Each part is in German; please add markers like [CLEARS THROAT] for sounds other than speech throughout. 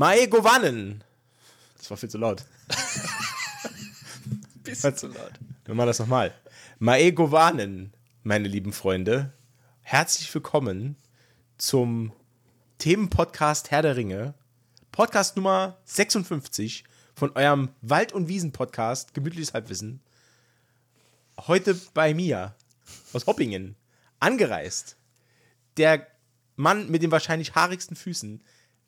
Maegovanen. Das war viel zu laut. [LAUGHS] Bisschen zu laut. Wir machen das nochmal. Maegovanen, meine lieben Freunde. Herzlich willkommen zum Themenpodcast Herr der Ringe. Podcast Nummer 56 von eurem Wald- und Wiesen-Podcast Gemütliches Halbwissen. Heute bei mir aus Hoppingen angereist. Der Mann mit den wahrscheinlich haarigsten Füßen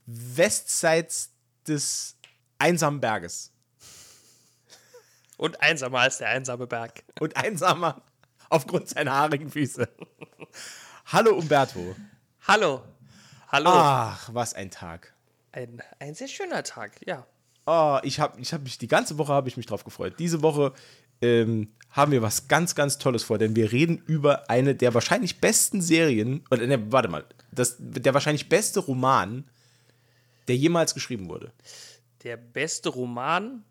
westseits des einsamen Berges. Und einsamer als der einsame Berg. Und einsamer aufgrund seiner haarigen Füße. Hallo Umberto. Hallo. Hallo. Ach, was ein Tag. Ein, ein sehr schöner Tag, ja. Oh, ich habe ich hab mich, die ganze Woche habe ich mich drauf gefreut. Diese Woche ähm, haben wir was ganz, ganz Tolles vor, denn wir reden über eine der wahrscheinlich besten Serien, oder ne, warte mal, das, der wahrscheinlich beste Roman, der jemals geschrieben wurde. Der beste Roman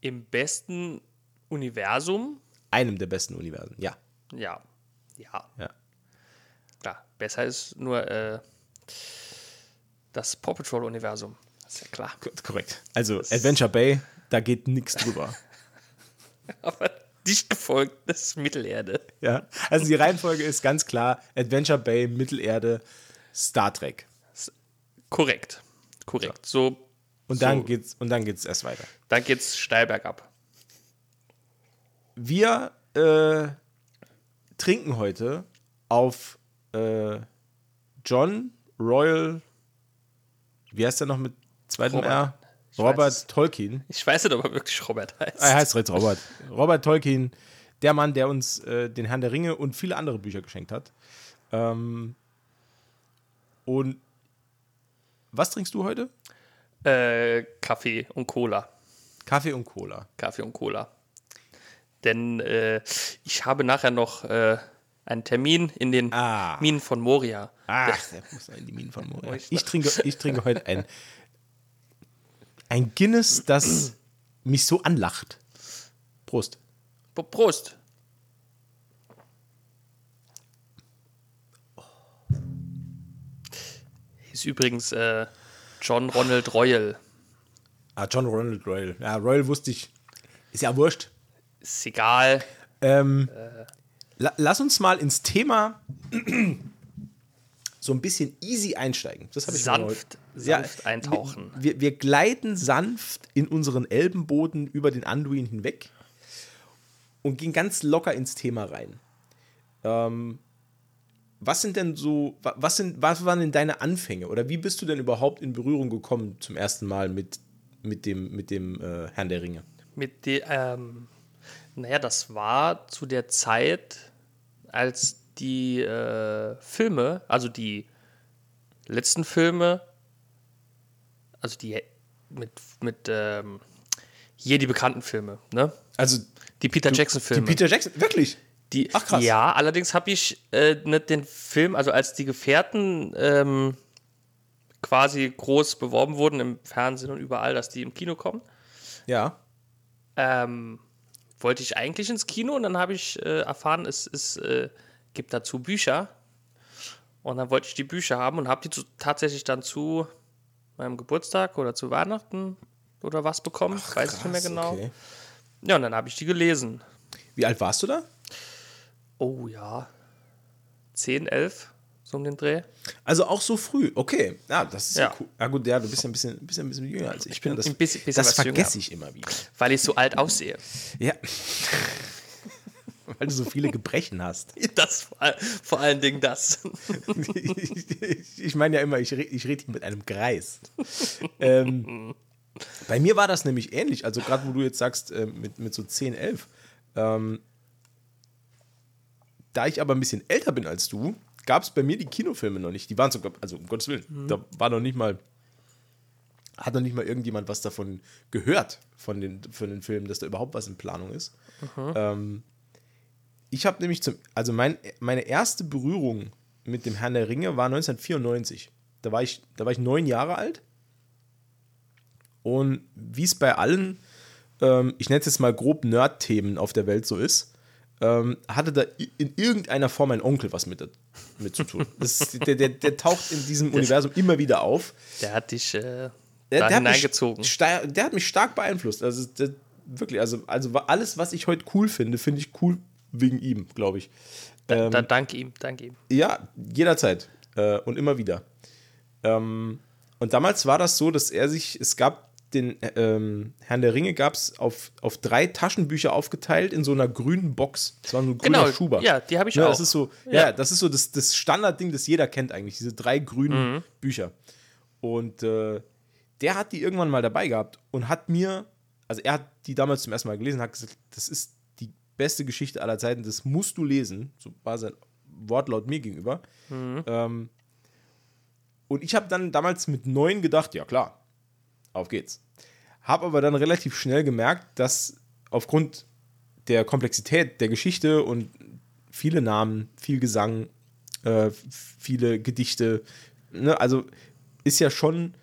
im besten Universum. Einem der besten Universen, ja. Ja. Ja. ja. Klar, besser ist nur äh, das Paw Patrol-Universum. ist ja klar. Korrekt. Also Adventure Bay, da geht nichts drüber. [LAUGHS] Aber dicht gefolgt ist Mittelerde. Ja. Also die Reihenfolge ist ganz klar: Adventure Bay, Mittelerde, Star Trek. Korrekt. Korrekt. So. Und dann so. geht's und dann geht's erst weiter. Dann geht's steil bergab. Wir äh, trinken heute auf äh, John Royal. Wie heißt der noch mit zweitem Robert. R? Robert Tolkien. Ich weiß nicht, ob er wirklich Robert heißt. Er heißt jetzt Robert. Robert Tolkien, der Mann, der uns äh, den Herrn der Ringe und viele andere Bücher geschenkt hat. Ähm, und was trinkst du heute? Äh, Kaffee und Cola. Kaffee und Cola. Kaffee und Cola. Denn äh, ich habe nachher noch äh, einen Termin in den Ah. Minen von Moria. Ach, der muss in die Minen von [LAUGHS] Moria. Ich- trinke, ich trinke heute ein, ein Guinness, das [CLEARS THROAT] mich so anlacht. Prost. Prost. Ist übrigens äh, John Ronald Royal. Ah, John Ronald Royal. Ja, Royal wusste ich. Ist ja wurscht. Ist egal. Ähm, la lass uns mal ins Thema [CLEARS THROAT] so ein bisschen easy einsteigen. Das habe ich Sanft, heute- Ja, sanft eintauchen. Wir, wir gleiten sanft in unseren Elbenboden über den Anduin hinweg und gehen ganz locker ins Thema rein. Ähm, was sind denn so, wa- was, sind, was waren denn deine Anfänge oder wie bist du denn überhaupt in Berührung gekommen zum ersten Mal mit, mit dem, mit dem äh, Herrn der Ringe? Mit der, ähm, naja, das war zu der Zeit, als die äh, Filme, also die letzten Filme, also die mit, mit ähm, hier die bekannten Filme, ne? Also Die Peter Jackson-Filme. die Peter Jackson, wirklich? Die, Ach, krass. Ja, allerdings habe ich äh, nicht den Film, also als die Gefährten ähm, quasi groß beworben wurden im Fernsehen und überall, dass die im Kino kommen, Ja. ähm, wollte ich eigentlich ins Kino und dann habe ich äh, erfahren, es, es äh, gibt dazu Bücher. Und dann wollte ich die Bücher haben und habe die zu, tatsächlich dann zu meinem Geburtstag oder zu Weihnachten oder was bekommen. weiß ich nicht mehr Krass, genau. okay. Ja, und dann habe ich die gelesen. Wie alt warst du da? Oh ja. 10, 11, so um den Dreh. Also auch so früh. Okay, ja, das ist ja, Ja. cool. Ja gut, ja, du bist ja ein bisschen, bist ja ein bisschen jünger als ich. Ich bin ja, das ein bisschen- bisschen das vergesse ich immer wieder. Weil ich so alt aussehe. Ja. [LAUGHS] Weil du so viele Gebrechen hast. [LAUGHS] Das vor, all- vor allen Dingen das. ich [LAUGHS] ich meine ja immer, ich, ich rede mit einem Greis. ähm, bei mir war das nämlich ähnlich. Also gerade wo du jetzt sagst, äh, mit, mit so 10, 11. Ähm, da ich aber ein bisschen älter bin als du, gab es bei mir die Kinofilme noch nicht. Die waren sogar, also um Gottes Willen, da war noch nicht mal, hat noch nicht mal irgendjemand was davon gehört, von den, von den Filmen, dass da überhaupt was in Planung ist. Ähm, ich habe nämlich zum, also mein, meine erste Berührung mit dem Herrn der Ringe war 1994. Da war ich, da war ich neun Jahre alt. Und wie es bei allen, ähm, ich nenne es jetzt mal grob Nerd-Themen auf der Welt so ist, ähm, hatte da in irgendeiner Form ein Onkel was mit, mit zu tun. Das der, der, der taucht in diesem Universum immer wieder auf. Der hat dich, äh, der, der, hat mich hineingezogen. der hat mich stark beeinflusst. Also der, wirklich, also, also alles, was ich heute cool finde, finde ich cool wegen ihm, glaube ich. Da, da, danke ihm, danke ihm. Ja, jederzeit äh, und immer wieder. Ähm, und damals war das so, dass er sich, es gab den ähm, Herrn der Ringe gab es auf, auf drei Taschenbücher aufgeteilt in so einer grünen Box. Das war so ein grüner Genau, Schuber. ja, die habe ich ja, auch. Das ist so, ja. Ja. das ist so das, das Standardding, das jeder kennt eigentlich, diese drei grünen Mhm. Bücher. Und äh, der hat die irgendwann mal dabei gehabt und hat mir, also er hat die damals zum ersten Mal gelesen, hat gesagt, das ist die beste Geschichte aller Zeiten, das musst du lesen. So war sein Wortlaut mir gegenüber. Ähm, und ich habe dann damals mit neun gedacht, ja klar, auf geht's. Habe aber dann relativ schnell gemerkt, dass aufgrund der Komplexität der Geschichte und viele Namen, viel Gesang, äh, viele Gedichte, ne, also ist ja schon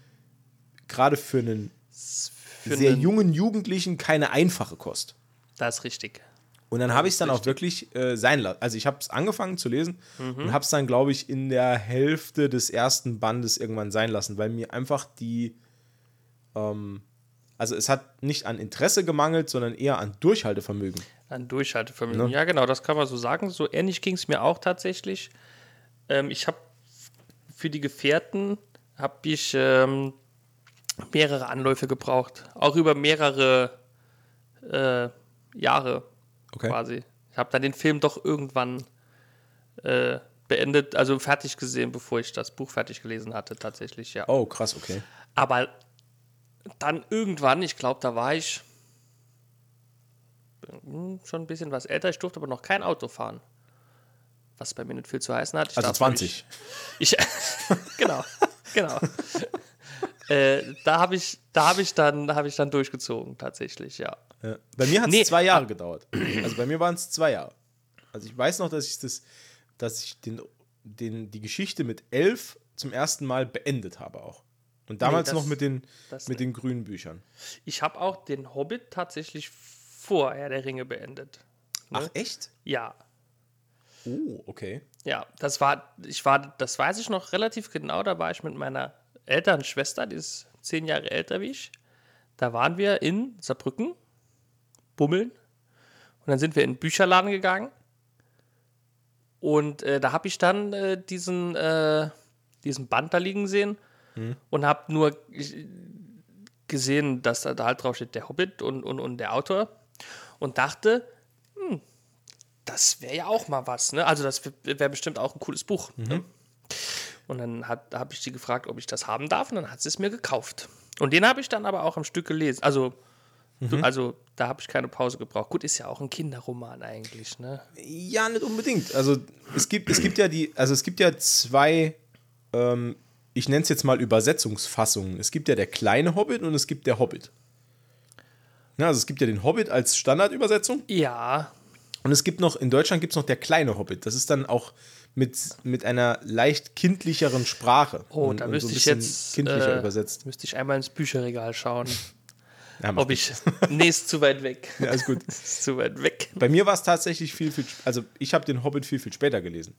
gerade für einen Für sehr einen- jungen Jugendlichen keine einfache Kost. Das ist richtig. Und dann habe ich es dann auch wirklich äh, sein lassen. Also ich habe es angefangen zu lesen und habe es dann, glaube ich, in der Hälfte des ersten Bandes irgendwann sein lassen, weil mir einfach die, ähm, also es hat nicht an Interesse gemangelt, sondern eher an Durchhaltevermögen. An Durchhaltevermögen. Ne? Ja, genau, das kann man so sagen. So ähnlich ging es mir auch tatsächlich. Ähm, ich habe für die Gefährten habe ich ähm, mehrere Anläufe gebraucht. Auch über mehrere äh, Jahre Okay. quasi. Ich habe dann den Film doch irgendwann äh, beendet, also fertig gesehen, bevor ich das Buch fertig gelesen hatte, tatsächlich, ja. Oh, krass, okay. Aber dann irgendwann, ich glaube, da war ich hm, schon ein bisschen was älter. Ich durfte aber noch kein Auto fahren. Was bei mir nicht viel zu heißen hat. Ich Also darf 20. [LAUGHS] Ich, genau, genau. [LAUGHS] äh, da habe ich, da habe ich dann, habe ich dann durchgezogen, tatsächlich, ja. Ja. Bei mir hat es Nee, zwei Jahre gedauert. Also bei mir waren es zwei Jahre. Also ich weiß noch, dass ich das, dass ich den, den, die Geschichte mit elf zum ersten Mal beendet habe auch. Und damals das- noch mit den, mit den grünen Büchern. Ich habe auch den Hobbit tatsächlich vor Herr der Ringe beendet. Ne? Ach, echt? Ja, Oh, okay. Ja, das war, ich war, das weiß ich noch relativ genau, da war ich mit meiner älteren Schwester, die ist zehn Jahre älter wie ich. Da waren wir in Saarbrücken, bummeln. Und dann sind wir in den Bücherladen gegangen. Und äh, da habe ich dann äh, diesen, äh, diesen Band da liegen sehen und habe nur gesehen, dass da, halt drauf steht, der Hobbit und, und, und der Autor. Und dachte, das wäre ja auch mal was, ne? Also das wäre bestimmt auch ein cooles Buch. Ne? Und dann habe ich sie gefragt, ob ich das haben darf, und dann hat sie es mir gekauft. Und den habe ich dann aber auch am Stück gelesen. Also, du, also da habe ich keine Pause gebraucht. Gut, ist ja auch ein Kinderroman eigentlich, ne? Ja, nicht unbedingt. Also es gibt, es gibt ja die, also es gibt ja zwei, ähm, ich nenne es jetzt mal Übersetzungsfassungen. Es gibt ja der kleine Hobbit und es gibt der Hobbit. Ja, also es gibt ja den Hobbit als Standardübersetzung Ja, und es gibt noch, in Deutschland gibt es noch der kleine Hobbit. Das ist dann auch mit, mit einer leicht kindlicheren Sprache. oh, und, da müsste so ich jetzt kindlicher äh, übersetzt. Müsste ich einmal ins Bücherregal schauen, [LAUGHS] Ja, ob ich. [LAUGHS] nee, ist zu weit weg. Ja, alles gut. [LAUGHS] ist zu weit weg. Bei mir war es tatsächlich viel, viel, also ich habe den Hobbit viel, viel später gelesen.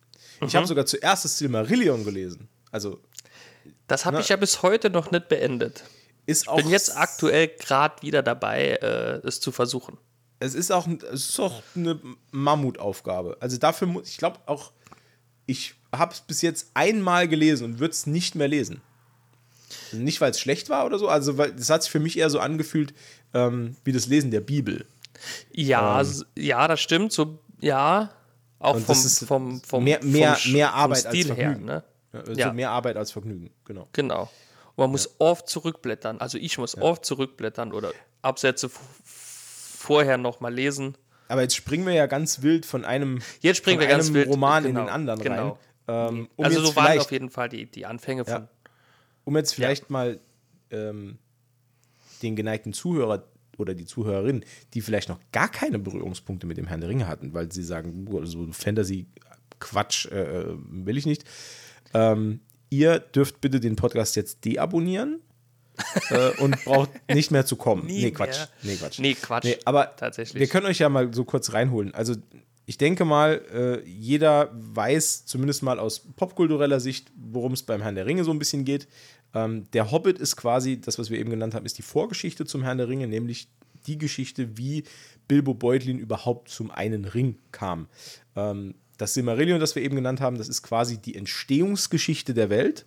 Ich Mhm. habe sogar zuerst das Silmarillion gelesen. Also Das habe ich ja bis heute noch nicht beendet. ist auch. Bin jetzt aktuell gerade wieder dabei, äh, es zu versuchen. es ist auch, es ist auch eine Mammutaufgabe. Also dafür muss, ich glaube auch, ich habe es bis jetzt einmal gelesen und würde es nicht mehr lesen. Also nicht, weil es schlecht war oder so, also weil das hat sich für mich eher so angefühlt ähm, wie das Lesen der Bibel. Ja, s- ja, das stimmt. So, ja, auch vom, ist vom, vom, mehr- mehr- vom, mehr vom Arbeit als Stil her. Vergnügen. Ne? Ja, also Ja. mehr Arbeit als Vergnügen, genau. Genau. Und man muss oft zurückblättern. Also ich muss oft zurückblättern oder Absätze vorher noch mal lesen. Aber jetzt springen wir ja ganz wild von einem, Jetzt springen von wir ganz wild, Roman in genau, den anderen genau. rein. Ähm, um, also so waren auf jeden Fall die, die Anfänge von. Ja. um jetzt vielleicht mal ähm, den geneigten Zuhörer oder die Zuhörerin, die vielleicht noch gar keine Berührungspunkte mit dem Herrn der Ringe hatten, weil sie sagen, "Boah, so Fantasy-Quatsch äh, will ich nicht. Ähm, ihr dürft bitte den Podcast jetzt deabonnieren äh, und braucht [LAUGHS] nicht mehr zu kommen. Nie nee, Quatsch. mehr. Nee, Quatsch. Nee, Quatsch. Nee, aber Tatsächlich. wir können euch ja mal so kurz reinholen. Also ich denke mal, äh, jeder weiß zumindest mal aus popkultureller Sicht, worum es beim Herrn der Ringe so ein bisschen geht. Ähm, der Hobbit ist quasi, das, was wir eben genannt haben, ist die Vorgeschichte zum Herrn der Ringe, nämlich die Geschichte, wie Bilbo Beutlin überhaupt zum einen Ring kam. Ähm, das Silmarillion, das wir eben genannt haben, das ist quasi die Entstehungsgeschichte der Welt.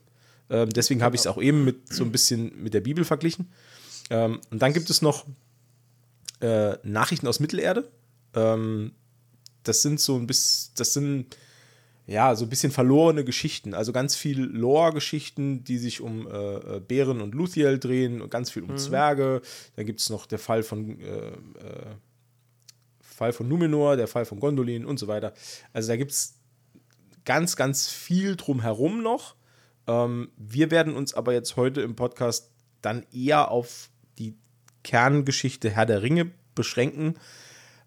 Ähm, deswegen habe ich es auch eben mit so ein bisschen mit der Bibel verglichen. Ähm, und dann gibt es noch äh, Nachrichten aus Mittelerde. Ähm, das sind so ein bisschen, das sind ja so ein bisschen verlorene Geschichten. Also ganz viel Lore-Geschichten, die sich um äh, äh Bären und Luthiel drehen und ganz viel um mhm. Zwerge. Dann gibt es noch der Fall von äh, äh, Fall von Numenor, der Fall von Gondolin und so weiter. Also da gibt es ganz, ganz viel drumherum noch. Ähm, wir werden uns aber jetzt heute im Podcast dann eher auf die Kerngeschichte Herr der Ringe beschränken.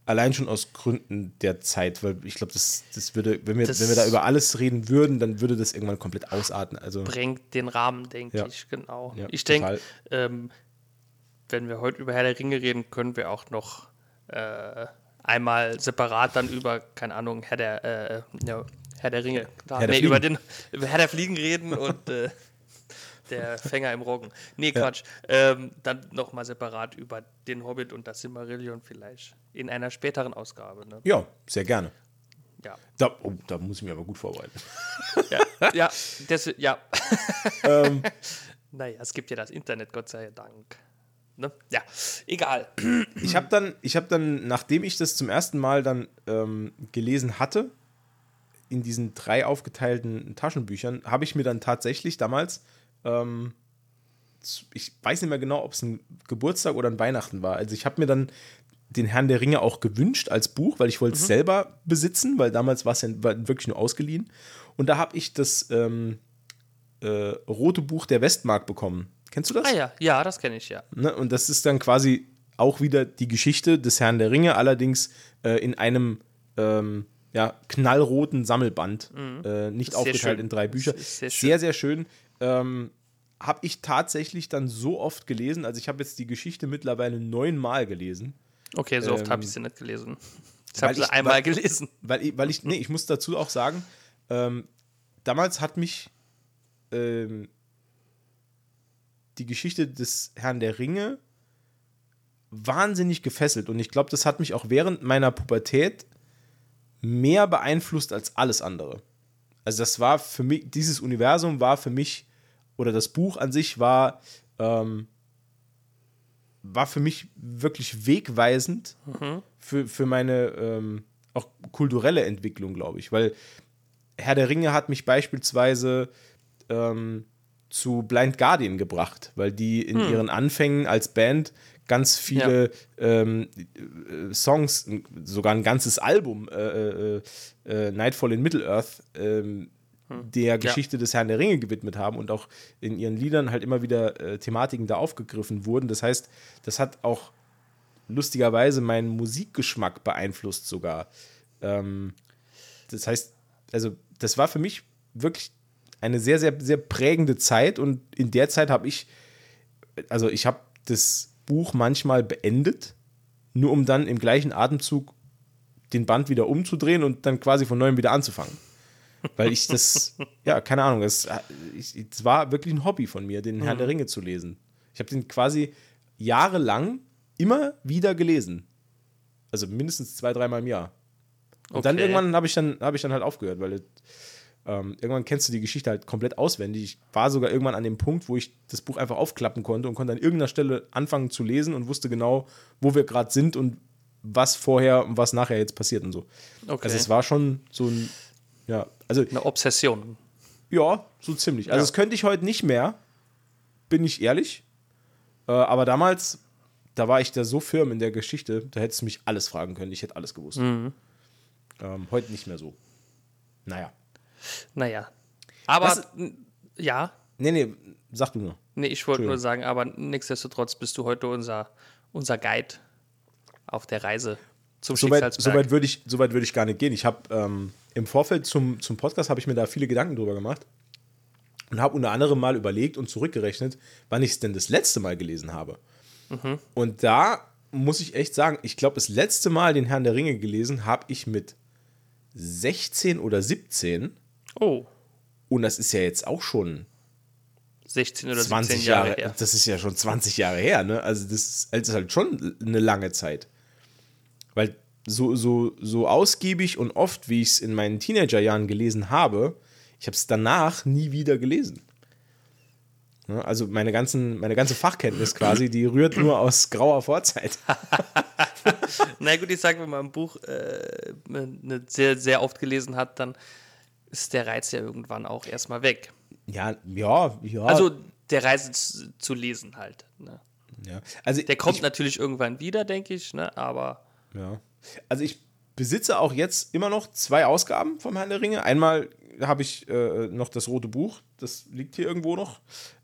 Allein schon aus Gründen der Zeit, weil ich glaube, das, das würde, wenn wir, das wenn wir da über alles reden würden, dann würde das irgendwann komplett ausarten. Also bringt den Rahmen, denke ja. ich, genau. Ja, ich denke, ähm, wenn wir heute über Herr der Ringe reden, können wir auch noch äh, einmal separat dann über, keine Ahnung, Herr der, äh, ja, Herr der Ringe, da, Herr nee, über den über Herr der Fliegen reden und äh, der Fänger im Roggen. Nee, Quatsch. Ja. Ähm, dann nochmal separat über den Hobbit und das Silmarillion vielleicht in einer späteren Ausgabe. Ne? Ja, sehr gerne. Ja. Da, oh, da muss ich mich aber gut vorbereiten. Ja, ja, das, ja. Ähm. [LAUGHS] naja, es gibt ja das Internet, Gott sei Dank. Ne? Ja, egal. Ich habe dann, ich habe dann, nachdem ich das zum ersten Mal dann ähm, gelesen hatte, in diesen drei aufgeteilten Taschenbüchern, habe ich mir dann tatsächlich damals, ähm, ich weiß nicht mehr genau, ob es ein Geburtstag oder ein Weihnachten war. Also ich habe mir dann den Herrn der Ringe auch gewünscht als Buch, weil ich wollte es mhm. selber besitzen, weil damals war es ja wirklich nur ausgeliehen. Und da habe ich das ähm, äh, rote Buch der Westmark bekommen. Kennst du das? Ah ja, ja, das kenne ich, ja. Ne? Und das ist dann quasi auch wieder die Geschichte des Herrn der Ringe, allerdings äh, in einem ähm, ja, knallroten Sammelband, mhm. äh, nicht aufgeteilt in drei Bücher. Sehr, sehr, sehr, schön. Ähm, habe ich tatsächlich dann so oft gelesen. Also ich habe jetzt die Geschichte mittlerweile neunmal gelesen. Okay, so oft ähm, habe ich sie nicht gelesen. Ich habe sie einmal weil, gelesen. Weil ich, weil ich, nee, ich muss dazu auch sagen, ähm, damals hat mich ähm, die Geschichte des Herrn der Ringe wahnsinnig gefesselt. Und ich glaube, das hat mich auch während meiner Pubertät mehr beeinflusst als alles andere. Also das war für mich, dieses Universum war für mich, oder das Buch an sich war, ähm, war für mich wirklich wegweisend mhm. für, für meine ähm, auch kulturelle Entwicklung, glaube ich. Weil Herr der Ringe hat mich beispielsweise ähm, zu Blind Guardian gebracht, weil die in hm. ihren Anfängen als Band ganz viele ja. ähm, äh, Songs, sogar ein ganzes Album, äh, äh, äh, Nightfall in Middle-earth, ähm, hm. der Geschichte ja. des Herrn der Ringe gewidmet haben und auch in ihren Liedern halt immer wieder äh, Thematiken da aufgegriffen wurden. Das heißt, das hat auch lustigerweise meinen Musikgeschmack beeinflusst sogar. Ähm, das heißt, also das war für mich wirklich eine sehr, sehr, sehr prägende Zeit und in der Zeit habe ich, also ich habe das Buch manchmal beendet, nur um dann im gleichen Atemzug den Band wieder umzudrehen und dann quasi von neuem wieder anzufangen. Weil ich das, [LAUGHS] ja, keine Ahnung, es, es war wirklich ein Hobby von mir, den Herrn mhm. der Ringe zu lesen. Ich habe den quasi jahrelang immer wieder gelesen. Also mindestens zwei, dreimal im Jahr. Und okay. dann irgendwann habe ich, dann, hab ich dann halt aufgehört, weil ähm, irgendwann kennst du die Geschichte halt komplett auswendig. Ich war sogar irgendwann an dem Punkt, wo ich das Buch einfach aufklappen konnte und konnte an irgendeiner Stelle anfangen zu lesen und wusste genau, wo wir gerade sind und was vorher und was nachher jetzt passiert und so. Okay. Also es war schon so ein, ja, also. Eine Obsession. Ja, so ziemlich. Also ja. das könnte ich heute nicht mehr, bin ich ehrlich. Äh, aber damals, da war ich da so firm in der Geschichte, da hättest du mich alles fragen können. Ich hätte alles gewusst. Mhm. Ähm, heute nicht mehr so. Naja. Naja. Aber Was? ja. Nee, nee, sag du nur. Nee, ich wollte nur sagen, aber nichtsdestotrotz bist du heute unser, unser Guide auf der Reise zum so Schicksalsberg. so weit würde ich, so würd ich gar nicht gehen. Ich habe ähm, im Vorfeld zum, zum Podcast habe ich mir da viele Gedanken drüber gemacht und habe unter anderem mal überlegt und zurückgerechnet, wann ich es denn das letzte Mal gelesen habe. Mhm. Und da muss ich echt sagen, ich glaube, das letzte Mal den Herrn der Ringe gelesen habe ich mit 16 oder 17 Oh. Und das ist ja jetzt auch schon 16 oder 20 17 Jahre, Jahre, her. das ist ja schon 20 Jahre her, ne? Also das ist, das ist halt schon eine lange Zeit. Weil so, so, so ausgiebig und oft, wie ich es in meinen Teenagerjahren gelesen habe, ich habe es danach nie wieder gelesen. Ne? Also meine, ganzen, meine ganze Fachkenntnis quasi, die rührt nur aus grauer Vorzeit. [LAUGHS] Na gut, ich sage, wenn man ein Buch äh, ne, sehr, sehr oft gelesen hat, dann ist der Reiz ja irgendwann auch erstmal weg. Ja, ja, ja. Also der Reiz zu, zu lesen halt. Ne? ja. also Der kommt ich, natürlich irgendwann wieder, denke ich, ne? aber Ja. Also ich besitze auch jetzt immer noch zwei Ausgaben vom Herrn der Ringe. Einmal habe ich äh, noch das rote Buch, das liegt hier irgendwo noch.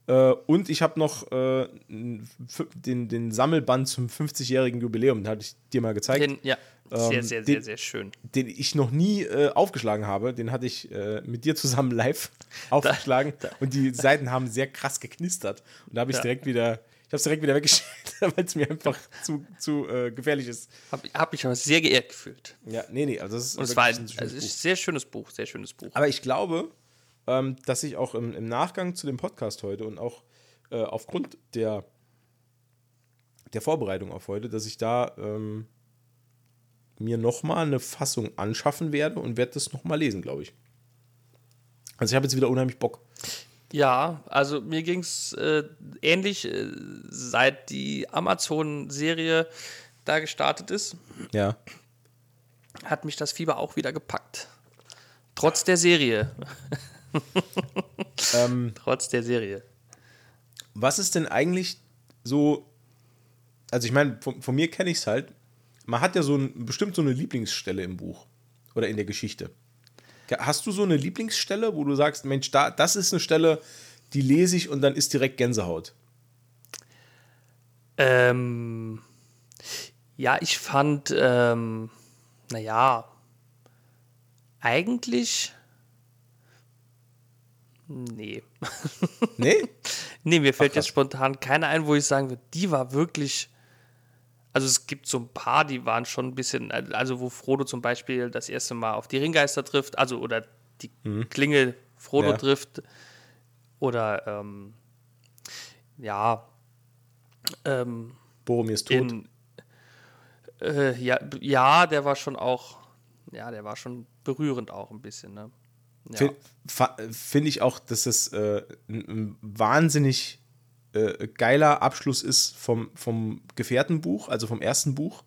Äh, und ich habe noch äh, den, den Sammelband zum 50-jährigen Jubiläum, den hatte ich dir mal gezeigt, den, ja, sehr, Ähm, sehr, den- sehr, sehr schön. den ich noch nie äh, aufgeschlagen habe. Den hatte ich äh, mit dir zusammen live [LAUGHS] aufgeschlagen. Und die Seiten haben sehr krass geknistert. Und da habe ich Ja. direkt wieder, ich habe es direkt wieder weggeschickt, [LAUGHS] weil es mir einfach [LAUGHS] zu, zu äh, gefährlich ist. Habe hab mich aber sehr geehrt gefühlt. Ja, nee, nee, also das ist Und es war ein, also ein sehr schönes Buch, sehr schönes Buch. Aber ich glaube, ähm, dass ich auch im, im Nachgang zu dem Podcast heute und auch äh, aufgrund der, der Vorbereitung auf heute, dass ich da ähm, mir nochmal eine Fassung anschaffen werde und werde das nochmal lesen, glaube ich. Also ich habe jetzt wieder unheimlich Bock. Ja, also mir ging es äh, ähnlich, äh, seit die Amazon-Serie da gestartet ist, Ja. hat mich das Fieber auch wieder gepackt. Trotz der Serie. [LAUGHS] Ähm, Trotz der Serie. was ist denn eigentlich so, also ich meine, von, von mir kenne ich es halt, man hat ja so ein, bestimmt so eine Lieblingsstelle im Buch oder in der Geschichte. Hast du so eine Lieblingsstelle, wo du sagst, Mensch, da, das ist eine Stelle, die lese ich und dann ist direkt Gänsehaut? Ähm, ja, ich fand, ähm, naja, eigentlich. Nee. Nee? [LAUGHS] Nee, mir fällt Ach, jetzt spontan keine ein, wo ich sagen würde, die war wirklich. Also es gibt so ein paar, die waren schon ein bisschen, also wo Frodo zum Beispiel das erste Mal auf die Ringgeister trifft, also oder die Klinge Frodo Mhm. Ja. trifft. Oder ähm, ja, ähm, Boromir ist tot. in äh, ja, ja, der war schon auch, ja, der war schon berührend auch ein bisschen, ne? Ja. Finde ich auch, dass das äh, ein, ein wahnsinnig äh, geiler Abschluss ist vom, vom Gefährtenbuch, also vom ersten Buch.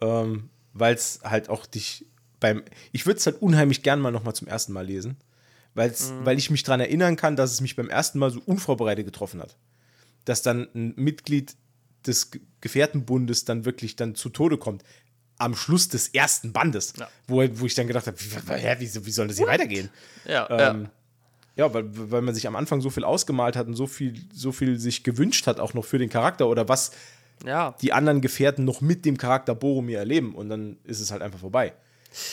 Ähm, Weil es halt auch dich beim. Ich würde es halt unheimlich gern mal nochmal zum ersten Mal lesen. Weil's, Weil ich mich daran erinnern kann, dass es mich beim ersten Mal so unvorbereitet getroffen hat. Dass dann ein Mitglied des Ge- Gefährtenbundes dann wirklich dann zu Tode kommt. Am Schluss des ersten Bandes. Ja. Wo, wo ich dann gedacht habe, wie, wie, wie soll das hier weitergehen? ja, Ähm, ja, weil, weil man sich am Anfang so viel ausgemalt hat und so viel, so viel sich gewünscht hat, auch noch für den Charakter oder was ja, ja. die anderen Gefährten noch mit dem Charakter Boromir erleben und dann ist es halt einfach vorbei.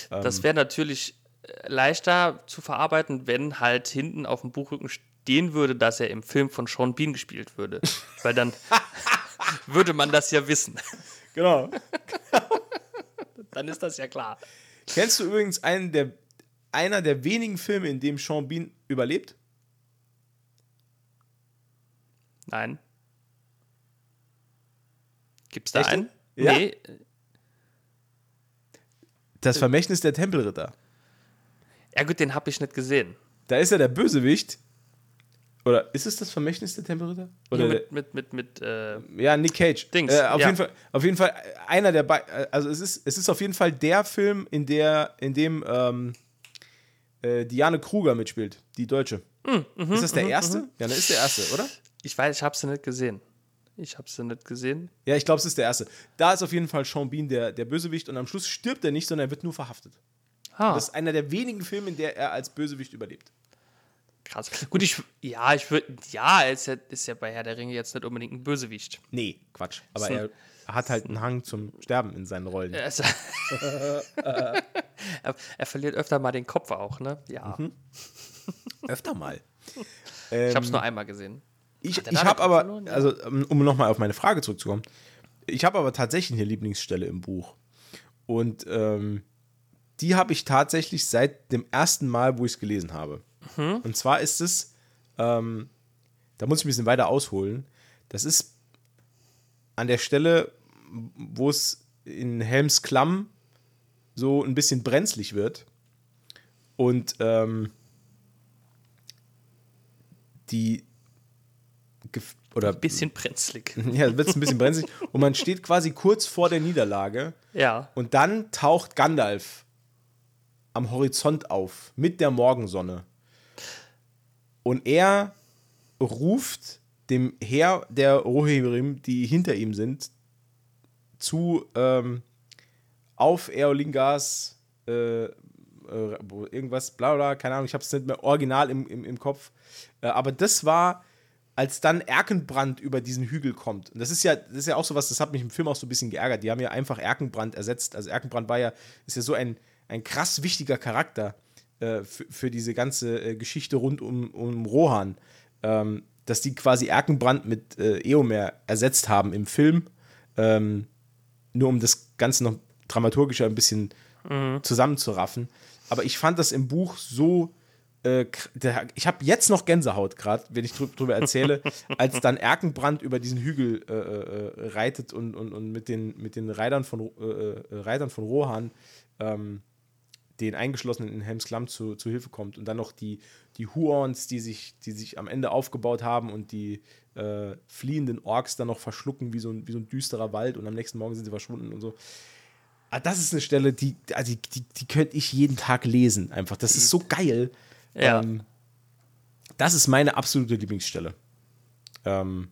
Das wäre natürlich äh, leichter zu verarbeiten, wenn halt hinten auf dem Buchrücken stehen würde, dass er im Film von Sean Bean gespielt würde. [LAUGHS] Weil dann würde man das ja wissen. Genau. [LAUGHS] Dann ist das ja klar. Kennst du übrigens einen der, einer der wenigen Filme, in dem Sean Bean überlebt? Nein. Gibt's da Echt? einen? Ja. Nee. Das Vermächtnis der Tempelritter. Ja gut, den habe ich nicht gesehen. Da ist ja der Bösewicht. Oder ist es das Vermächtnis der Tempelritter? Oder der- mit, mit, mit, mit äh, Ja, Nick Cage. Dings, Äh, auf, ja. jeden Fall, auf jeden Fall einer der beiden. Also es ist, es ist auf jeden Fall der Film, in, der, in dem ähm, äh, Diane Kruger mitspielt, die Deutsche. Mhm, ist das der erste? Ja, das ist der erste, oder? ich weiß, ich habe sie nicht gesehen. Ich habe sie nicht gesehen. Ja, ich glaube, es ist der erste. Da ist auf jeden Fall Sean Bean der, der Bösewicht und am Schluss stirbt er nicht, sondern er wird nur verhaftet. Ah, Das ist einer der wenigen Filme, in der er als Bösewicht überlebt. krass. Gut, ich, ja, ich würde, ja, ist ja, ist ja bei Herr der Ringe jetzt nicht unbedingt ein Bösewicht. Nee, Quatsch. Aber Ist ein- er hat halt einen Hang zum Sterben in seinen Rollen. Er, er, [LAUGHS] er verliert öfter mal den Kopf auch, ne? Ja. [LAUGHS] Öfter mal. Ich habe es nur einmal gesehen. Ich, ich habe aber, verloren? Also um, um nochmal auf meine Frage zurückzukommen, ich habe aber tatsächlich eine Lieblingsstelle im Buch. Und ähm, die habe ich tatsächlich seit dem ersten Mal, wo ich es gelesen habe. Mhm. Und zwar ist es, ähm, da muss ich ein bisschen weiter ausholen. Das ist an der Stelle, wo es in Helms Klamm so ein bisschen brenzlig wird. Und ähm, die oder Ein bisschen brenzlig. [LAUGHS] ja, wird es ein bisschen brenzlig und man steht quasi kurz vor der Niederlage Ja. und dann taucht Gandalf am Horizont auf mit der Morgensonne. Und er ruft dem Heer der Rohirrim, die hinter ihm sind, zu ähm, auf Eolingas äh, äh, irgendwas, bla bla, keine Ahnung, ich habe es nicht mehr original im, im, im Kopf. Äh, aber das war, als dann Erkenbrand über diesen Hügel kommt. Und das ist ja, das ist ja auch sowas, das hat mich im Film auch so ein bisschen geärgert. Die haben ja einfach Erkenbrand ersetzt. Also Erkenbrand war ja, ist ja so ein, ein krass wichtiger Charakter äh, für, für diese ganze äh, Geschichte rund um, um Rohan. Ähm, dass die quasi Erkenbrand mit äh, Eomer ersetzt haben im Film. Ähm, nur um das Ganze noch dramaturgischer ein bisschen zusammenzuraffen. Aber ich fand das im Buch so. Äh, der, ich habe jetzt noch Gänsehaut gerade, wenn ich drü- drüber erzähle, [LAUGHS] als dann Erkenbrand über diesen Hügel äh, äh, reitet und, und, und mit den, mit den Reitern von, äh, Reitern von Rohan ähm, den Eingeschlossenen in Helms Klamm zu, zu Hilfe kommt. Und dann noch die, die Huons, die sich, die sich am Ende aufgebaut haben und die äh, fliehenden Orks dann noch verschlucken wie so, ein, wie so ein düsterer Wald und am nächsten Morgen sind sie verschwunden und so. Ah, das ist eine Stelle, die, also die, die, die könnte ich jeden Tag lesen. Einfach. Das ist so geil. Ja. Ähm, das ist meine absolute Lieblingsstelle. Ähm,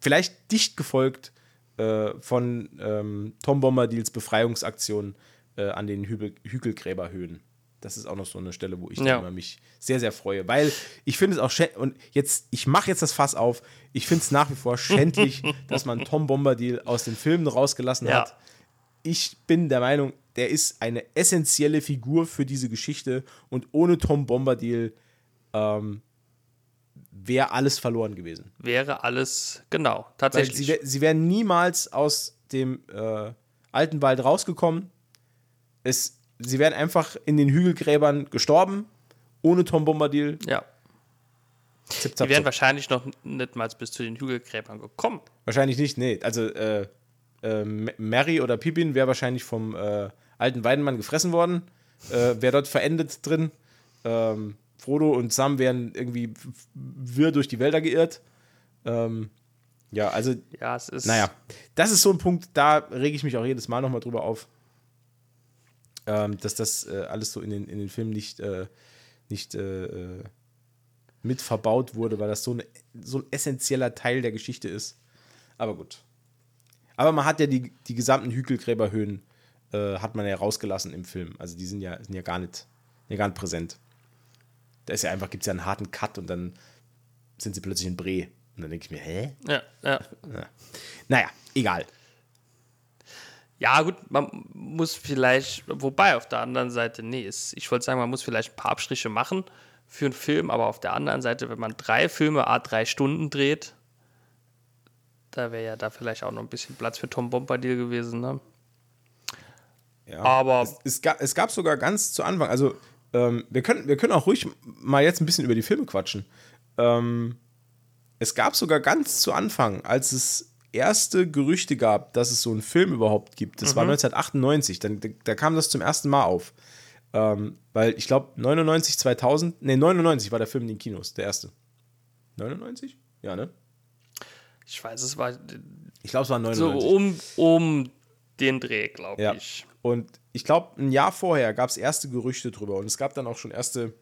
vielleicht dicht gefolgt äh, von ähm, Tom Bombadils Befreiungsaktion äh, an den Hügel, Hügelgräberhöhen. Das ist auch noch so eine Stelle, wo ich Ja. immer mich sehr, sehr freue. Weil ich finde es auch schä- und jetzt, ich mache jetzt das Fass auf, ich finde es nach wie vor schändlich, [LAUGHS] dass man Tom Bombadil aus den Filmen rausgelassen Ja. hat ich bin der Meinung, der ist eine essentielle Figur für diese Geschichte und ohne Tom Bombadil ähm, wäre alles verloren gewesen. Wäre alles, genau, Weil tatsächlich. sie, sie wären niemals aus dem äh, alten Wald rausgekommen. Es, sie wären einfach in den Hügelgräbern gestorben, ohne Tom Bombadil. ja. Zip, Die zap, wären zup. wahrscheinlich noch nicht mal bis zu den Hügelgräbern gekommen. Wahrscheinlich nicht, nee. Also äh, äh, Mary oder Pippin wäre wahrscheinlich vom äh, alten Weidenmann gefressen worden, äh, wäre dort verendet drin. Ähm, Frodo und Sam wären irgendwie wirr durch die Wälder geirrt. Ähm, ja, also, Ja, es ist. naja, das ist so ein Punkt, da rege ich mich auch jedes Mal nochmal drüber auf, ähm, dass das äh, alles so in den, in den Filmen nicht, äh, nicht äh, äh, mit verbaut wurde, weil das so, eine, so ein essentieller Teil der Geschichte ist. Aber gut. Aber man hat ja die, die gesamten Hügelgräberhöhen äh, hat man ja rausgelassen im Film. Also die sind ja, sind ja gar nicht, ja gar nicht präsent. Da ist ja einfach, gibt es ja einen harten Cut und dann sind sie plötzlich in Bre. Und dann denke ich mir, hä? Ja, ja. Naja, egal. Ja, gut, man muss vielleicht, wobei auf der anderen Seite, nee, ist, ich wollte sagen, man muss vielleicht ein paar Abstriche machen für einen Film, aber auf der anderen Seite, wenn man drei Filme, a drei Stunden dreht, da wäre ja da vielleicht auch noch ein bisschen Platz für Tom Bombadil gewesen, ne? Ja. Aber- es, es, gab, es gab sogar ganz zu Anfang, also ähm, wir, können, wir können auch ruhig mal jetzt ein bisschen über die Filme quatschen. Ähm, es gab sogar ganz zu Anfang, als es erste Gerüchte gab, dass es so einen Film überhaupt gibt, das war 1998, dann, da, kam das zum ersten Mal auf. Ähm, weil ich glaube, 99, 2000, nee, 99 war der Film in den Kinos, der erste. 99? Ja, ne? Ich weiß, es war Ich glaube, es war so 99. um, um den Dreh, glaube Ja. ich. Und ich glaube, ein Jahr vorher gab es erste Gerüchte drüber und es gab dann auch schon erste,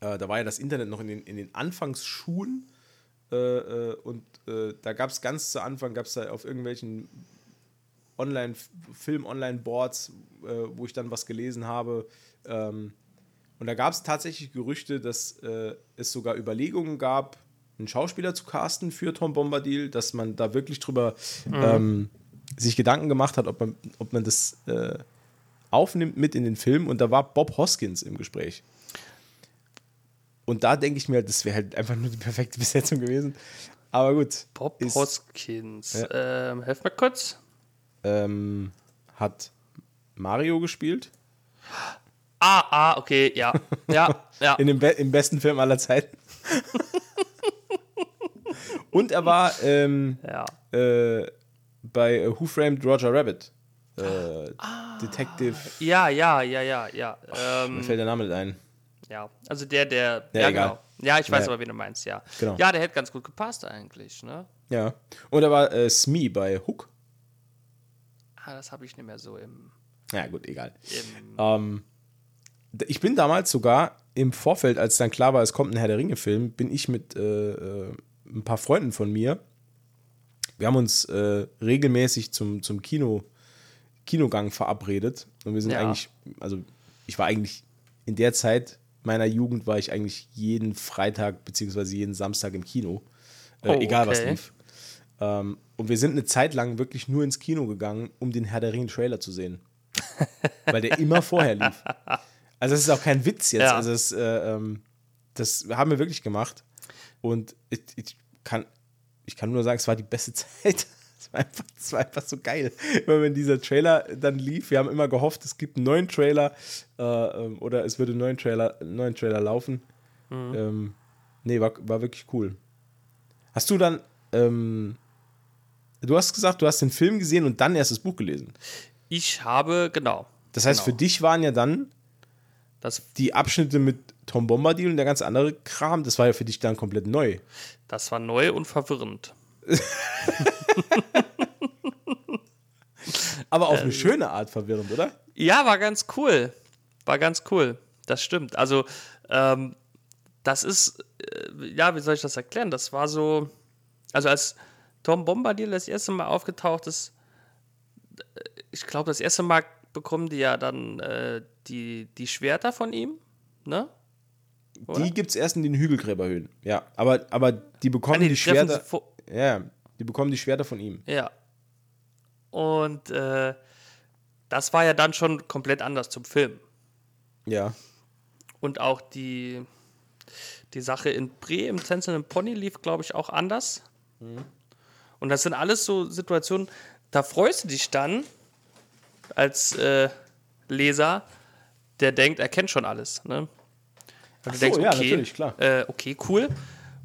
äh, da war ja das Internet noch in den, in den Anfangsschuhen äh, äh, und äh, da gab es ganz zu Anfang, gab es da auf irgendwelchen Online, Film-Online-Boards, äh, wo ich dann was gelesen habe. Ähm, und da gab es tatsächlich Gerüchte, dass äh, es sogar Überlegungen gab, einen Schauspieler zu casten für Tom Bombadil, dass man da wirklich drüber ähm, sich Gedanken gemacht hat, ob man, ob man das äh, aufnimmt mit in den Film. Und da war Bob Hoskins im Gespräch. Und da denke ich mir, das wäre halt einfach nur die perfekte [LAUGHS] Besetzung gewesen. Aber gut. Bob ist- Hoskins. Ähm, helf mir kurz. ähm, hat Mario gespielt. Ah, ah, okay, ja. Ja, ja. [LAUGHS] In dem Be im besten Film aller Zeiten. [LAUGHS] Und er war ähm, Ja. äh, bei Who Framed Roger Rabbit. Äh, Detective. Ja, ja, ja, ja, ja. Mir Ähm, fällt der Name nicht ein. ja. Also der, der. Ja, Ja, egal. genau. Ja, ich weiß Ja. aber, wen du meinst, ja. Genau. Ja, der hätte ganz gut gepasst eigentlich, ne? Ja. Und er war äh, Smee bei Hook. Ah, das habe ich nicht mehr so im. Ja, gut, egal. Ähm, ich bin damals sogar im Vorfeld, als dann klar war, es kommt ein Herr der Ringe-Film, bin ich mit äh, äh, ein paar Freunden von mir. Wir haben uns äh, regelmäßig zum, zum Kino, Kinogang verabredet. Und wir sind Ja. eigentlich, also ich war eigentlich in der Zeit meiner Jugend war ich eigentlich jeden Freitag beziehungsweise jeden Samstag im Kino. Äh, Oh, egal was okay. lief. Ähm, und wir sind eine Zeit lang wirklich nur ins Kino gegangen, um den Herr der Ringe-Trailer zu sehen. [LAUGHS] Weil der immer vorher lief. Also, das ist auch kein Witz jetzt. Ja. Also, das, äh, ähm, das haben wir wirklich gemacht. Und ich, ich, kann, ich kann nur sagen, es war die beste [LAUGHS] Zeit. Es war einfach, es war einfach so geil. Immer wenn dieser Trailer dann lief, wir haben immer gehofft, es gibt einen neuen Trailer äh, ähm, oder es würde einen neuen Trailer, einen neuen Trailer laufen. Ähm, nee, war, war wirklich cool. Hast du dann, ähm, du hast gesagt, du hast den Film gesehen und dann erst das Buch gelesen. ich habe, genau. Das heißt, Genau. für dich waren ja dann Das, die Abschnitte mit Tom Bombadil und der ganze andere Kram, das war ja für dich dann komplett neu. das war neu und verwirrend. [LAUGHS] Aber auf eine schöne Art verwirrend, oder? Ja, war ganz cool. War ganz cool. Das stimmt. Also, ähm, das ist, äh, ja, wie soll ich das erklären? Das war so, also als Tom Bombadil das erste Mal aufgetaucht ist, äh, ich glaube, das erste Mal bekommen die ja dann äh, die, die Schwerter von ihm, ne? Oder? Die gibt es erst in den Hügelgräberhöhen. Ja, aber, aber die bekommen Ah, nee, die, treffen Schwerter. Ja, die bekommen die Schwerter von ihm. Ja. Und äh, das war ja dann schon komplett anders zum Film. Ja. Und auch die, die Sache in Bre im Tänzelnden Pony lief, glaube ich, auch anders. Und das sind alles so Situationen, da freust du dich dann als äh, Leser, der denkt, er kennt schon alles. Ne? Und du so, ja, natürlich, klar. Äh, okay, cool.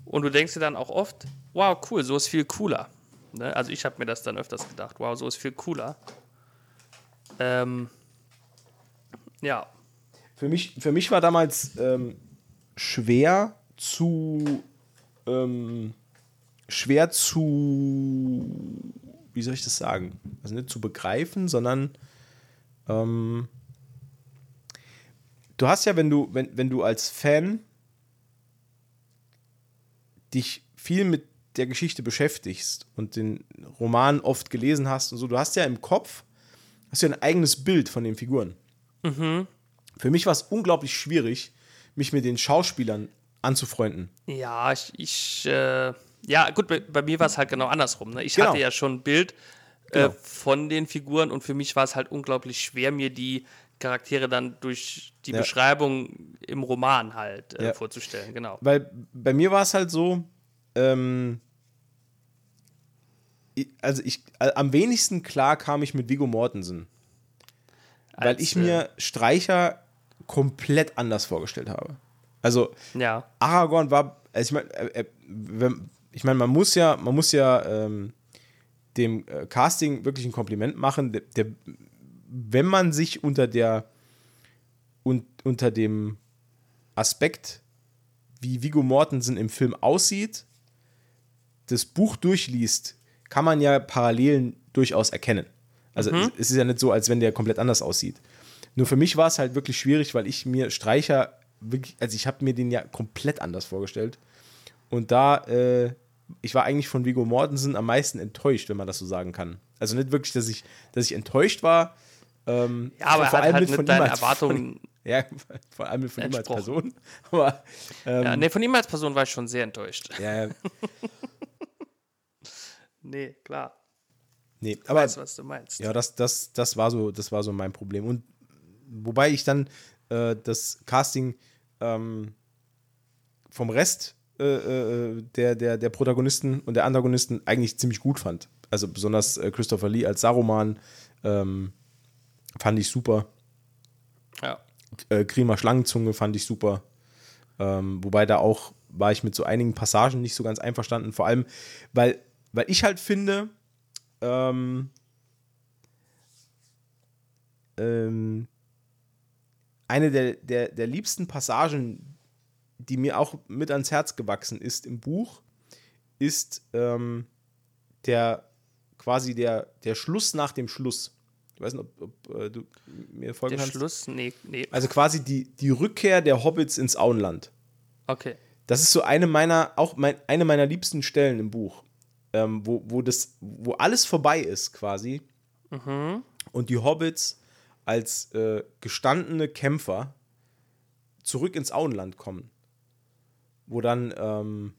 Und du denkst dir dann auch oft, wow, cool, so ist viel cooler. Ne? Also ich habe mir das dann öfters gedacht, wow, so ist viel cooler. Ähm, ja, Für mich, für mich war damals ähm, schwer zu. Ähm, schwer zu. Wie soll ich das sagen? Also nicht zu begreifen, sondern. Ähm, du hast ja, wenn du, wenn, wenn du als Fan dich viel mit der Geschichte beschäftigst und den Roman oft gelesen hast und so, du hast ja im Kopf hast ja ein eigenes Bild von den Figuren. Für mich war es unglaublich schwierig, mich mit den Schauspielern anzufreunden. Ja, ich, ich äh, ja, gut, bei, bei mir war es halt genau andersrum. Ne? Ich Genau. hatte ja schon ein Bild äh, Genau. von den Figuren und für mich war es halt unglaublich schwer, mir die Charaktere dann durch die Ja. Beschreibung im Roman halt äh, Ja. vorzustellen. Genau. Weil bei mir war es halt so, ähm, also ich, am wenigsten klar kam ich mit Viggo Mortensen. Weil Als, ich mir Streicher komplett anders vorgestellt habe. Also, ja, Aragorn war, also ich meine, äh, äh, ich meine, man muss ja, man muss ja ähm, dem äh, Casting wirklich ein Kompliment machen. Der, der, wenn man sich unter der und unter dem Aspekt, wie Viggo Mortensen im Film aussieht, das Buch durchliest, kann man ja Parallelen durchaus erkennen. Also es, es ist ja nicht so, als wenn der komplett anders aussieht. Nur für mich war es halt wirklich schwierig, weil ich mir Streicher wirklich, also ich habe mir den ja komplett anders vorgestellt. Und da, äh, ich war eigentlich von Viggo Mortensen am meisten enttäuscht, wenn man das so sagen kann. Also nicht wirklich, dass ich, dass ich enttäuscht war. Ähm, ja aber er hat halt mit deinen als- Erwartungen. Von, [LAUGHS] ja, vor allem von ihm als. Person. [LAUGHS] Aber ähm, ja, nee, von ihm als Person war ich schon sehr enttäuscht. ja, ja, [LAUGHS] Nee, klar. nee, Ich aber weiß, was du meinst. Ja, das, das, das, war so, das war so mein Problem. Und wobei ich dann äh, das Casting ähm, vom Rest äh, äh, der, der, der Protagonisten und der Antagonisten eigentlich ziemlich gut fand. Also besonders äh, Christopher Lee als Saruman ähm, fand ich super. Ja. Äh, Grima Schlangenzunge fand ich super. Ähm, wobei da auch war ich mit so einigen Passagen nicht so ganz einverstanden. Vor allem, weil, weil ich halt finde, ähm, ähm, eine der, der, der liebsten Passagen, die mir auch mit ans Herz gewachsen ist im Buch, ist ähm, der quasi der, der Schluss nach dem Schluss. Ich weiß nicht, ob, ob äh, du mir folgen Der kannst. Schluss? Nee, nee. Also quasi die, die Rückkehr der Hobbits ins Auenland. Okay. Das ist so eine meiner, auch mein, eine meiner liebsten Stellen im Buch, ähm, wo, wo, das, wo alles vorbei ist quasi. Und die Hobbits als äh, gestandene Kämpfer zurück ins Auenland kommen. Wo dann ähm,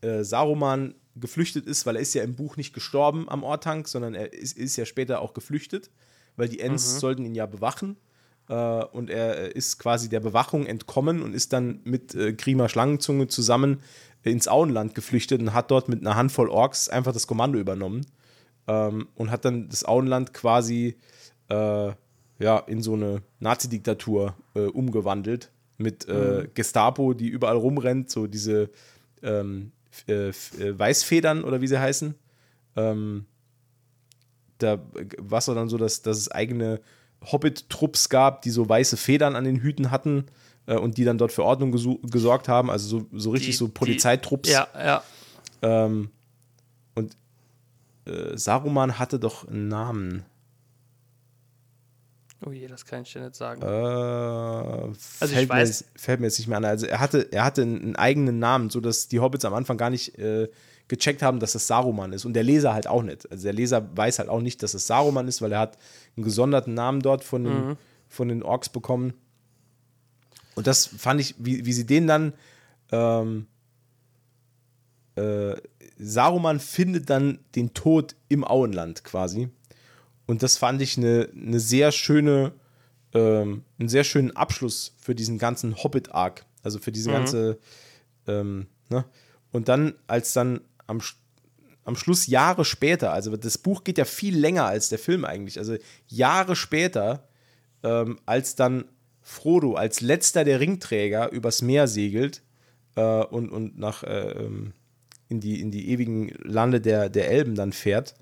äh, Saruman geflüchtet ist, weil er ist ja im Buch nicht gestorben am Ortank, sondern er ist, ist ja später auch geflüchtet, weil die Ents sollten ihn ja bewachen. Äh, und er ist quasi der Bewachung entkommen und ist dann mit äh, Grima Schlangenzunge zusammen ins Auenland geflüchtet und hat dort mit einer Handvoll Orks einfach das Kommando übernommen ähm, und hat dann das Auenland quasi äh, ja, in so eine Nazi-Diktatur äh, umgewandelt mit äh, Gestapo, die überall rumrennt, so diese ähm, äh, äh, Weißfedern oder wie sie heißen. Ähm, da war es dann so, dass, dass es eigene Hobbit-Trupps gab, die so weiße Federn an den Hüten hatten äh, und die dann dort für Ordnung gesorgt haben, also so, so richtig Die- so die- Polizeitrupps. Ja, ja. Ähm, und äh, Saruman hatte doch einen Namen. Oh je, das kann ich dir nicht sagen. Äh, Also ich fällt, weiß- mir, fällt mir jetzt nicht mehr an. Also er hatte, er hatte einen, eigenen Namen, sodass die Hobbits am Anfang gar nicht äh, gecheckt haben, dass es Saruman ist. Und der Leser halt auch nicht. Also der Leser weiß halt auch nicht, dass es Saruman ist, weil er hat einen gesonderten Namen dort von den, Mhm. von den Orks bekommen. Und das fand ich, wie, wie sie den dann ähm, äh, Saruman findet dann den Tod im Auenland quasi. Und das fand ich eine, eine sehr schöne, ähm, einen sehr schönen Abschluss für diesen ganzen Hobbit-Arc. Also für diese ganze, ähm, ne? Und dann, als dann am, am Schluss Jahre später, also das Buch geht ja viel länger als der Film eigentlich, also Jahre später, ähm, als dann Frodo als letzter der Ringträger übers Meer segelt äh, und, und nach äh, ähm, in, die, in die ewigen Lande der, der Elben dann fährt,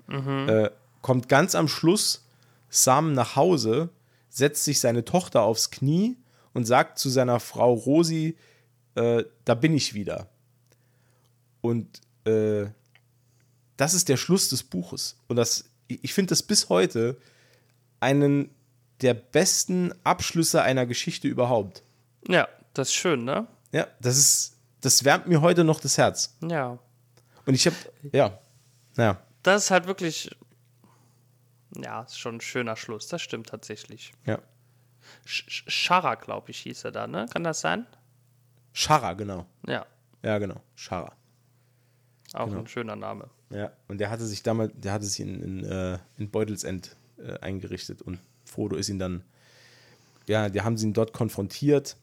äh, kommt ganz am Schluss Sam nach Hause, setzt sich seine Tochter aufs Knie und sagt zu seiner Frau Rosi, äh, da bin ich wieder. Und äh, das ist der Schluss des Buches. Und das, ich finde das bis heute einen der besten Abschlüsse einer Geschichte überhaupt. Ja, das ist schön, ne? Ja, das ist, das wärmt mir heute noch das Herz. Ja. Und ich habe, ja, naja, Das ist halt wirklich. Ja, ist schon ein schöner Schluss. Das stimmt tatsächlich. ja. Sch- Sch- Schara, glaube ich, hieß er da, ne? Kann das sein? Shara, genau. Ja, Ja, genau. Shara. auch Genau. ein schöner Name. Ja, und der hatte sich damals, der hatte sich in, in, äh, in Beutelsend äh, eingerichtet und Frodo ist ihn dann, ja, die haben sie ihn dort konfrontiert.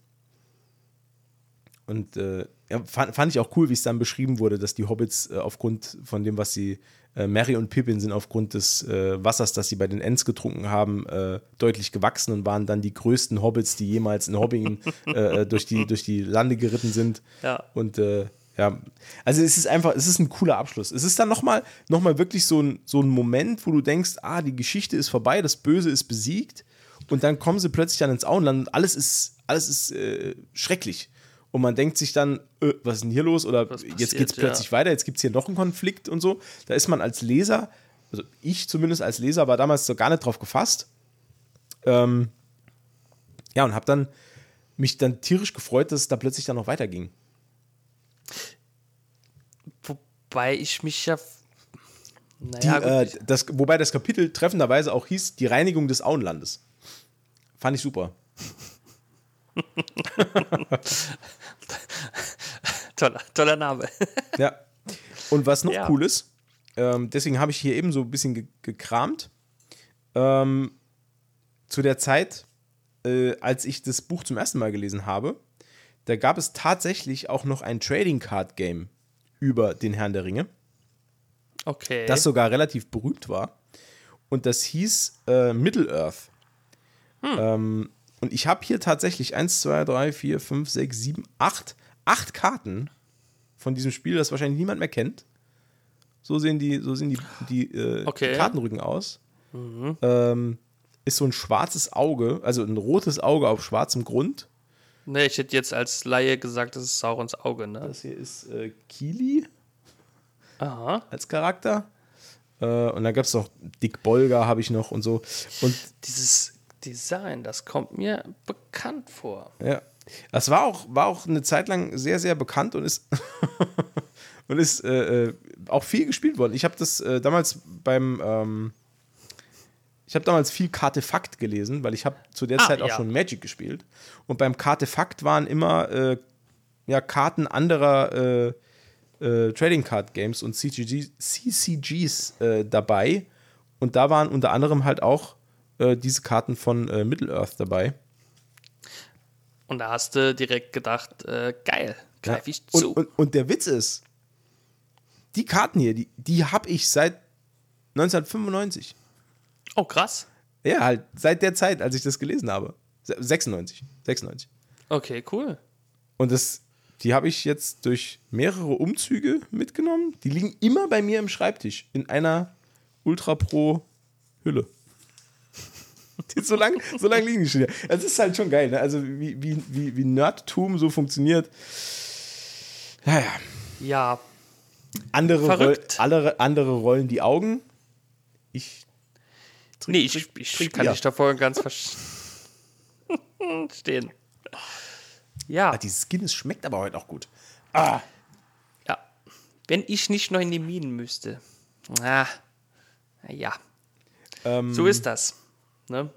Und äh, ja, fand, fand ich auch cool, wie es dann beschrieben wurde, dass die Hobbits äh, aufgrund von dem, was sie, äh, Mary und Pippin sind aufgrund des äh, Wassers, das sie bei den Ents getrunken haben, äh, deutlich gewachsen und waren dann die größten Hobbits, die jemals in Hobbingen [LAUGHS] äh, durch, die, durch die Lande geritten sind. Ja. Und äh, ja, also es ist einfach, es ist ein cooler Abschluss. Es ist dann nochmal noch mal wirklich so ein, so ein Moment, wo du denkst, ah, die Geschichte ist vorbei, das Böse ist besiegt und dann kommen sie plötzlich dann ins Auenland und alles ist, alles ist äh, schrecklich. Und man denkt sich dann, äh, was ist denn hier los? Oder Was jetzt passiert, geht es plötzlich ja. weiter, jetzt gibt es hier noch einen Konflikt und so. Da ist man als Leser, also ich zumindest als Leser war damals so gar nicht drauf gefasst. Ähm, ja, und habe dann mich dann tierisch gefreut, dass es da plötzlich dann noch weiterging. Wobei ich mich ja. Die, Naja, gut, äh, das, wobei das Kapitel treffenderweise auch hieß, die Reinigung des Auenlandes. Fand ich super. [LAUGHS] toller, toller Name. Ja. Und was noch Ja. cool ist, ähm, deswegen habe ich hier eben so ein bisschen ge gekramt. Ähm, zu der Zeit, äh, als ich das Buch zum ersten Mal gelesen habe, da gab es tatsächlich auch noch ein Trading Card Game über den Herrn der Ringe. Okay. das sogar relativ berühmt war. Und das hieß äh, Middle-earth. Ähm, und ich habe hier tatsächlich 1, 2, 3, 4, 5, 6, 7, 8, 8 Karten von diesem Spiel, das wahrscheinlich niemand mehr kennt. So sehen die, so sehen die, die, äh, Okay. die Kartenrücken aus. Ähm, ist so ein schwarzes Auge, also ein rotes Auge auf schwarzem Grund. Ne, ich hätte jetzt als Laie gesagt, das ist Saurons Auge, ne? Das hier ist äh, Kili Aha. als Charakter. Äh, und dann gab es noch Dick Bolger, habe ich noch und so. Und Dieses Design, das kommt mir bekannt vor. Ja. Das war auch, war auch eine Zeit lang sehr, sehr bekannt und ist, [LAUGHS] und ist äh, äh, auch viel gespielt worden. Ich habe das äh, damals beim, ähm, ich habe damals viel Kartefakt gelesen, weil ich habe zu der Ah, Zeit auch ja. schon Magic gespielt. Und beim Kartefakt waren immer äh, ja, Karten anderer äh, äh, Trading Card Games und CCG, CCGs äh, dabei. Und da waren unter anderem halt auch äh, diese Karten von äh, Middle-earth dabei. Und da hast du direkt gedacht, geil, greif ich und, zu. Und, und der Witz ist, die Karten hier, die, die habe ich seit 1995. oh, krass. Ja, halt seit der Zeit, als ich das gelesen habe. Se- 96. 96. Okay, cool. Und das, die habe ich jetzt durch mehrere Umzüge mitgenommen. Die liegen immer bei mir im Schreibtisch in einer Ultra Pro Hülle. [LAUGHS] Die- so lange so lang liegen die schon hier. Das ist halt schon geil, ne? Also wie, wie, wie, wie Nerdtum so funktioniert. Naja. Ja, Andere, roll, andere, andere rollen die Augen. Ich. Nee, ich, ich trink kann Bier. dich davor ganz verstehen. [LAUGHS] Ja, Ah, dieses Guinness schmeckt aber heute auch gut. ja. Wenn ich nicht noch in die Minen müsste. Ah, ja. Ähm, So ist das. Ne?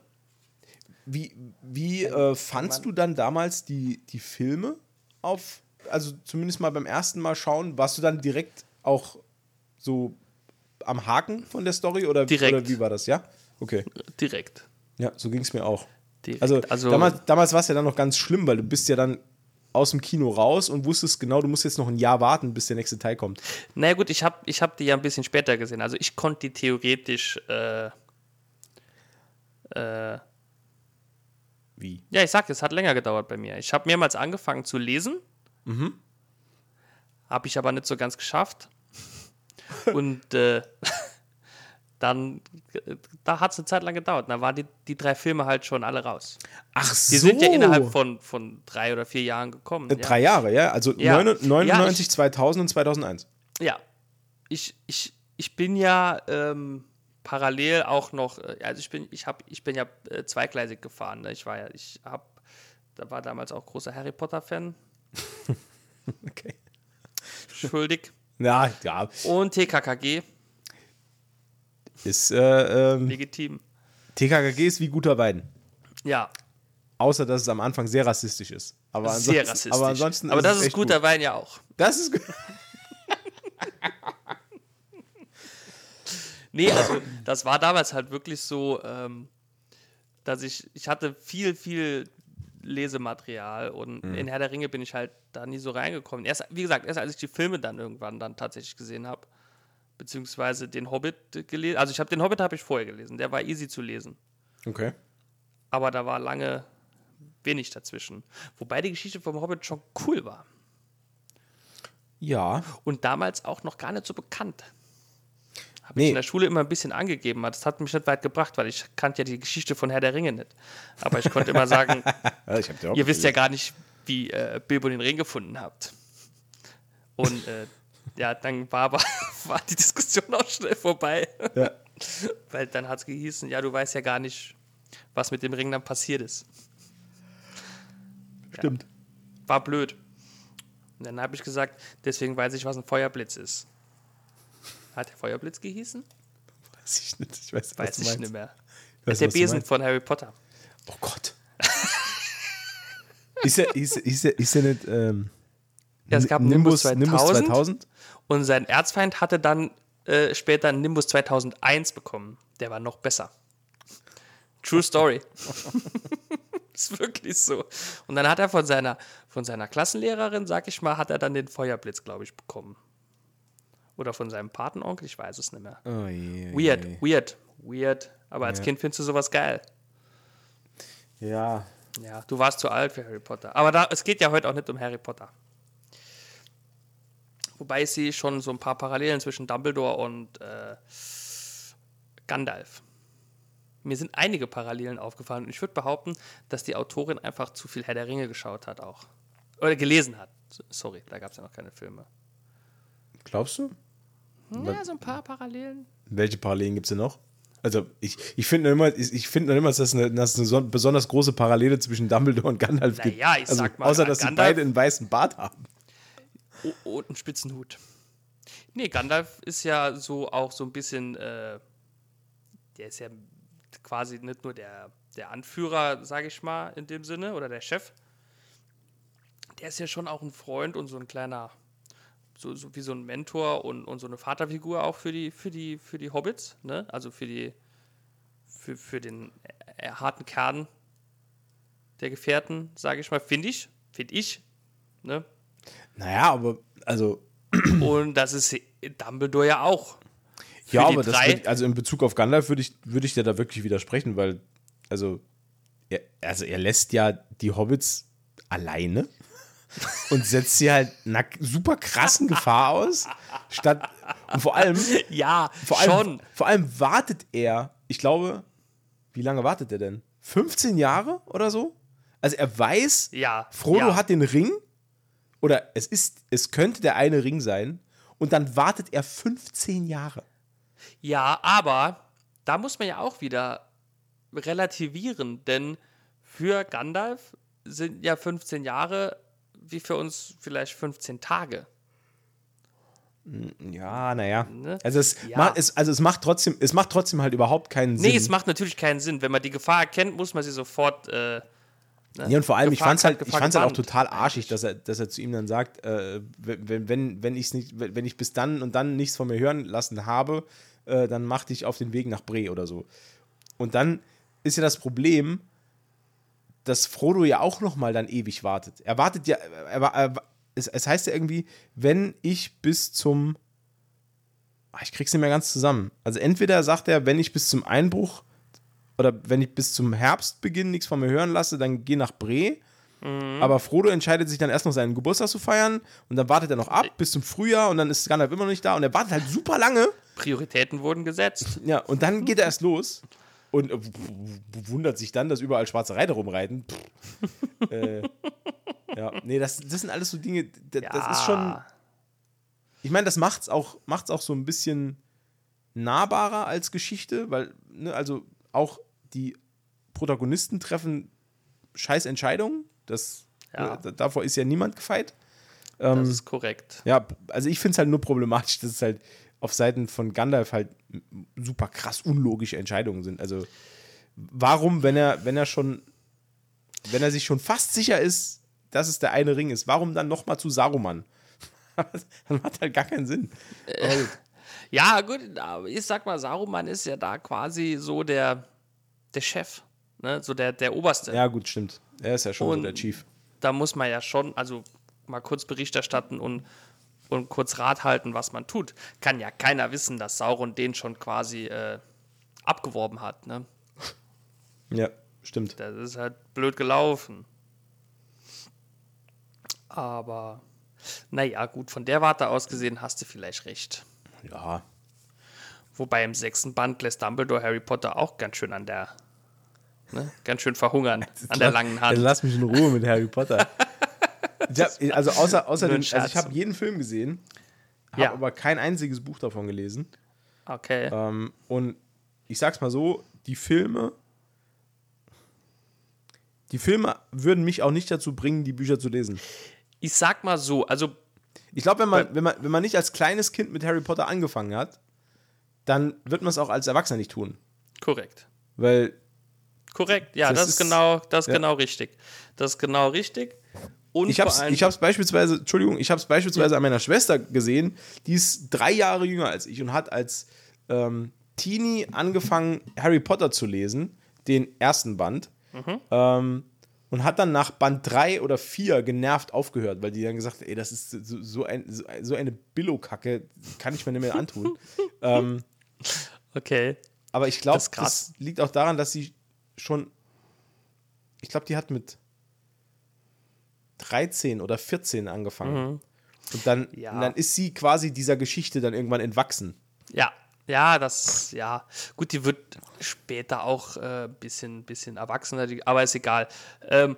Wie, wie äh, fandst du dann damals die, die Filme auf, also zumindest mal beim ersten Mal schauen, warst du dann direkt auch so am Haken von der Story oder, Direkt. oder wie war das, ja? Okay. Direkt. Ja, so ging es mir auch. Direkt. Also, Also- damals, damals war es ja dann noch ganz schlimm, weil du bist ja dann aus dem Kino raus und wusstest genau, du musst jetzt noch ein Jahr warten, bis der nächste Teil kommt. Naja gut, ich habe ich hab die ja ein bisschen später gesehen. Also ich konnte die theoretisch, äh, äh, Wie? ja, ich sag, es hat länger gedauert bei mir. Ich habe mehrmals angefangen zu lesen, habe ich aber nicht so ganz geschafft. Und äh, [LAUGHS] dann, da hat es eine Zeit lang gedauert. Da waren die, die drei Filme halt schon alle raus. Ach Die sind ja innerhalb von, von drei oder vier Jahren gekommen. Äh, ja. Drei Jahre, ja? Also Ja. 99, Ja, 2000 und 2001. Ja, ich, ich, ich bin ja ähm, parallel auch noch, äh, also ich bin, ich hab, ich bin ja äh, zweigleisig gefahren. Ne? Ich war ja, ich hab, da war damals auch großer Harry Potter-Fan, [LAUGHS] Okay. schuldig. Ja, ja. Und TKKG, Ist, äh, ähm, legitim. TKKG ist wie guter Wein. Ja, Außer, dass es am Anfang sehr rassistisch ist. Aber sehr ansonsten, rassistisch. Aber ansonsten aber das es ist guter gut. Wein ja auch. Das ist gut. [LAUGHS] Nee, also das war damals halt wirklich so, ähm, dass ich, ich hatte viel, viel Lesematerial und in Herr der Ringe bin ich halt da nie so reingekommen. Erst, wie gesagt, erst als ich die Filme dann irgendwann dann tatsächlich gesehen habe, beziehungsweise den Hobbit gelesen, also ich habe den Hobbit habe ich vorher gelesen, der war easy zu lesen, Okay. aber da war lange wenig dazwischen. Wobei die Geschichte vom Hobbit schon cool war Ja. und damals auch noch gar nicht so bekannt. Habe Nee. ich in der Schule immer ein bisschen angegeben. Das hat mich nicht weit gebracht, weil ich kannte ja die Geschichte von Herr der Ringe nicht. Aber ich konnte immer sagen, [LAUGHS] ihr wisst ja gar nicht, wie äh, Bilbo den Ring gefunden habt. Und äh, ja, dann war aber [LAUGHS] war die Diskussion auch schnell vorbei. Ja. [LAUGHS] Weil dann hat es gehießen, ja, du weißt ja gar nicht, was mit dem Ring dann passiert ist. Stimmt. War blöd. Und dann habe ich gesagt, deswegen weiß ich, was ein Feuerblitz ist. Hat der Feuerblitz gehießen? Weiß ich nicht. Ich weiß, Weiß ich nicht mehr. Ich weiß, der was du Besen von Harry Potter. Oh Gott. ist er, ist, ist, er, ist er nicht. Ähm, Ja, es gab Nimbus 2000. Nimbus 2000? Und sein Erzfeind hatte dann äh, später einen Nimbus 2001 bekommen. Der war noch besser. True Story. [LAUGHS] ist wirklich so. Und dann hat er von seiner, von seiner Klassenlehrerin, sag ich mal, hat er dann den Feuerblitz, glaube ich, bekommen. Oder von seinem Patenonkel, ich weiß es nicht mehr. Oh je, Weird, je. weird, weird. Aber als Kind findest du sowas geil. Ja. Ja, du warst zu alt für Harry Potter. Aber da, es geht ja heute auch nicht um Harry Potter. Wobei ich sehe schon so ein paar Parallelen zwischen Dumbledore und äh, Gandalf. Mir sind einige Parallelen aufgefallen und ich würde behaupten, dass die Autorin einfach zu viel Herr der Ringe geschaut hat auch. Oder gelesen hat. Sorry, da gab es ja noch keine Filme. Glaubst du? Ja, so ein paar Parallelen. Welche Parallelen gibt es denn noch? Also ich, ich finde noch immer, ich, ich finde immer, dass es eine, dass eine so, besonders große Parallele zwischen Dumbledore und Gandalf gibt. Naja, ich also, sag mal, außer dass sie Gandalf- beide einen weißen Bart haben. Oh, und einen spitzen Hut. Nee, Gandalf ist ja so auch so ein bisschen, äh, der ist ja quasi nicht nur der, der Anführer, sage ich mal, in dem Sinne, oder der Chef. Der ist ja schon auch ein Freund und so ein kleiner, so, so wie so ein Mentor und, und so eine Vaterfigur auch für die, für die, für die Hobbits, ne? Also für die, für, für den äh, harten Kern der Gefährten, sage ich mal, finde ich, finde ich, ne? Naja, aber also [CLEARS THROAT] Und das ist Dumbledore ja auch. Für ja, aber das würd, also in Bezug auf Gandalf würde ich, würde ich dir da wirklich widersprechen, weil also er, also er lässt ja die Hobbits alleine [LAUGHS] und setzt sie halt einer super krassen Gefahr aus, statt und vor allem Ja, vor allem, schon. vor allem wartet er, ich glaube, wie lange wartet er denn? 15 Jahre oder so? Also er weiß, Ja, Frodo ja. hat den Ring oder es ist, es könnte der eine Ring sein und dann wartet er 15 Jahre. Ja, aber da muss man ja auch wieder relativieren, denn für Gandalf sind ja 15 Jahre wie für uns vielleicht 15 Tage. Ja, naja. Ne? Also, es Ja. macht, es, also es macht trotzdem, es macht trotzdem halt überhaupt keinen Sinn. Nee, es macht natürlich keinen Sinn. Wenn man die Gefahr erkennt, muss man sie sofort. Äh, Ja, und vor allem, ich Gefahr- fand's halt, ich Gefahr fand's halt auch total arschig, dass er, dass er zu ihm dann sagt, äh, wenn, wenn, wenn, ich's nicht, wenn ich bis dann und dann nichts von mir hören lassen habe, äh, dann mach dich auf den Weg nach Bre oder so. Und dann ist ja das Problem, dass Frodo ja auch noch mal dann ewig wartet. Er wartet ja, er, war- er, es, es heißt ja irgendwie, wenn ich bis zum, Ah, ich krieg's nicht mehr ganz zusammen. Also entweder sagt er, wenn ich bis zum Einbruch oder wenn ich bis zum Herbstbeginn nichts von mir hören lasse, dann geh nach Bre. Aber Frodo entscheidet sich dann erst noch seinen Geburtstag zu feiern und dann wartet er noch ab bis zum Frühjahr und dann ist Gandalf immer noch nicht da und er wartet halt super lange. Prioritäten wurden gesetzt. Ja, und dann geht er erst los und äh, wundert sich dann, dass überall schwarze Reiter rumreiten. Pff. äh, ja, nee, das, das sind alles so Dinge, das, das ist schon. Ich meine, das macht's auch, macht's auch so ein bisschen nahbarer als Geschichte, weil, ne, also auch die Protagonisten treffen scheiß Entscheidungen. Das, Ja. äh, davor ist ja niemand gefeit. Das ist korrekt. Ja, also ich finde es halt nur problematisch, dass es halt auf Seiten von Gandalf halt super krass unlogische Entscheidungen sind. Also warum, wenn er, wenn er schon, wenn er sich schon fast sicher ist, dass es der eine Ring ist, warum dann nochmal zu Saruman? [LAUGHS] dann macht halt gar keinen Sinn. Gut. Ja, gut, ich sag mal, Saruman ist ja da quasi so der, der Chef, ne? so der, der Oberste. Ja, gut, stimmt. Er ist ja schon so der Chief. Da muss man ja schon, also mal kurz Bericht erstatten und, und kurz Rat halten, was man tut. Kann ja keiner wissen, dass Sauron den schon quasi äh, abgeworben hat. Ne? Ja, stimmt. Das ist halt blöd gelaufen. Aber, naja, gut, von der Warte aus gesehen hast du vielleicht recht. Ja. Wobei im sechsten Band lässt Dumbledore Harry Potter auch ganz schön an der, ne, ganz schön verhungern [LAUGHS] an der langen Hand. lass mich in Ruhe mit Harry Potter. [LAUGHS] Hab, also außer, außer den, also ich habe jeden Film gesehen, habe Ja. aber kein einziges Buch davon gelesen. Okay. Ähm, und ich sag's mal so, die Filme, die Filme würden mich auch nicht dazu bringen, die Bücher zu lesen. Ich sag mal so, also Ich glaube, wenn man, wenn, man, wenn man nicht als kleines Kind mit Harry Potter angefangen hat, dann wird man es auch als Erwachsener nicht tun. korrekt. Weil, Korrekt, ja, Das das, ist genau, das ja. genau richtig. Das ist genau richtig. Und ich habe hab's beispielsweise, Entschuldigung, ich habe es beispielsweise an meiner Schwester gesehen, die ist drei Jahre jünger als ich und hat als ähm, Teenie angefangen, Harry Potter zu lesen, den ersten Band. Mhm. Ähm, und hat dann nach Band 3 oder 4 genervt aufgehört, weil die dann gesagt hat, ey, das ist so, so, ein, so, eine Billo-Kacke, kann ich mir nicht mehr antun. [LAUGHS] ähm, okay, aber ich glaube, Das das liegt auch daran, dass sie schon, ich glaube, die hat mit 13 oder 14 angefangen. Mhm. Und dann, Ja. und dann ist sie quasi dieser Geschichte dann irgendwann entwachsen. Ja, ja, das, ja. Gut, die wird später auch ein äh, bisschen, bisschen erwachsener, aber ist egal. Ähm,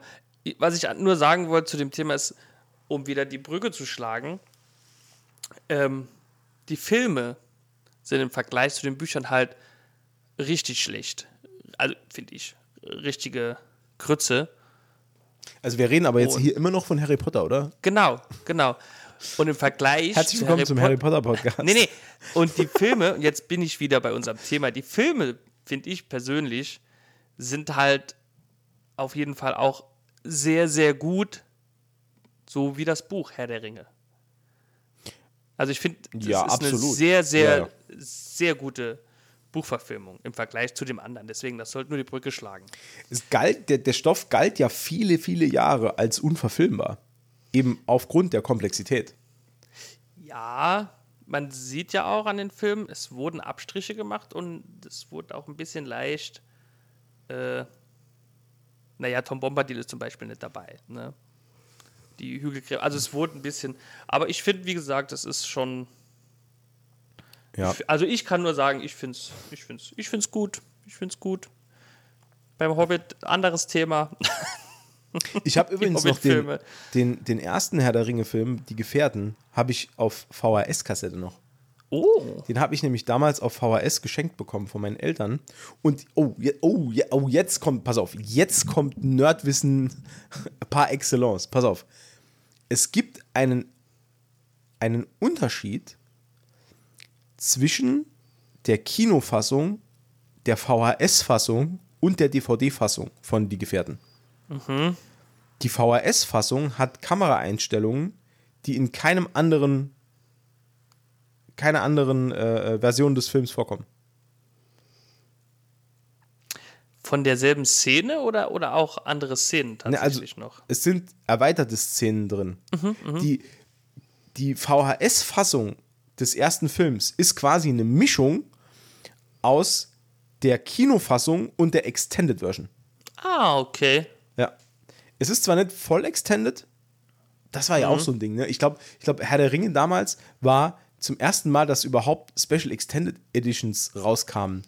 was ich nur sagen wollte zu dem Thema ist, um wieder die Brücke zu schlagen, ähm, die Filme sind im Vergleich zu den Büchern halt richtig schlecht. Also, finde ich. Richtige Grütze. Also wir reden aber jetzt Und- hier immer noch von Harry Potter, oder? Genau, genau. Und im Vergleich. Herzlich willkommen zum Pot- Harry Potter Podcast. Nee, nee. Und die Filme, und jetzt bin ich wieder bei unserem Thema, die Filme, finde ich persönlich, sind halt auf jeden Fall auch sehr, sehr gut, so wie das Buch Herr der Ringe. Also ich finde, das Ja, ist eine absolut. sehr, sehr, Ja, ja. sehr gute Buchverfilmung im Vergleich zu dem anderen. Deswegen, das sollte nur die Brücke schlagen. Es galt, der, der Stoff galt ja viele, viele Jahre als unverfilmbar. Eben aufgrund der Komplexität. Ja, man sieht ja auch an den Filmen, es wurden Abstriche gemacht und es wurde auch ein bisschen leicht. Äh, naja, Tom Bombadil ist zum Beispiel nicht dabei. Ne? Die Hügelgräber, also es wurde ein bisschen. Aber ich finde, wie gesagt, es ist schon. Ja. Ich, also ich kann nur sagen, ich finde es ich find's, ich find's gut. Ich finde es gut. Beim Hobbit anderes Thema. [LAUGHS] Ich habe übrigens noch den, den, den ersten Herr der Ringe-Film, Die Gefährten, habe ich auf VHS-Kassette noch. Oh. Den habe ich nämlich damals auf VHS geschenkt bekommen von meinen Eltern. Und oh, oh, oh, jetzt kommt, pass auf, jetzt kommt Nerdwissen [LAUGHS] par excellence. Pass auf. Es gibt einen, einen Unterschied zwischen der Kinofassung, der VHS-Fassung und der DVD-Fassung von Die Gefährten. Die VHS-Fassung hat Kameraeinstellungen, die in keinem anderen keine anderen äh, Version des Films vorkommen. Von derselben Szene oder, oder auch andere Szenen Ne, also, tatsächlich noch? es sind erweiterte Szenen drin. die die VHS-Fassung des ersten Films ist quasi eine Mischung aus der Kinofassung und der Extended Version. Ah, okay. Ja. Es ist zwar nicht voll extended, das war ja auch so ein Ding, ne? Ich glaube, ich glaub, Herr der Ringe damals war zum ersten Mal, dass überhaupt Special Extended Editions rauskamen,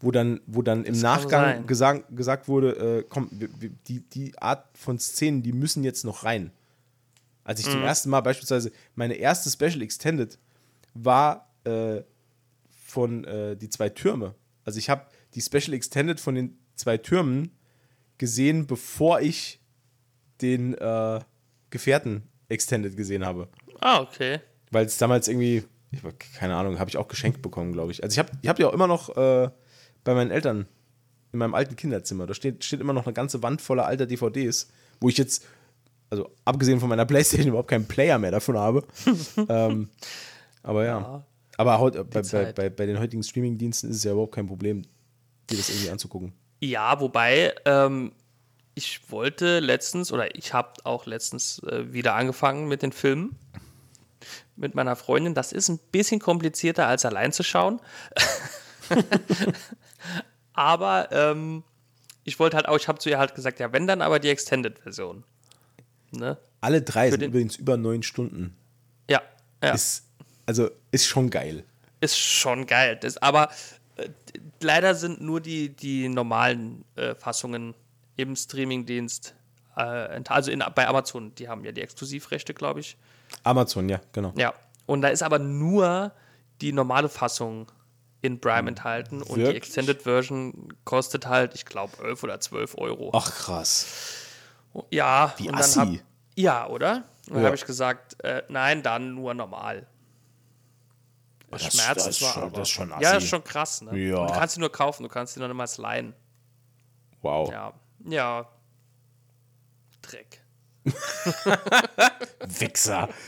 wo dann, wo dann im Nachgang gesagt, gesagt wurde, äh, komm, die, die Art von Szenen, die müssen jetzt noch rein. Als ich zum ersten Mal beispielsweise, meine erste Special Extended war äh, von äh, die zwei Türme. Also ich habe die Special Extended von den zwei Türmen gesehen, bevor ich den äh, Gefährten Extended gesehen habe. Ah, okay. Weil es damals irgendwie, ich hab, keine Ahnung, habe ich auch geschenkt bekommen, glaube ich. Also ich habe ich hab die auch immer noch äh, bei meinen Eltern in meinem alten Kinderzimmer. Da steht, steht immer noch eine ganze Wand voller alter DVDs, wo ich jetzt, also abgesehen von meiner [LAUGHS] Playstation, überhaupt keinen Player mehr davon habe. [LAUGHS] ähm, aber ja. Aber heut, bei, bei, Zeit. bei, bei den heutigen Streaming-Diensten ist es ja überhaupt kein Problem, dir das irgendwie anzugucken. Ja, wobei, ähm, ich wollte letztens, oder ich habe auch letztens äh, wieder angefangen mit den Filmen mit meiner Freundin. Das ist ein bisschen komplizierter, als allein zu schauen. [LAUGHS] aber ähm, ich wollte halt auch, ich habe zu ihr halt gesagt, ja, wenn dann aber die Extended-Version. Ne? Alle drei sind den- übrigens über neun Stunden. Ja, ja. Ist, also ist schon geil. ist schon geil. Das, aber äh, leider sind nur die, die normalen äh, Fassungen im Streamingdienst, äh, also in, bei Amazon, die haben ja die Exklusivrechte, glaube ich. Amazon, ja, genau. Ja. Und da ist aber nur die normale Fassung in Prime enthalten und die? Extended Version kostet halt, ich glaube, 11 oder 12 Euro. Ach krass. Ja, Wie und assi. hab, ja, oder? Und dann Ja. habe ich gesagt, äh, nein, dann nur normal. Das, Schmerz das ist schon- aber, das ist schon Ja, assi. ist schon krass, ne? Ja. Und du kannst sie nur kaufen, du kannst sie noch nicht mal leihen. Wow. Ja. Ja. Dreck. [LAUGHS] Wichser. [LAUGHS]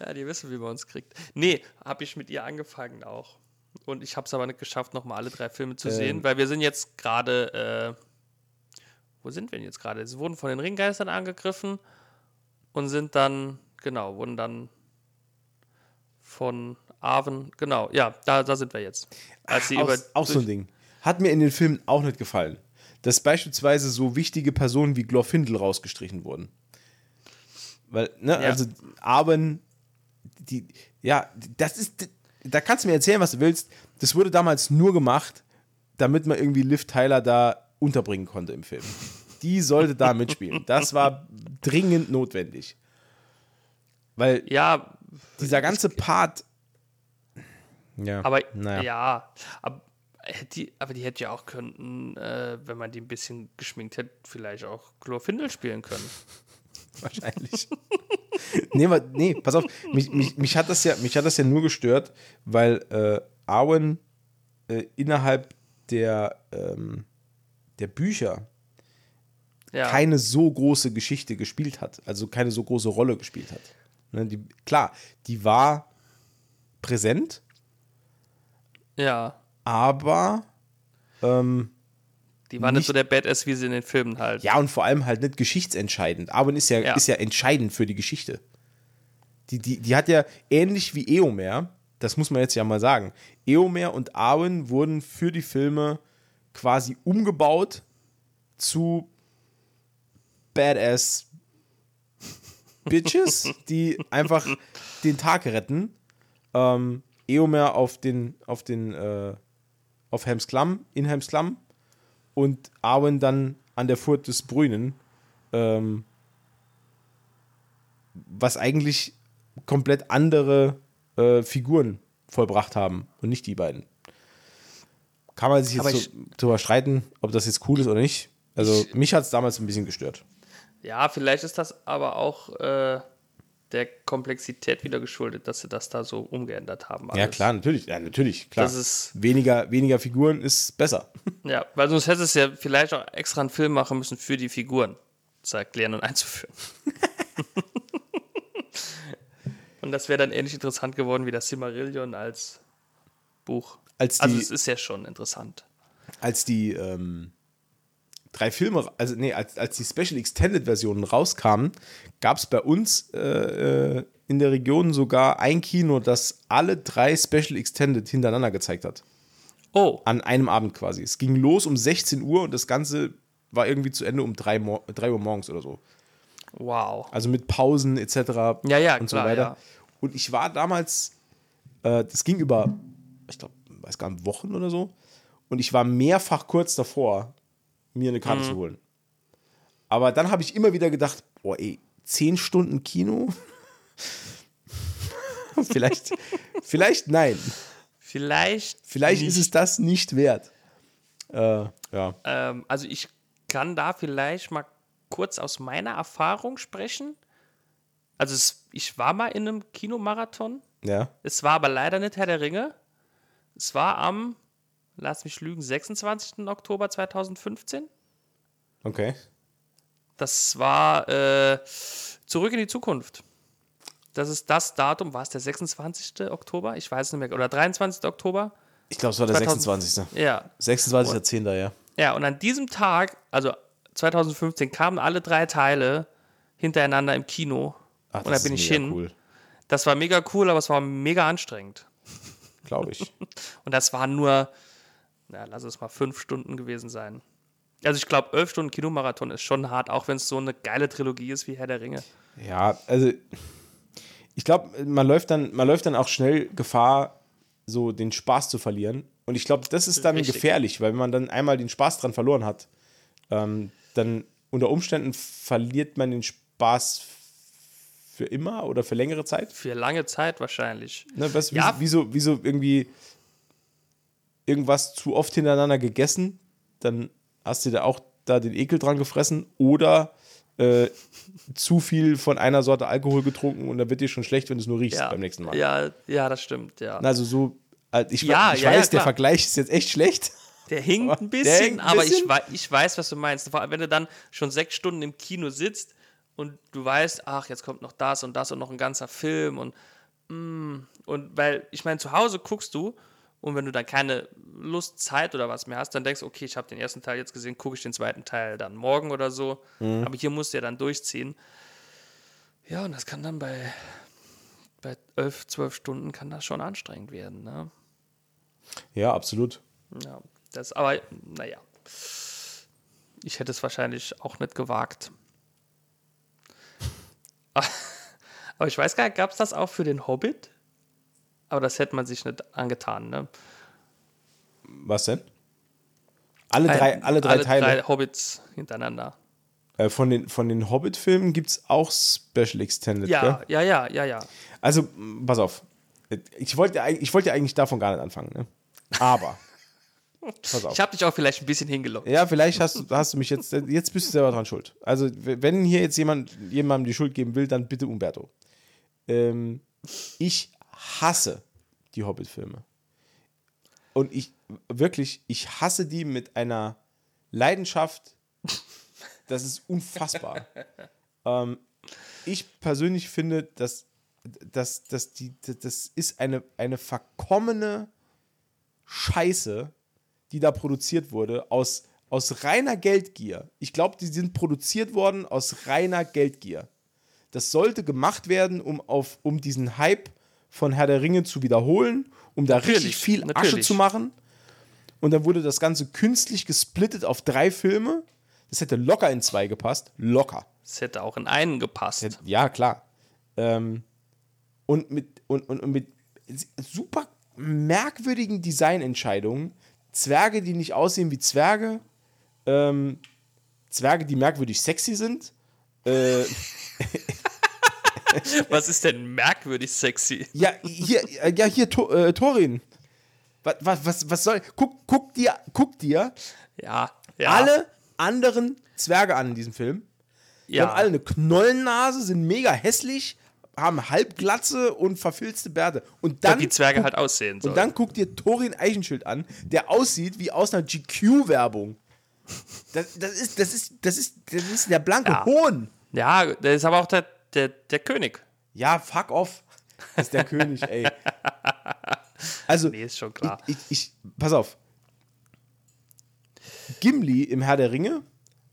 Ja, die wissen, wie man uns kriegt. Nee, habe ich mit ihr angefangen auch. Und ich habe es aber nicht geschafft, nochmal alle drei Filme zu Ähm. sehen, weil wir sind jetzt gerade, äh, wo sind wir denn jetzt gerade? Sie wurden von den Ringgeistern angegriffen und sind dann, genau, wurden dann von Arwen, genau, ja, da, da sind wir jetzt. Als sie über, Auch, so ein Ding. Hat mir in den Filmen auch nicht gefallen. Dass beispielsweise so wichtige Personen wie Glorfindel rausgestrichen wurden. Weil, ne, Ja. also Arwen, die, ja, das ist, da kannst du mir erzählen, was du willst. Das wurde damals nur gemacht, damit man irgendwie Liv Tyler da unterbringen konnte im Film. Die sollte da mitspielen. Das war [LAUGHS] dringend notwendig. Weil Ja, dieser ganze Part. Ja, aber naja. ja, aber die, aber die hätte ja auch könnten, äh, wenn man die ein bisschen geschminkt hätte, vielleicht auch Glorfindel spielen können. [LAUGHS] wahrscheinlich. nee, aber, nee, pass auf, mich, mich, mich, hat das ja, mich hat das ja nur gestört, weil äh, Arwen äh, innerhalb der, ähm, der Bücher Ja, keine so große Geschichte gespielt hat, also keine so große Rolle gespielt hat. Ne, die, klar, die war präsent, ja. aber ähm, Die war nicht, Nicht- so der Badass, wie sie in den Filmen halt. ja, und vor allem halt nicht geschichtsentscheidend. Arwen ist ja, Ja. ist ja entscheidend für die Geschichte. Die, die, die hat ja ähnlich wie Eomer, das muss man jetzt ja mal sagen, Eomer und Arwen wurden für die Filme quasi umgebaut zu Badass Bitches, die einfach den Tag retten. Ähm, Eomer auf den, auf den, äh, auf Helms Klamm, in Helms Klamm und Arwen dann an der Furt des Brünen, ähm, was eigentlich komplett andere äh, Figuren vollbracht haben und nicht die beiden. Kann man sich jetzt so ich- drüber streiten, ob das jetzt cool ist oder nicht. Also mich hat es damals ein bisschen gestört. Ja, vielleicht ist das aber auch äh, der Komplexität wieder geschuldet, dass sie das da so umgeändert haben. Ja, alles. klar, natürlich. Ja, natürlich, klar. Das ist- weniger, weniger Figuren ist besser. [LAUGHS] Ja, weil sonst hätte es ja vielleicht auch extra einen Film machen müssen für die Figuren zu erklären und einzuführen. [LAUGHS] und das wäre dann ähnlich interessant geworden wie das Silmarillion als Buch. Als die, Also es ist ja schon interessant. als die ähm, drei Filme, also nee, als, als die Special Extended Versionen rauskamen, gab es bei uns äh, äh, in der Region sogar ein Kino, das alle drei Special Extended hintereinander gezeigt hat. Oh, An einem Abend quasi. Es ging los um 16 Uhr und das Ganze war irgendwie zu Ende um 3, Mo 3 Uhr morgens oder so. wow. Also mit Pausen etc. Ja, ja, und so klar, weiter. ja. Und ich war damals, äh, das ging über, ich glaube, weiß gar nicht, Wochen oder so. Und ich war mehrfach kurz davor, mir eine Mhm. Karte zu holen. Aber dann habe ich immer wieder gedacht, boah, ey, 10 Stunden Kino? [LAUGHS] vielleicht, vielleicht nein. Vielleicht, Vielleicht ist es das nicht wert. Äh, ja. ähm, also ich kann da vielleicht mal kurz aus meiner Erfahrung sprechen. Also es, ich war mal in einem Kinomarathon. Ja. Es war aber leider nicht Herr der Ringe. Es war am, lass mich lügen, 26. Oktober 2015. Okay. Das war äh, Zurück in die Zukunft. Das ist das Datum, war es der 26. Oktober? Ich weiß nicht mehr. Oder 23. Oktober? Ich glaube, es war der 2000 26. Ja. 26.10. ja. Ja, und an diesem Tag, also 2015, kamen alle drei Teile hintereinander im Kino. Ach, und da bin ist ich hin. Cool, Das war mega cool, aber es war mega anstrengend. glaube ich. [LAUGHS] Und das waren nur, na, lass es mal fünf Stunden gewesen sein. Also ich glaube, elf Stunden Kinomarathon ist schon hart, auch wenn es so eine geile Trilogie ist wie Herr der Ringe. Ja, also ich glaube, man läuft dann, man läuft dann auch schnell Gefahr, so den Spaß zu verlieren. Und ich glaube, das ist dann Richtig. gefährlich, weil wenn man dann einmal den Spaß dran verloren hat, ähm, dann unter Umständen verliert man den Spaß für immer oder für längere Zeit. Für lange Zeit wahrscheinlich. Ne, was, Ja. wie, wieso, wieso irgendwie irgendwas zu oft hintereinander gegessen, dann hast du da auch da den Ekel dran gefressen oder äh, zu viel von einer Sorte Alkohol getrunken und dann wird dir schon schlecht, wenn du es nur riechst Ja, beim nächsten Mal. ja, ja, das stimmt, ja. Also so, äh, ich, Ja, ich ja, weiß, der. Vergleich ist jetzt echt schlecht. Der hinkt ein bisschen, hinkt aber ich, bisschen. wei ich weiß, was du meinst. Vor allem, Wenn du dann schon sechs Stunden im Kino sitzt und du weißt, ach, jetzt kommt noch das und das und noch ein ganzer Film und mm, und weil, ich meine, zu Hause guckst du und wenn du dann keine Lust, Zeit oder was mehr hast, dann denkst du, okay, ich habe den ersten Teil jetzt gesehen, gucke ich den zweiten Teil dann morgen oder so. Mhm. Aber hier musst du ja dann durchziehen. Ja, und das kann dann bei, bei elf, zwölf Stunden kann das schon anstrengend werden, ne? Ja, absolut. Ja, das, aber naja. Ich hätte es wahrscheinlich auch nicht gewagt. [LAUGHS] Aber ich weiß gar nicht, gab es das auch für den Hobbit? Aber das hätte man sich nicht angetan, ne? Was denn? Alle drei, alle drei alle Teile. drei Hobbits hintereinander. Äh, von den, von den Hobbit-Filmen gibt es auch Special Extended, Ja, gell? ja, ja, ja, ja. Also, pass auf. Ich wollte, ich wollte ja eigentlich davon gar nicht anfangen, ne? Aber. [LAUGHS] Ich habe dich auch vielleicht ein bisschen hingelockt. Ja, vielleicht hast du, hast du mich jetzt, jetzt bist du selber dran schuld. Also, wenn hier jetzt jemand jemandem die Schuld geben will, dann bitte Umberto. Ähm, ich hasse die Hobbit-Filme. Und ich, wirklich, ich hasse die mit einer Leidenschaft, das ist unfassbar. [LAUGHS] ähm, ich persönlich finde, dass, dass, dass die, das ist eine, eine verkommene Scheiße, die da produziert wurde, aus, aus reiner Geldgier. Ich glaube, die sind produziert worden aus reiner Geldgier. Das sollte gemacht werden, um, auf, um diesen Hype von Herr der Ringe zu wiederholen, um da Natürlich, richtig viel Asche natürlich. zu machen. Und dann wurde das Ganze künstlich gesplittet auf drei Filme. Das hätte locker in zwei gepasst. Locker. Es hätte auch in einen gepasst. Ja, klar. Ähm, und mit, und, und, und mit super merkwürdigen Designentscheidungen. Zwerge, die nicht aussehen wie Zwerge. Ähm, Zwerge, die merkwürdig sexy sind. Äh, [LAUGHS] [LAUGHS] [LAUGHS] Was ist denn merkwürdig sexy? ja, hier, ja, hier, to, äh, Thorin. Was, was, was, was soll. Guck, guck dir, guck dir Ja, ja. alle anderen Zwerge an in diesem Film. Die ja. haben alle eine Knollennase, sind mega hässlich, haben Halbglatze und verfilzte Bärte. Und dann, wie Zwerge guck, halt aussehen sollen. und dann guck dir Thorin Eichenschild an, der aussieht wie aus einer GQ-Werbung. Das, das, ist, das, ist, das, ist, das ist der blanke Ja. Hohn. ja, der ist aber auch der, der, der König. Ja, fuck off. Das ist der König, ey. [LAUGHS] Also, Nee, ist schon klar. ich, ich, ich, pass auf. Gimli im Herr der Ringe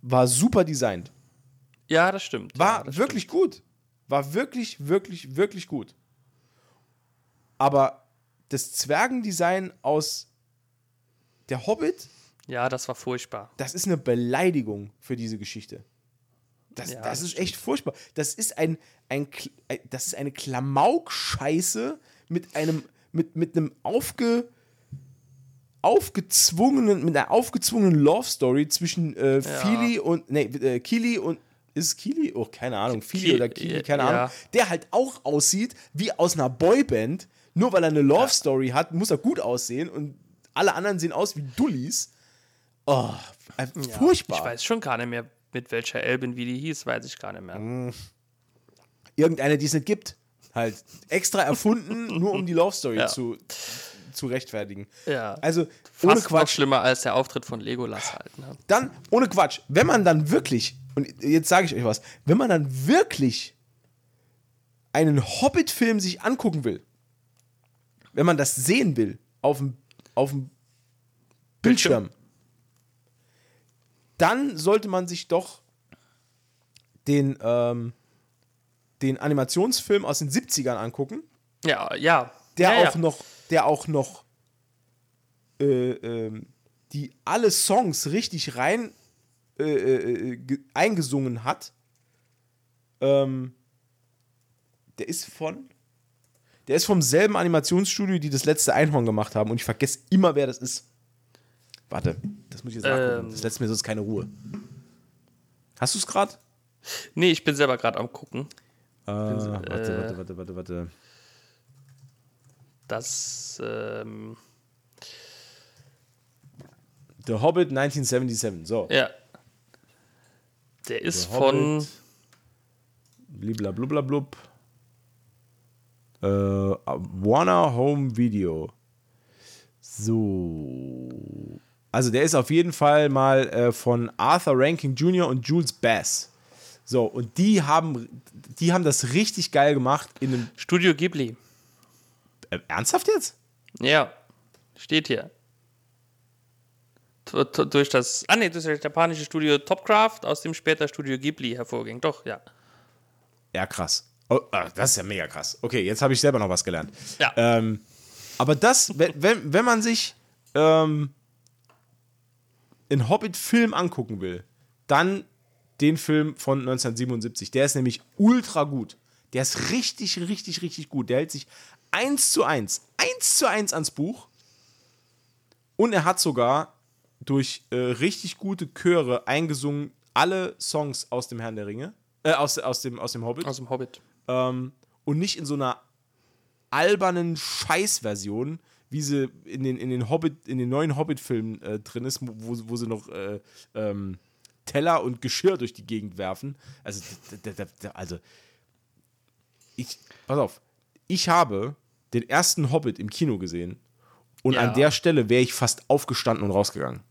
war super designt. Ja, das stimmt. War ja, das wirklich gut. War wirklich, wirklich, wirklich gut. Aber das Zwergendesign aus der Hobbit, Stimmt. Ja, das war furchtbar. das ist eine Beleidigung für diese Geschichte. Das, Ja, das ist echt furchtbar. Das ist ein, ein ein- das ist eine Klamauk-Scheiße mit einem, mit, mit einem aufge, aufgezwungenen, mit einer aufgezwungenen Love Story zwischen äh, Fili und, nee, äh, Kili und, ist es Kili? Oh, keine Ahnung, Fili Ki- oder Kili, ja, keine ja. Ahnung. Der halt auch aussieht wie aus einer Boyband. Nur weil er eine Love Story hat, muss er gut aussehen und alle anderen sehen aus wie Dullis. Oh, äh, furchtbar. Ich weiß schon gar nicht mehr, mit welcher Elbin wie die hieß, weiß ich gar nicht mehr. Mhm. irgendeine, die es nicht gibt. Halt extra erfunden, [LAUGHS] nur um die Love Story Ja. zu, zu rechtfertigen. Ja. Also, Fast ohne noch Quatsch. schlimmer als der Auftritt von Legolas halt. Ne? Dann, ohne Quatsch, wenn man dann wirklich, und jetzt sage ich euch was, wenn man dann wirklich einen Hobbit-Film sich angucken will, wenn man das sehen will, auf dem, auf dem Bildschirm, dann sollte man sich doch den, ähm, den Animationsfilm aus den 70ern angucken, Ja, ja. der ja, auch ja. noch, der auch noch äh, ähm, die alle Songs richtig rein äh, äh, ge- eingesungen hat. Ähm, der ist von. Der ist vom selben Animationsstudio, die das letzte Einhorn gemacht haben. Und ich vergesse immer, wer das ist. Warte, das muss ich jetzt nachgucken. Ähm. Das lässt mir sonst keine Ruhe. Hast du es gerade? Nee, ich bin selber gerade am gucken. Äh, warte, warte, warte, warte, warte. Das, ähm, The Hobbit 1977. So. ja. Der ist The von, Hobbit. Bliblablublub. Äh, Warner Home Video. So. Also der ist auf jeden Fall mal äh, von Arthur Rankin Jr. und Jules Bass. So, und die haben, die haben das richtig geil gemacht in einem. Studio Ghibli. Äh, ernsthaft jetzt? Ja, steht hier. T- t- Durch das, ah nee, durch das japanische Studio Topcraft, aus dem später Studio Ghibli hervorging. Doch, ja. Ja, krass. Oh, ah, das ist ja mega krass. Okay, jetzt habe ich selber noch was gelernt. Ja. Ähm, aber das, wenn, wenn, wenn man sich ähm, einen Hobbit-Film angucken will, dann den Film von 1977. Der ist nämlich ultra gut. Der ist richtig, richtig, richtig gut. Der hält sich eins zu eins, eins zu eins ans Buch. Und er hat sogar durch äh, richtig gute Chöre eingesungen alle Songs aus dem Herrn der Ringe, äh, aus, aus, dem, aus dem Hobbit. Aus dem Hobbit. Ähm, und nicht in so einer albernen Scheißversion, wie sie in den, in den Hobbit, in den neuen Hobbit-Filmen äh, drin ist, wo, wo sie noch äh, ähm, Teller und Geschirr durch die Gegend werfen. Also, also ich, pass auf, ich habe den ersten Hobbit im Kino gesehen und Ja. an der Stelle wäre ich fast aufgestanden und rausgegangen.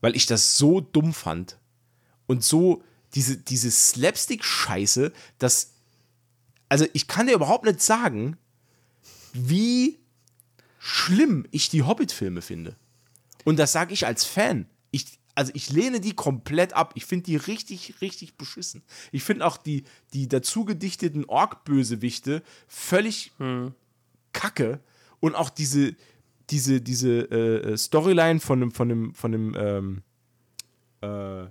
Weil ich das so dumm fand und so diese, diese Slapstick-Scheiße, dass, also ich kann dir überhaupt nicht sagen, wie schlimm ich die Hobbit-Filme finde. Und das sage ich als Fan. Ich, also ich lehne die komplett ab. Ich finde die richtig, richtig beschissen. Ich finde auch die, die dazu gedichteten Ork-Bösewichte völlig kacke. Und auch diese, diese, diese äh, Storyline von dem, von dem, von dem, ähm, äh,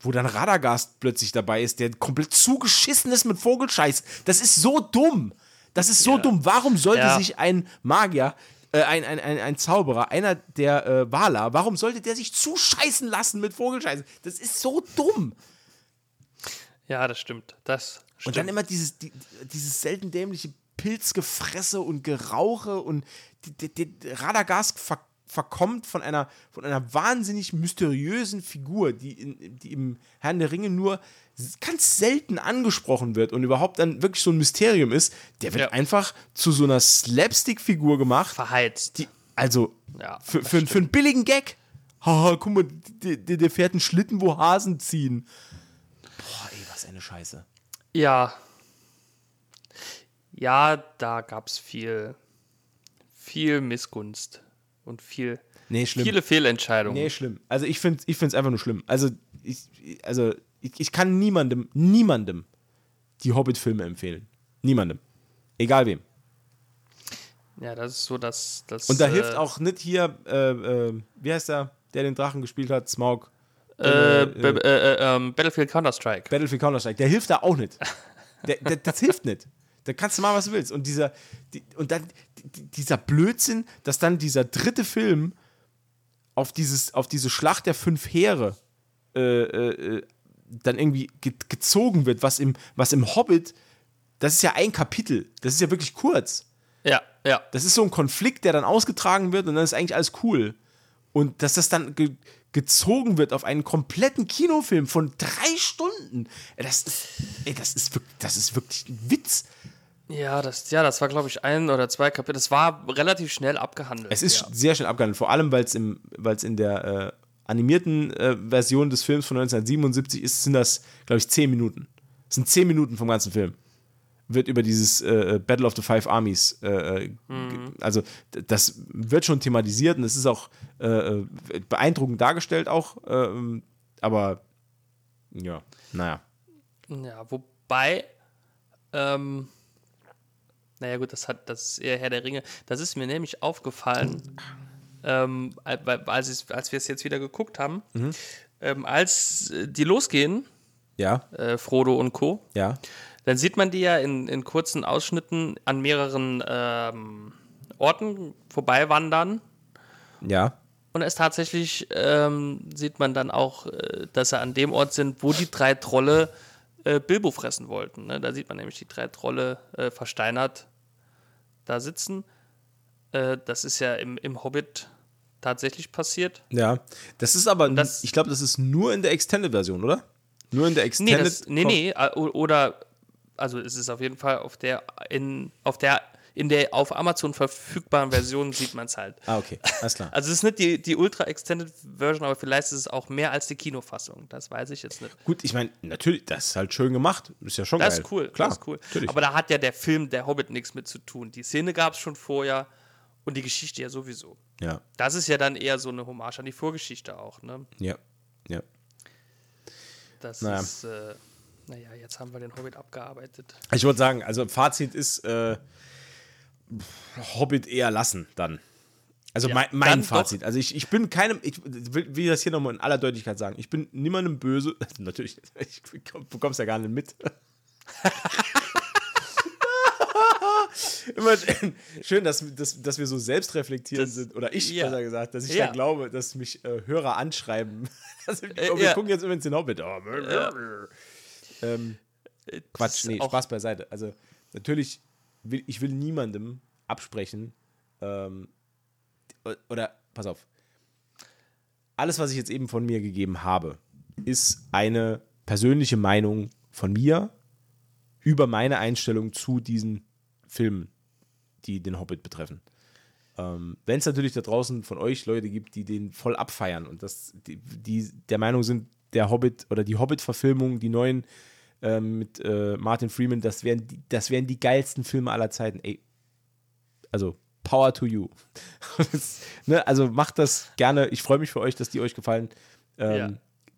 wo dann Radagast plötzlich dabei ist, der komplett zugeschissen ist mit Vogelscheiß. Das ist so dumm. Das ist so Ja. dumm. Warum sollte Ja. sich ein Magier, äh, ein, ein, ein, ein Zauberer, einer der äh, Wala, warum sollte der sich zuscheißen lassen mit Vogelscheiß? Das ist so dumm. Ja, das stimmt. Das stimmt. Und dann immer dieses, die, dieses selten dämliche Pilzgefresse und Gerauche und die, die, die Radagast ver, verkommt von einer, von einer wahnsinnig mysteriösen Figur, die, in, die im Herrn der Ringe nur ganz selten angesprochen wird und überhaupt dann wirklich so ein Mysterium ist, der wird Ja. einfach zu so einer Slapstick-Figur gemacht, verheizt. die, also Ja, für, für, für einen billigen Gag. Haha, guck mal, der, der der fährt einen Schlitten, wo Hasen ziehen. Boah, ey, was eine Scheiße. Ja. Ja, da gab es viel, viel Missgunst und viel, Nee, viele Fehlentscheidungen. Nee, schlimm. Also ich finde ich es einfach nur schlimm. Also ich, also ich, ich kann niemandem, niemandem die Hobbit-Filme empfehlen. Niemandem. Egal wem. Ja, das ist so, dass das. Und da äh, hilft auch nicht hier, äh, äh, wie heißt der, der den Drachen gespielt hat, Smaug. Äh, äh, äh, ähm, Battlefield Counter-Strike. Battlefield Counter-Strike, der hilft da auch nicht. [LAUGHS] Der, der, das hilft nicht. Da kannst du machen, was du willst. Und dieser, die, und dann dieser Blödsinn, dass dann dieser dritte Film auf, dieses, auf diese Schlacht der fünf Heere äh, äh, äh, dann irgendwie ge gezogen wird, was im, was im Hobbit, das ist ja ein Kapitel, das ist ja wirklich kurz. Ja, ja. Das ist so ein Konflikt, der dann ausgetragen wird und dann ist eigentlich alles cool. Und dass das dann ge gezogen wird auf einen kompletten Kinofilm von drei Stunden, das ist, ey, das ist, wirklich, das ist wirklich ein Witz. Ja, das, ja, das war, glaube ich, ein oder zwei Kapitel. Das war relativ schnell abgehandelt. Es ist ja. sehr schnell abgehandelt, vor allem, weil es in der äh, animierten äh, Version des Films von 1977 ist, sind das, glaube ich, zehn Minuten. Das sind zehn Minuten vom ganzen Film. Wird über dieses äh, Battle of the Five Armies, äh, ge- also d- das wird schon thematisiert und es ist auch äh, äh, beeindruckend dargestellt auch, ähm, aber ja, naja. Ja, wobei, ähm, naja gut, das hat, das ist eher Herr der Ringe. Das ist mir nämlich aufgefallen, ähm, als, als wir es jetzt wieder geguckt haben, ähm, als äh, die losgehen, Ja, äh, Frodo und Co., ja, dann sieht man die ja in, in kurzen Ausschnitten an mehreren ähm, Orten vorbeiwandern. ja, Und es tatsächlich ähm, sieht man dann auch, äh, dass sie an dem Ort sind, wo die drei Trolle äh, Bilbo fressen wollten. Ne? Da sieht man nämlich die drei Trolle äh, versteinert da sitzen. Äh, das ist ja im, im Hobbit tatsächlich passiert. ja. Das ist aber, das- ich glaube, das ist nur in der Extended-Version, oder? Nur in der Nee, Extended. das, nee, nee, o- oder also es ist auf jeden Fall auf der in auf der in der auf Amazon verfügbaren Version sieht man es halt. Ah, okay, alles klar. Also es ist nicht die, die Ultra Extended Version, aber vielleicht ist es auch mehr als die Kinofassung. Das weiß ich jetzt nicht. Gut, ich meine, natürlich, das ist halt schön gemacht. Ist ja schon Das geil. ist cool, Klar, das ist cool. Natürlich. Aber da hat ja der Film Der Hobbit nichts mit zu tun. Die Szene gab es schon vorher und die Geschichte ja sowieso. ja, Das ist ja dann eher so eine Hommage an die Vorgeschichte auch. Ne? ja, ja. Das Naja. ist, äh, naja, jetzt haben wir den Hobbit abgearbeitet. Ich würde sagen, also Fazit ist äh, Hobbit eher lassen dann. Also Ja, mein, mein dann doch. Fazit. Also ich, ich bin keinem, ich will, will das hier nochmal in aller Deutlichkeit sagen, ich bin niemandem böse. [LAUGHS] Natürlich, ich bekomm's ja gar nicht mit. Immer schön, dass, dass, dass wir so selbstreflektierend Das- sind, oder ich ja. besser gesagt, dass ich Ja. da glaube, dass mich äh, Hörer anschreiben. [LAUGHS] Also, Äh, oh, wir ja. gucken jetzt übrigens den Hobbit. Oh, ähm, Quatsch, ist nee, Spaß beiseite. Also natürlich, will, ich will niemandem absprechen, ähm, oder, pass auf, alles, was ich jetzt eben von mir gegeben habe, ist eine persönliche Meinung von mir über meine Einstellung zu diesen Filmen, die den Hobbit betreffen. Ähm, Wenn es natürlich da draußen von euch Leute gibt, die den voll abfeiern und das, die, die der Meinung sind, der Hobbit oder die Hobbit-Verfilmung, die neuen ähm, mit äh, Martin Freeman, das wären, die, das wären die geilsten Filme aller Zeiten. Ey, also Power to you. [LAUGHS] das, ne, also macht das gerne. Ich freue mich für euch, dass die euch gefallen. Ähm, Ja,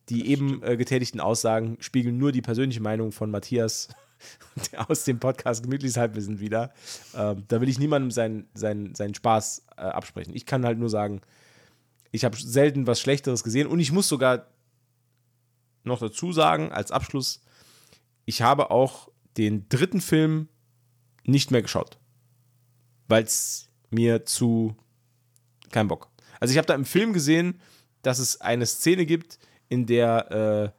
die eben äh, getätigten Aussagen spiegeln nur die persönliche Meinung von Matthias [LAUGHS] aus dem Podcast Gemütliches Halbwissen wieder. Ähm, da will ich niemandem seinen, seinen, seinen Spaß äh, absprechen. Ich kann halt nur sagen, ich habe selten was Schlechteres gesehen und ich muss sogar noch dazu sagen, als Abschluss, ich habe auch den dritten Film nicht mehr geschaut. Weil es mir zu. Kein Bock. Also, ich habe da im Film gesehen, dass es eine Szene gibt, in der.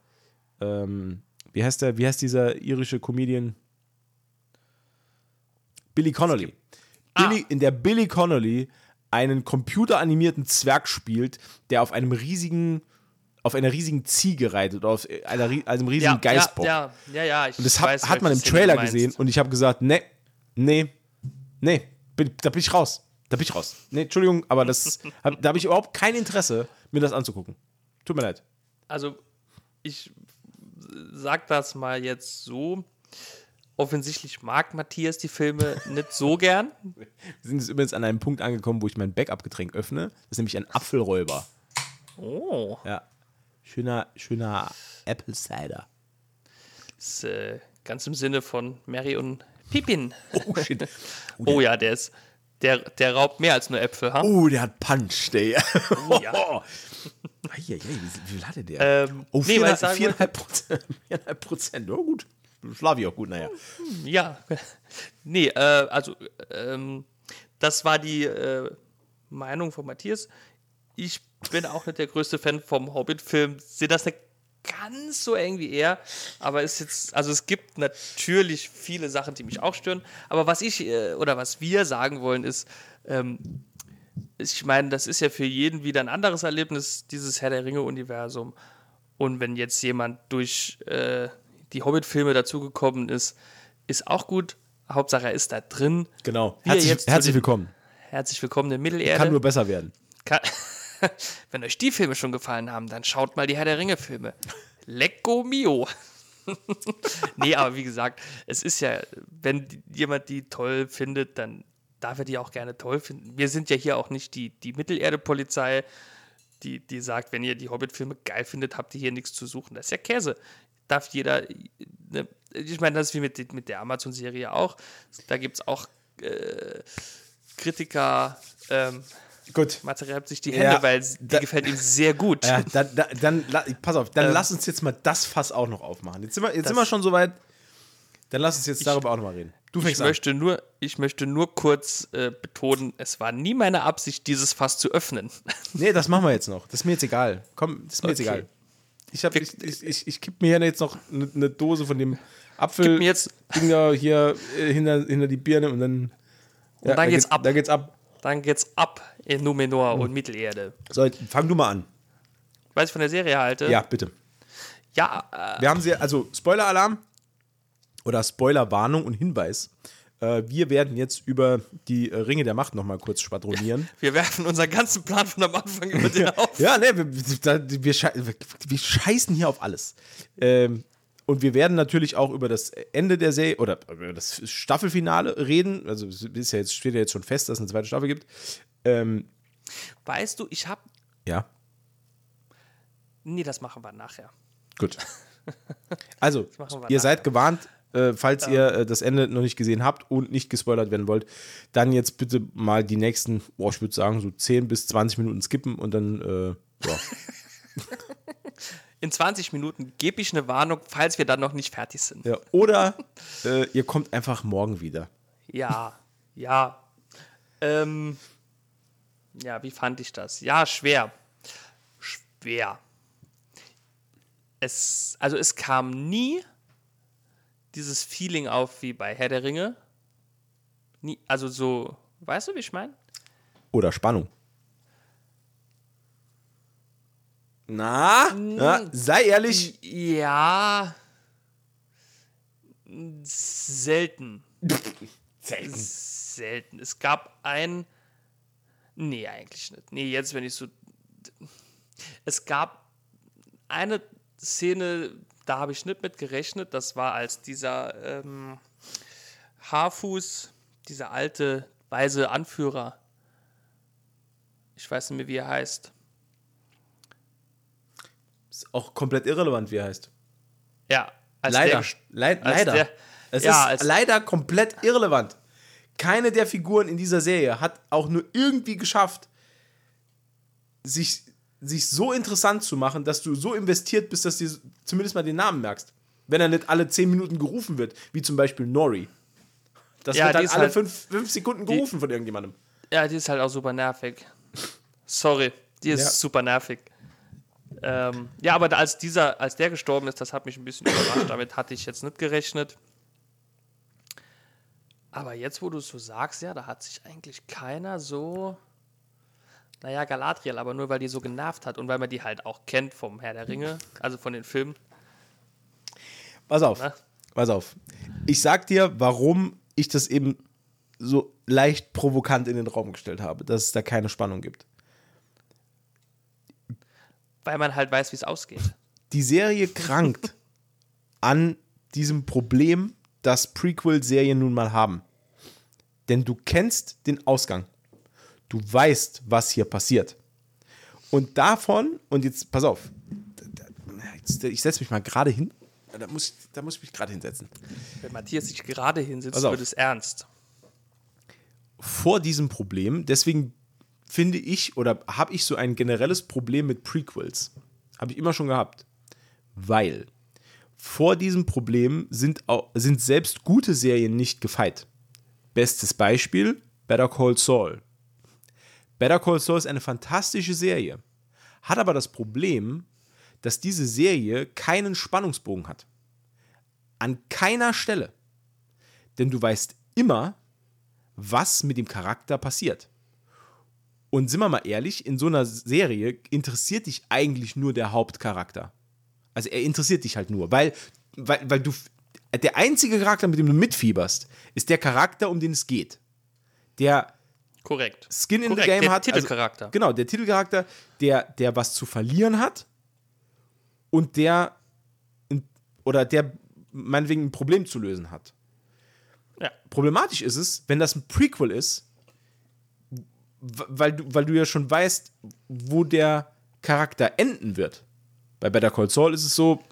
Äh, ähm, wie heißt der? Wie heißt dieser irische Comedian? Billy Connolly. Billy, In der Billy Connolly einen computeranimierten Zwerg spielt, der auf einem riesigen, auf einer riesigen Ziege reitet oder auf einer, einem riesigen ja, Geißbock. Ja, ja, ja. Ich Und das hat, weiß, hat man im Trailer gesehen und ich habe gesagt, nee, nee, nee, bin, da bin ich raus. Da bin ich raus. Nee, Entschuldigung, aber das, [LAUGHS] hab, da habe ich überhaupt kein Interesse, mir das anzugucken. Tut mir leid. Also, ich sag das mal jetzt so. Offensichtlich mag Matthias die Filme [LAUGHS] nicht so gern. Wir sind jetzt übrigens an einem Punkt angekommen, wo ich mein Backup-Getränk öffne. Das ist nämlich ein Apfelräuber. Oh. Ja. Schöner, schöner Apple Cider. Ist äh, ganz im Sinne von Mary und Pippin. Oh, shit. [LAUGHS] Oh ja, der ist. Der, der raubt mehr als nur Äpfel, ha? Oh, der hat Punch, der. Oh, ja. [LAUGHS] Eieiei, wie, viel hatte der? Ähm, oh, nee, weil ich 4,5 sagen wollte- 4,5 Prozent. [LAUGHS] 4,5 Prozent. Oh, gut. Schlaf ich auch gut, naja. Ja. nee, äh, also, ähm, das war die äh, Meinung von Matthias. Ich bin auch nicht der größte Fan vom Hobbit-Film. Sehe das nicht ganz so eng wie er, aber ist jetzt, also es gibt natürlich viele Sachen, die mich auch stören. Aber was ich äh, oder was wir sagen wollen, ist, ähm, ich meine, das ist ja für jeden wieder ein anderes Erlebnis, dieses Herr der Ringe-Universum. Und wenn jetzt jemand durch äh, die Hobbit-Filme dazugekommen ist, ist auch gut. Hauptsache, er ist da drin. Genau. Herzlich, herzlich willkommen. Herzlich willkommen in Mittelerde. Kann nur besser werden. Kann, [LAUGHS] [LAUGHS] wenn euch die Filme schon gefallen haben, dann schaut mal die Herr der Ringe-Filme. Lecco mio. [LAUGHS] nee, aber wie gesagt, es ist ja, wenn jemand die toll findet, dann darf er die auch gerne toll finden. Wir sind ja hier auch nicht die, die Mittelerde-Polizei, die, die sagt, wenn ihr die Hobbit-Filme geil findet, habt ihr hier nichts zu suchen. Das ist ja Käse. Darf jeder, ne, ich meine, das ist wie mit, mit der Amazon-Serie auch. Da gibt es auch äh, Kritiker, ähm, Gut. Matze reibt sich die Hände, Ja, weil die da- gefällt ihm sehr gut. Ja, dann, dann, pass auf, Ähm. dann lass uns jetzt mal das Fass auch noch aufmachen. Jetzt sind wir, jetzt sind wir schon so weit. Dann lass uns jetzt darüber auch noch mal reden. Du Ich fängst an. möchte, nur, ich möchte nur kurz äh, betonen, es war nie meine Absicht, dieses Fass zu öffnen. [LAUGHS] Nee, das machen wir jetzt noch. Das ist mir jetzt egal. Komm, das ist mir jetzt Okay. egal. Ich, hab, ich, ich, ich, ich kipp mir jetzt noch eine, eine Dose von dem Apfel. Gib mir jetzt- Ding da hier äh, hinter, hinter die Birne und dann. Ja, dann da geht's ab. Da geht's ab. Dann geht's ab in Numenor Hm. und Mittelerde. So, fang du mal an. Was ich von der Serie halte? Ja, bitte. Ja, äh, Wir haben sie, also Spoiler-Alarm oder Spoiler-Warnung und Hinweis. Äh, wir werden jetzt über die äh, Ringe der Macht nochmal kurz schwadronieren. [LAUGHS] wir werfen unseren ganzen Plan von am Anfang über den auf. [LAUGHS] Ja, ne, wir, wir scheißen hier auf alles. Ähm, und wir werden natürlich auch über das Ende der Serie oder über das Staffelfinale reden. Also es ist ja jetzt, steht ja jetzt schon fest, dass es eine zweite Staffel gibt. Ähm, Weißt du, ich habe. ja, Nee, das machen wir nachher. gut. [LAUGHS] Also, ihr nachher. seid gewarnt, äh, falls ihr äh, das Ende noch nicht gesehen habt und nicht gespoilert werden wollt, dann jetzt bitte mal die nächsten, boah, ich würde sagen, so 10 bis 20 Minuten skippen und dann, äh, ja. [LAUGHS] [LAUGHS] In 20 Minuten gebe ich eine Warnung, falls wir dann noch nicht fertig sind. ja. Oder äh, ihr kommt einfach morgen wieder. Ja, Ja. Ähm, ja, wie fand ich das? Ja, schwer. Schwer. Es, also es kam nie dieses Feeling auf wie bei Herr der Ringe. Nie, also so, weißt du, wie ich meine? Oder Spannung. Na, na, sei ehrlich. Ja. Selten. Selten. Selten. Es gab ein. Nee, eigentlich nicht. Nee, jetzt, wenn ich so. Es gab eine Szene, da habe ich nicht mit gerechnet. Das war, als dieser ähm, Haarfuß, dieser alte, weise Anführer, ich weiß nicht mehr, wie er heißt. Ist auch komplett irrelevant, wie er heißt. Ja, Leider. der leider. der- es ja, ist leider komplett irrelevant. Keine der Figuren in dieser Serie hat auch nur irgendwie geschafft, sich, sich so interessant zu machen, dass du so investiert bist, dass du zumindest mal den Namen merkst. Wenn er nicht alle 10 Minuten gerufen wird, wie zum Beispiel Nori. Das Ja, wird die dann alle halt- 5 Sekunden gerufen von irgendjemandem. Ja, die ist halt auch super nervig. Sorry, die ist Ja. super nervig. Ähm, ja, aber als dieser, als der gestorben ist, das hat mich ein bisschen überrascht. Damit hatte ich jetzt nicht gerechnet. Aber jetzt, wo du es so sagst, ja, da hat sich eigentlich keiner so. Naja, Galadriel, aber nur weil die so genervt hat und weil man die halt auch kennt vom Herr der Ringe, also von den Filmen. Pass auf. Na? Pass auf. Ich sag dir, warum ich das eben so leicht provokant in den Raum gestellt habe, dass es da keine Spannung gibt. Weil man halt weiß, wie es ausgeht. Die Serie krankt an diesem Problem, das Prequel-Serien nun mal haben. Denn du kennst den Ausgang. Du weißt, was hier passiert. Und davon, und jetzt, pass auf, ich setze mich mal gerade hin. Da muss, ich- da muss ich mich gerade hinsetzen. Wenn Matthias sich gerade hinsetzt, wird es ernst. vor diesem Problem. Deswegen finde ich oder habe ich so ein generelles Problem mit Prequels. Habe ich immer schon gehabt. Weil vor diesem Problem sind, sind selbst gute Serien nicht gefeit. Bestes Beispiel: Better Call Saul. Better Call Saul ist eine fantastische Serie. Hat aber das Problem, dass diese Serie keinen Spannungsbogen hat. An keiner Stelle. Denn du weißt immer, was mit dem Charakter passiert. Und sind wir mal ehrlich, in so einer Serie interessiert dich eigentlich nur der Hauptcharakter. Also er interessiert dich halt nur, weil, weil, weil du. Der einzige Charakter, mit dem du mitfieberst, ist der Charakter, um den es geht. Der Korrekt. Skin in Korrekt, the Game der hat. Titelcharakter. Also, genau, der Titelcharakter, der, der was zu verlieren hat und der oder der meinetwegen ein Problem zu lösen hat. Ja. Problematisch ist es, wenn das ein Prequel ist, weil du, weil du ja schon weißt, wo der Charakter enden wird. Bei Better Call Saul ist es so,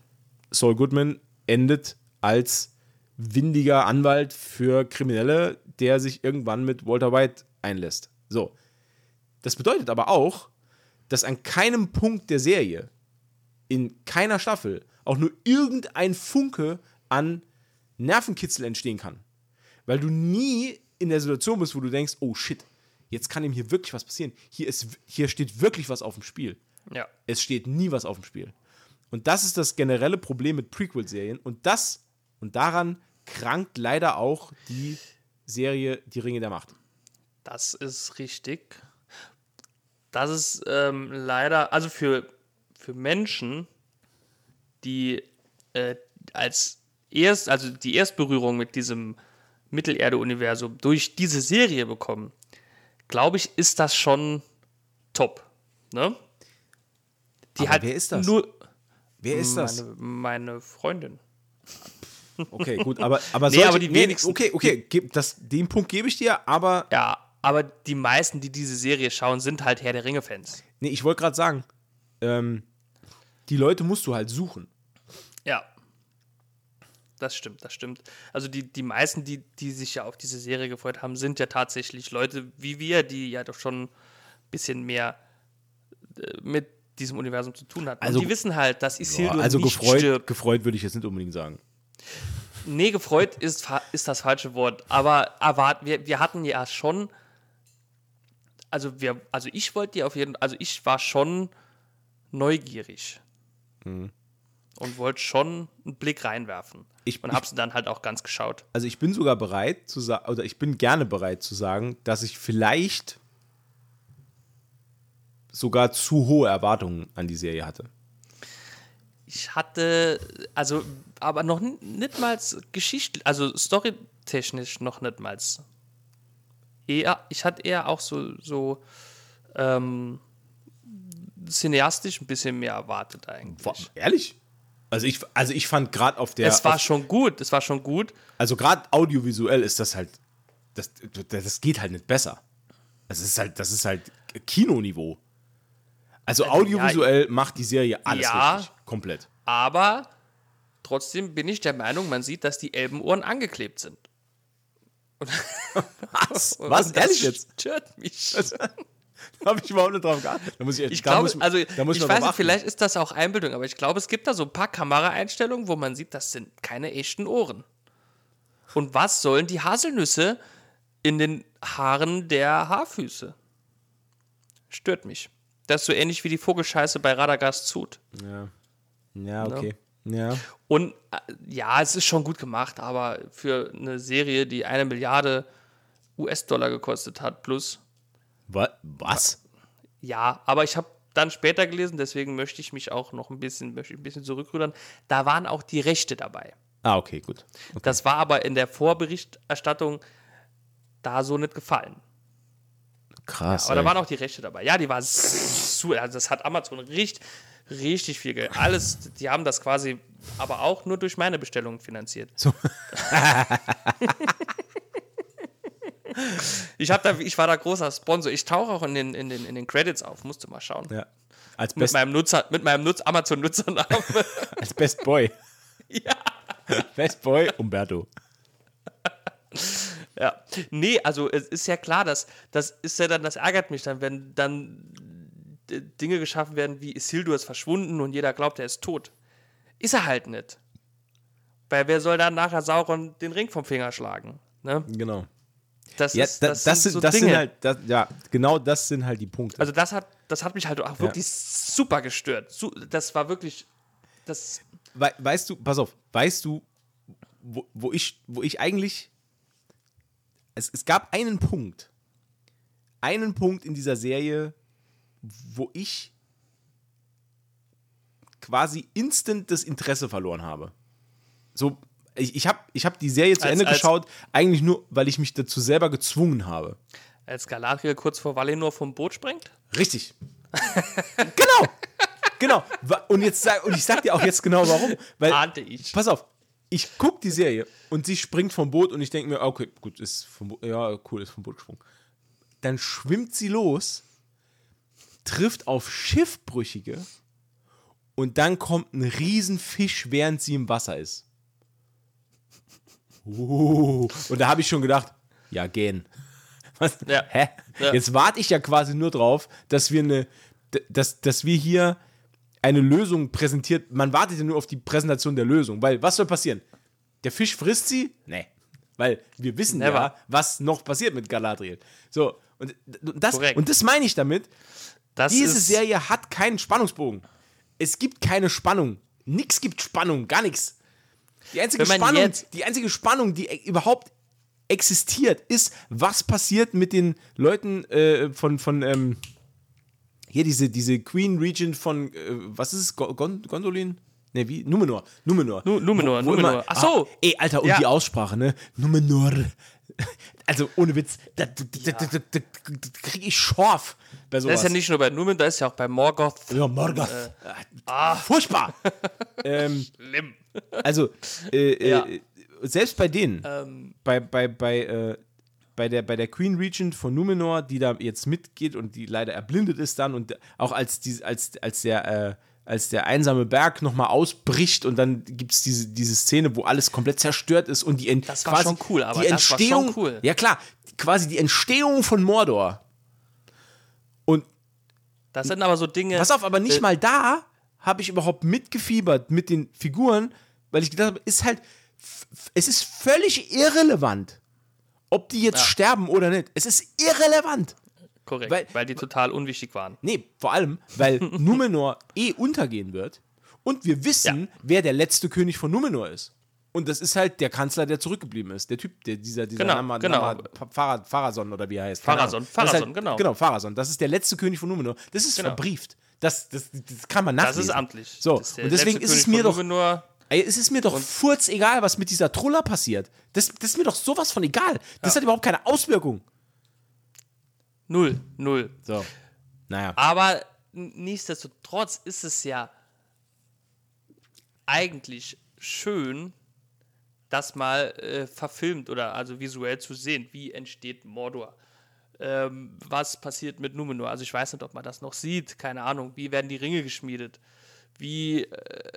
Saul Goodman endet als windiger Anwalt für Kriminelle, der sich irgendwann mit Walter White einlässt. So. Das bedeutet aber auch, dass an keinem Punkt der Serie, in keiner Staffel, auch nur irgendein Funke an Nervenkitzel entstehen kann. Weil du nie in der Situation bist, wo du denkst, oh shit, jetzt kann ihm hier wirklich was passieren. Hier, ist, hier steht wirklich was auf dem Spiel. Ja. Es steht nie was auf dem Spiel. Und das ist das generelle Problem mit Prequel-Serien. Und das und daran krankt leider auch die Serie Die Ringe der Macht. Das ist richtig. Das ist ähm, leider, also für, für Menschen, die äh, als erst, also die Erstberührung mit diesem Mittelerde-Universum durch diese Serie bekommen, glaube ich, ist das schon top. Ne? Die Aber hat wer ist das? Nur Wer ist das? Meine, meine Freundin. Okay, gut, aber, [LAUGHS] aber, Nee, solche- aber die wenigsten- Okay, okay, das, den Punkt gebe ich dir, aber Ja, aber die meisten, die diese Serie schauen, sind halt Herr der Ringe-Fans. nee, ich wollte gerade sagen, ähm, die Leute musst du halt suchen. Ja. Das stimmt, das stimmt. Also die, die meisten, die, die sich ja auf diese Serie gefreut haben, sind ja tatsächlich Leute wie wir, die ja doch schon ein bisschen mehr äh, mit diesem Universum zu tun hatten. Also- Und die wissen halt, dass Isildur also nicht gefreut, stirbt. gefreut würde ich jetzt nicht unbedingt sagen. nee, gefreut ist, ist das falsche Wort. Aber erwart, wir, wir hatten ja schon. Also, wir, also ich wollte die auf jeden also ich war schon neugierig. Mhm. Und wollte schon einen Blick reinwerfen. Ich- und ich- hab's dann halt auch ganz geschaut. Also ich bin sogar bereit zu sagen, oder ich bin gerne bereit zu sagen, dass ich vielleicht sogar zu hohe Erwartungen an die Serie hatte. Ich hatte, also, aber noch nicht mal Geschichte, also storytechnisch noch nicht mal. Eher, ich hatte eher auch so, so ähm, cineastisch ein bisschen mehr erwartet eigentlich. Boah, ehrlich? Also ich, also ich fand gerade auf der, es war auf, schon gut, es war schon gut. also gerade audiovisuell ist das halt, das, das geht halt nicht besser. Das ist halt, das ist halt Kinoniveau. Also audiovisuell macht die Serie alles Ja. richtig, komplett. Aber trotzdem bin ich der Meinung, man sieht, dass die Elbenohren angeklebt sind. [LAUGHS] Was? Und Was? das Ehrlich jetzt? stört mich. [LAUGHS] [LAUGHS] Da habe ich überhaupt nicht drauf geachtet. Da muss ich, Ich glaube, muss, also ich weiß nicht, vielleicht ist das auch Einbildung, aber ich glaube, es gibt da so ein paar Kameraeinstellungen, wo man sieht, das sind keine echten Ohren. Und was sollen die Haselnüsse in den Haaren der Haarfüße? Stört mich. Das ist so ähnlich wie die Vogelscheiße bei Radagast Zut. Ja. Ja, okay. Ja. Und äh, ja, es ist schon gut gemacht, aber für eine Serie, die eine Milliarde US-Dollar gekostet hat, plus, was? ja, aber ich habe dann später gelesen, deswegen möchte ich mich auch noch ein bisschen, möchte ein bisschen zurückrudern. Da waren auch die Rechte dabei. Ah, okay, gut. Okay. Das war aber in der Vorberichterstattung da so nicht gefallen. Krass. Aber da ey. waren auch die Rechte dabei. Ja, die war so, also das hat Amazon richtig, richtig viel Geld. Alles, die haben das quasi, aber auch nur durch meine Bestellungen finanziert. So. [LAUGHS] Ich, hab da, ich war da großer Sponsor. Ich tauche auch in den, in, den, in den Credits auf, musst du mal schauen. ja. Als Mit Best, meinem Nutzer, mit meinem Nutz, Amazon-Nutzernamen. [LAUGHS] als Best Boy. [LAUGHS] ja. Best Boy Umberto. ja. Nee, also es ist ja klar, dass das ist ja dann, das ärgert mich dann, wenn dann Dinge geschaffen werden wie Isildur ist verschwunden und jeder glaubt, er ist tot. Ist er halt nicht. Weil wer soll dann nachher Sauron den Ring vom Finger schlagen? Ne? Genau. Das, Ja, ist, da- das, das, sind so das Dinge. sind halt, das, ja, genau das sind halt die Punkte. Also das hat, das hat mich halt auch wirklich super gestört. Das war wirklich, das, We weißt du, pass auf, weißt du, wo, wo, ich, wo ich eigentlich. Es, es gab einen Punkt. Einen Punkt in dieser Serie, wo ich quasi instant das Interesse verloren habe. So, ich, ich habe ich hab die Serie zu Als- Ende als- geschaut, eigentlich nur, weil ich mich dazu selber gezwungen habe. als Galadriel kurz vor Valinor vom Boot springt. Richtig. [LAUGHS] genau. Genau. Und, jetzt und ich sag dir auch jetzt genau warum. Weil, Ahnte ich. pass auf, ich guck die Serie und sie springt vom Boot und ich denke mir, okay, gut, ist vom Boot, ja, cool, ist vom Boot gesprungen. Dann schwimmt sie los, trifft auf Schiffbrüchige und dann kommt ein Riesenfisch, während sie im Wasser ist. Uh, und da habe ich schon gedacht, ja, gehen. [LAUGHS] Was? Ja. Hä? Ja. Jetzt warte ich ja quasi nur drauf, dass wir eine, dass, dass wir hier eine Lösung präsentiert. Man wartet ja nur auf die Präsentation der Lösung, weil was soll passieren? Der Fisch frisst sie? Nee. Weil wir wissen Never. ja, was noch passiert mit Galadriel. So, und das, Korrekt. und das meine ich damit. Das Diese Serie hat keinen Spannungsbogen. Es gibt keine Spannung. Nix gibt Spannung, gar nichts. Die einzige Spannung, jetzt- die einzige Spannung, die e- überhaupt existiert, ist, was passiert mit den Leuten äh, von, von ähm, hier diese, diese Queen Regent von, äh, was ist es, Go- Gon Gondolin? Ne, wie? Numenor. Numenor. Nu- Numenor, Wo, wo Numenor. Immer, Ach so. Ah, ey, Alter, und Ja. die Aussprache, ne? Numenor. [LAUGHS] Also, ohne Witz, da, da, da, da, da, da, da krieg ich Schorf bei sowas. das ist ja nicht nur bei Numen, das ist ja auch bei Morgoth. Ja, Morgoth. ah. Furchtbar. [LAUGHS] ähm, Schlimm. also, äh, Ja. äh, selbst bei denen, Ähm, bei, bei, bei, äh, bei, der, bei der Queen Regent von Numenor, die da jetzt mitgeht und die leider erblindet ist dann und auch als, die, als, als der. Als der einsame Berg nochmal ausbricht und dann gibt es diese, diese Szene, wo alles komplett zerstört ist und die Ent Das war schon cool, aber die das war schon Entstehung, cool. Ja klar, quasi die Entstehung von Mordor. Und das sind aber so Dinge. Pass auf, aber nicht äh, mal da habe ich überhaupt mitgefiebert mit den Figuren, weil ich gedacht habe, ist halt, es ist völlig irrelevant, ob die jetzt Ja. sterben oder nicht. Es ist irrelevant. Korrekt, Weil- weil, die total unwichtig waren. Nee, vor allem, weil [LAUGHS] Numenor eh untergehen wird und wir wissen, Ja. wer der letzte König von Numenor ist. Und das ist halt der Kanzler, der zurückgeblieben ist. Der Typ, der, dieser, dieser Genau, Nama, genau. Nama, Pharason oder wie er heißt. Pharason. Das Pharason, halt, genau. Genau, Pharason. Das ist der letzte König von Numenor. Das ist Genau. verbrieft. Das, das, das kann man Das nachlesen. ist amtlich. So, Das ist und deswegen ist es mir doch, ey, es ist mir doch furz egal, was mit dieser Trulla passiert. Das, das ist mir doch sowas von egal. Das hat überhaupt keine Auswirkung. Null, null. So. Naja. Aber nichtsdestotrotz ist es ja eigentlich schön, das mal äh, verfilmt oder also visuell zu sehen, wie entsteht Mordor. Ähm, was passiert mit Numenor? Also ich weiß nicht, ob man das noch sieht, keine Ahnung. Wie werden die Ringe geschmiedet? Wie äh,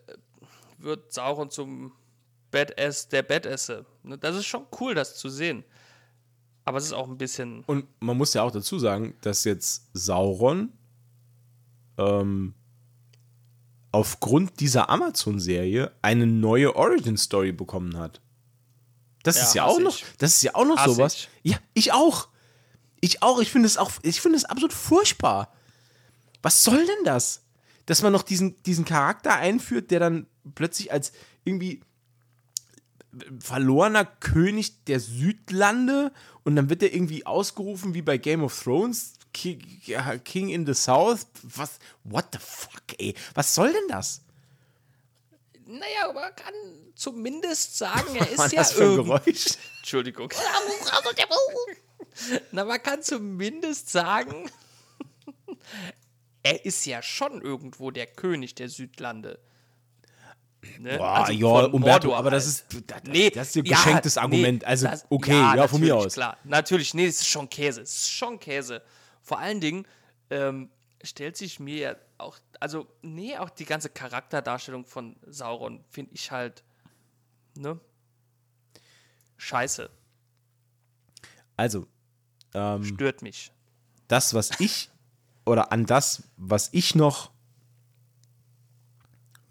wird Sauron zum Badass der Badasse? Ne, Das ist schon cool, das zu sehen. Aber es ist auch ein bisschen Und man muss ja auch dazu sagen, dass jetzt Sauron ähm, aufgrund dieser Amazon-Serie eine neue Origin-Story bekommen hat. Das Ja, ist ja auch noch, ich. das ist ja auch noch Hasse sowas. ich. Ja, ich auch. Ich auch. Ich finde es auch, ich finde es absolut furchtbar. Was soll denn das? Dass man noch diesen, diesen Charakter einführt, der dann plötzlich als irgendwie verlorener König der Südlande und dann wird er irgendwie ausgerufen wie bei Game of Thrones, King in the South. Was? What the fuck, ey? Was soll denn das? Naja, aber man kann zumindest sagen, [LAUGHS] er ist ja das für ein irgendwie. Geräusch? [LAUGHS] Entschuldigung. [LAUGHS] Na, man kann zumindest sagen, er ist ja schon irgendwo der König der Südlande. Ne? Boah, Also ja, Umberto, Mordor aber das ist, das, Nee, das ist ein ja, geschenktes nee, Argument. Also, das- okay, ja, von mir aus. Klar, natürlich, nee, es ist schon Käse. Es ist schon Käse. Vor allen Dingen ähm, stellt sich mir ja auch, also, nee, auch die ganze Charakterdarstellung von Sauron finde ich halt, ne? Scheiße. Also, ähm, Stört mich. das, was ich, oder an das, was ich noch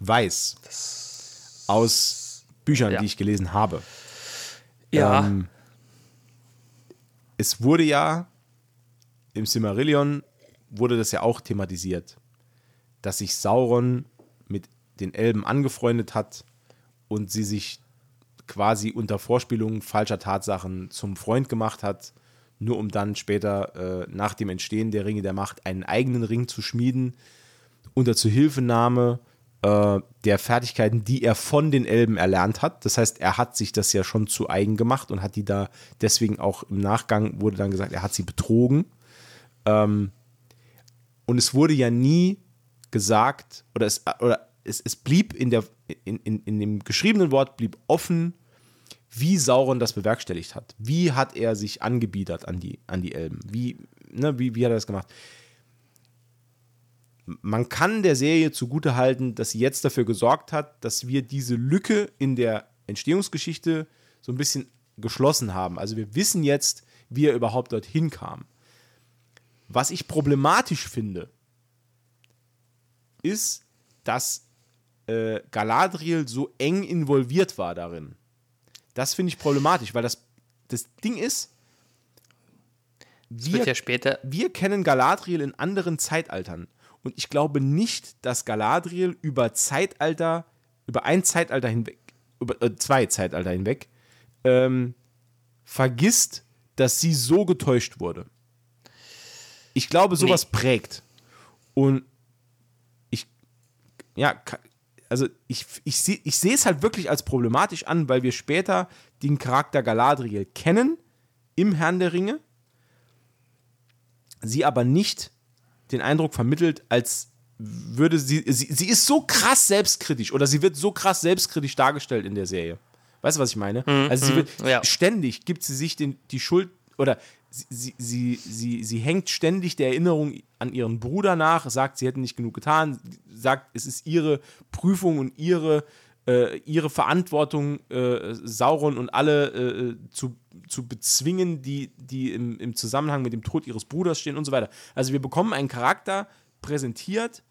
weiß, aus Büchern, Ja. die ich gelesen habe. Ja, Ähm, es wurde ja im Silmarillion wurde das ja auch thematisiert, dass sich Sauron mit den Elben angefreundet hat und sie sich quasi unter Vorspielung falscher Tatsachen zum Freund gemacht hat, nur um dann später äh, nach dem Entstehen der Ringe der Macht einen eigenen Ring zu schmieden, unter Zuhilfenahme äh, der Fertigkeiten, die er von den Elben erlernt hat. Das heißt, er hat sich das ja schon zu eigen gemacht und hat die da deswegen auch im Nachgang wurde dann gesagt, er hat sie betrogen. Ähm, und es wurde ja nie gesagt, oder es, oder es, es blieb in, der, in, in, in dem geschriebenen Wort blieb offen, wie Sauron das bewerkstelligt hat. Wie hat er sich angebiedert an die, an die Elben? Wie, ne, wie, wie hat er das gemacht? Man kann der Serie zugute halten, dass sie jetzt dafür gesorgt hat, dass wir diese Lücke in der Entstehungsgeschichte so ein bisschen geschlossen haben. Also wir wissen jetzt, wie er überhaupt dorthin kam. Was ich problematisch finde, ist, dass äh, Galadriel so eng involviert war darin. Das finde ich problematisch, weil das, das Ding ist, wir, ja später, wir kennen Galadriel in anderen Zeitaltern. Und ich glaube nicht, dass Galadriel über Zeitalter, über ein Zeitalter hinweg, über äh, zwei Zeitalter hinweg, ähm, vergisst, dass sie so getäuscht wurde. Ich glaube, sowas prägt. Und ich, ja, also ich, ich, seh- ich sehe es halt wirklich als problematisch an, weil wir später den Charakter Galadriel kennen im Herrn der Ringe, sie aber nicht den Eindruck vermittelt, als würde sie, sie, sie ist so krass selbstkritisch oder sie wird so krass selbstkritisch dargestellt in der Serie. Weißt du, was ich meine? also sie wird, ja. ständig gibt sie sich den, die Schuld oder sie, sie, sie, sie, hängt ständig der Erinnerung an ihren Bruder nach, sagt, sie hätten nicht genug getan, sagt, es ist ihre Prüfung und ihre, äh, ihre Verantwortung, äh, Sauron und alle äh, zu, zu bezwingen, die, die im, im Zusammenhang mit dem Tod ihres Bruders stehen und so weiter. Also wir bekommen einen Charakter präsentiert,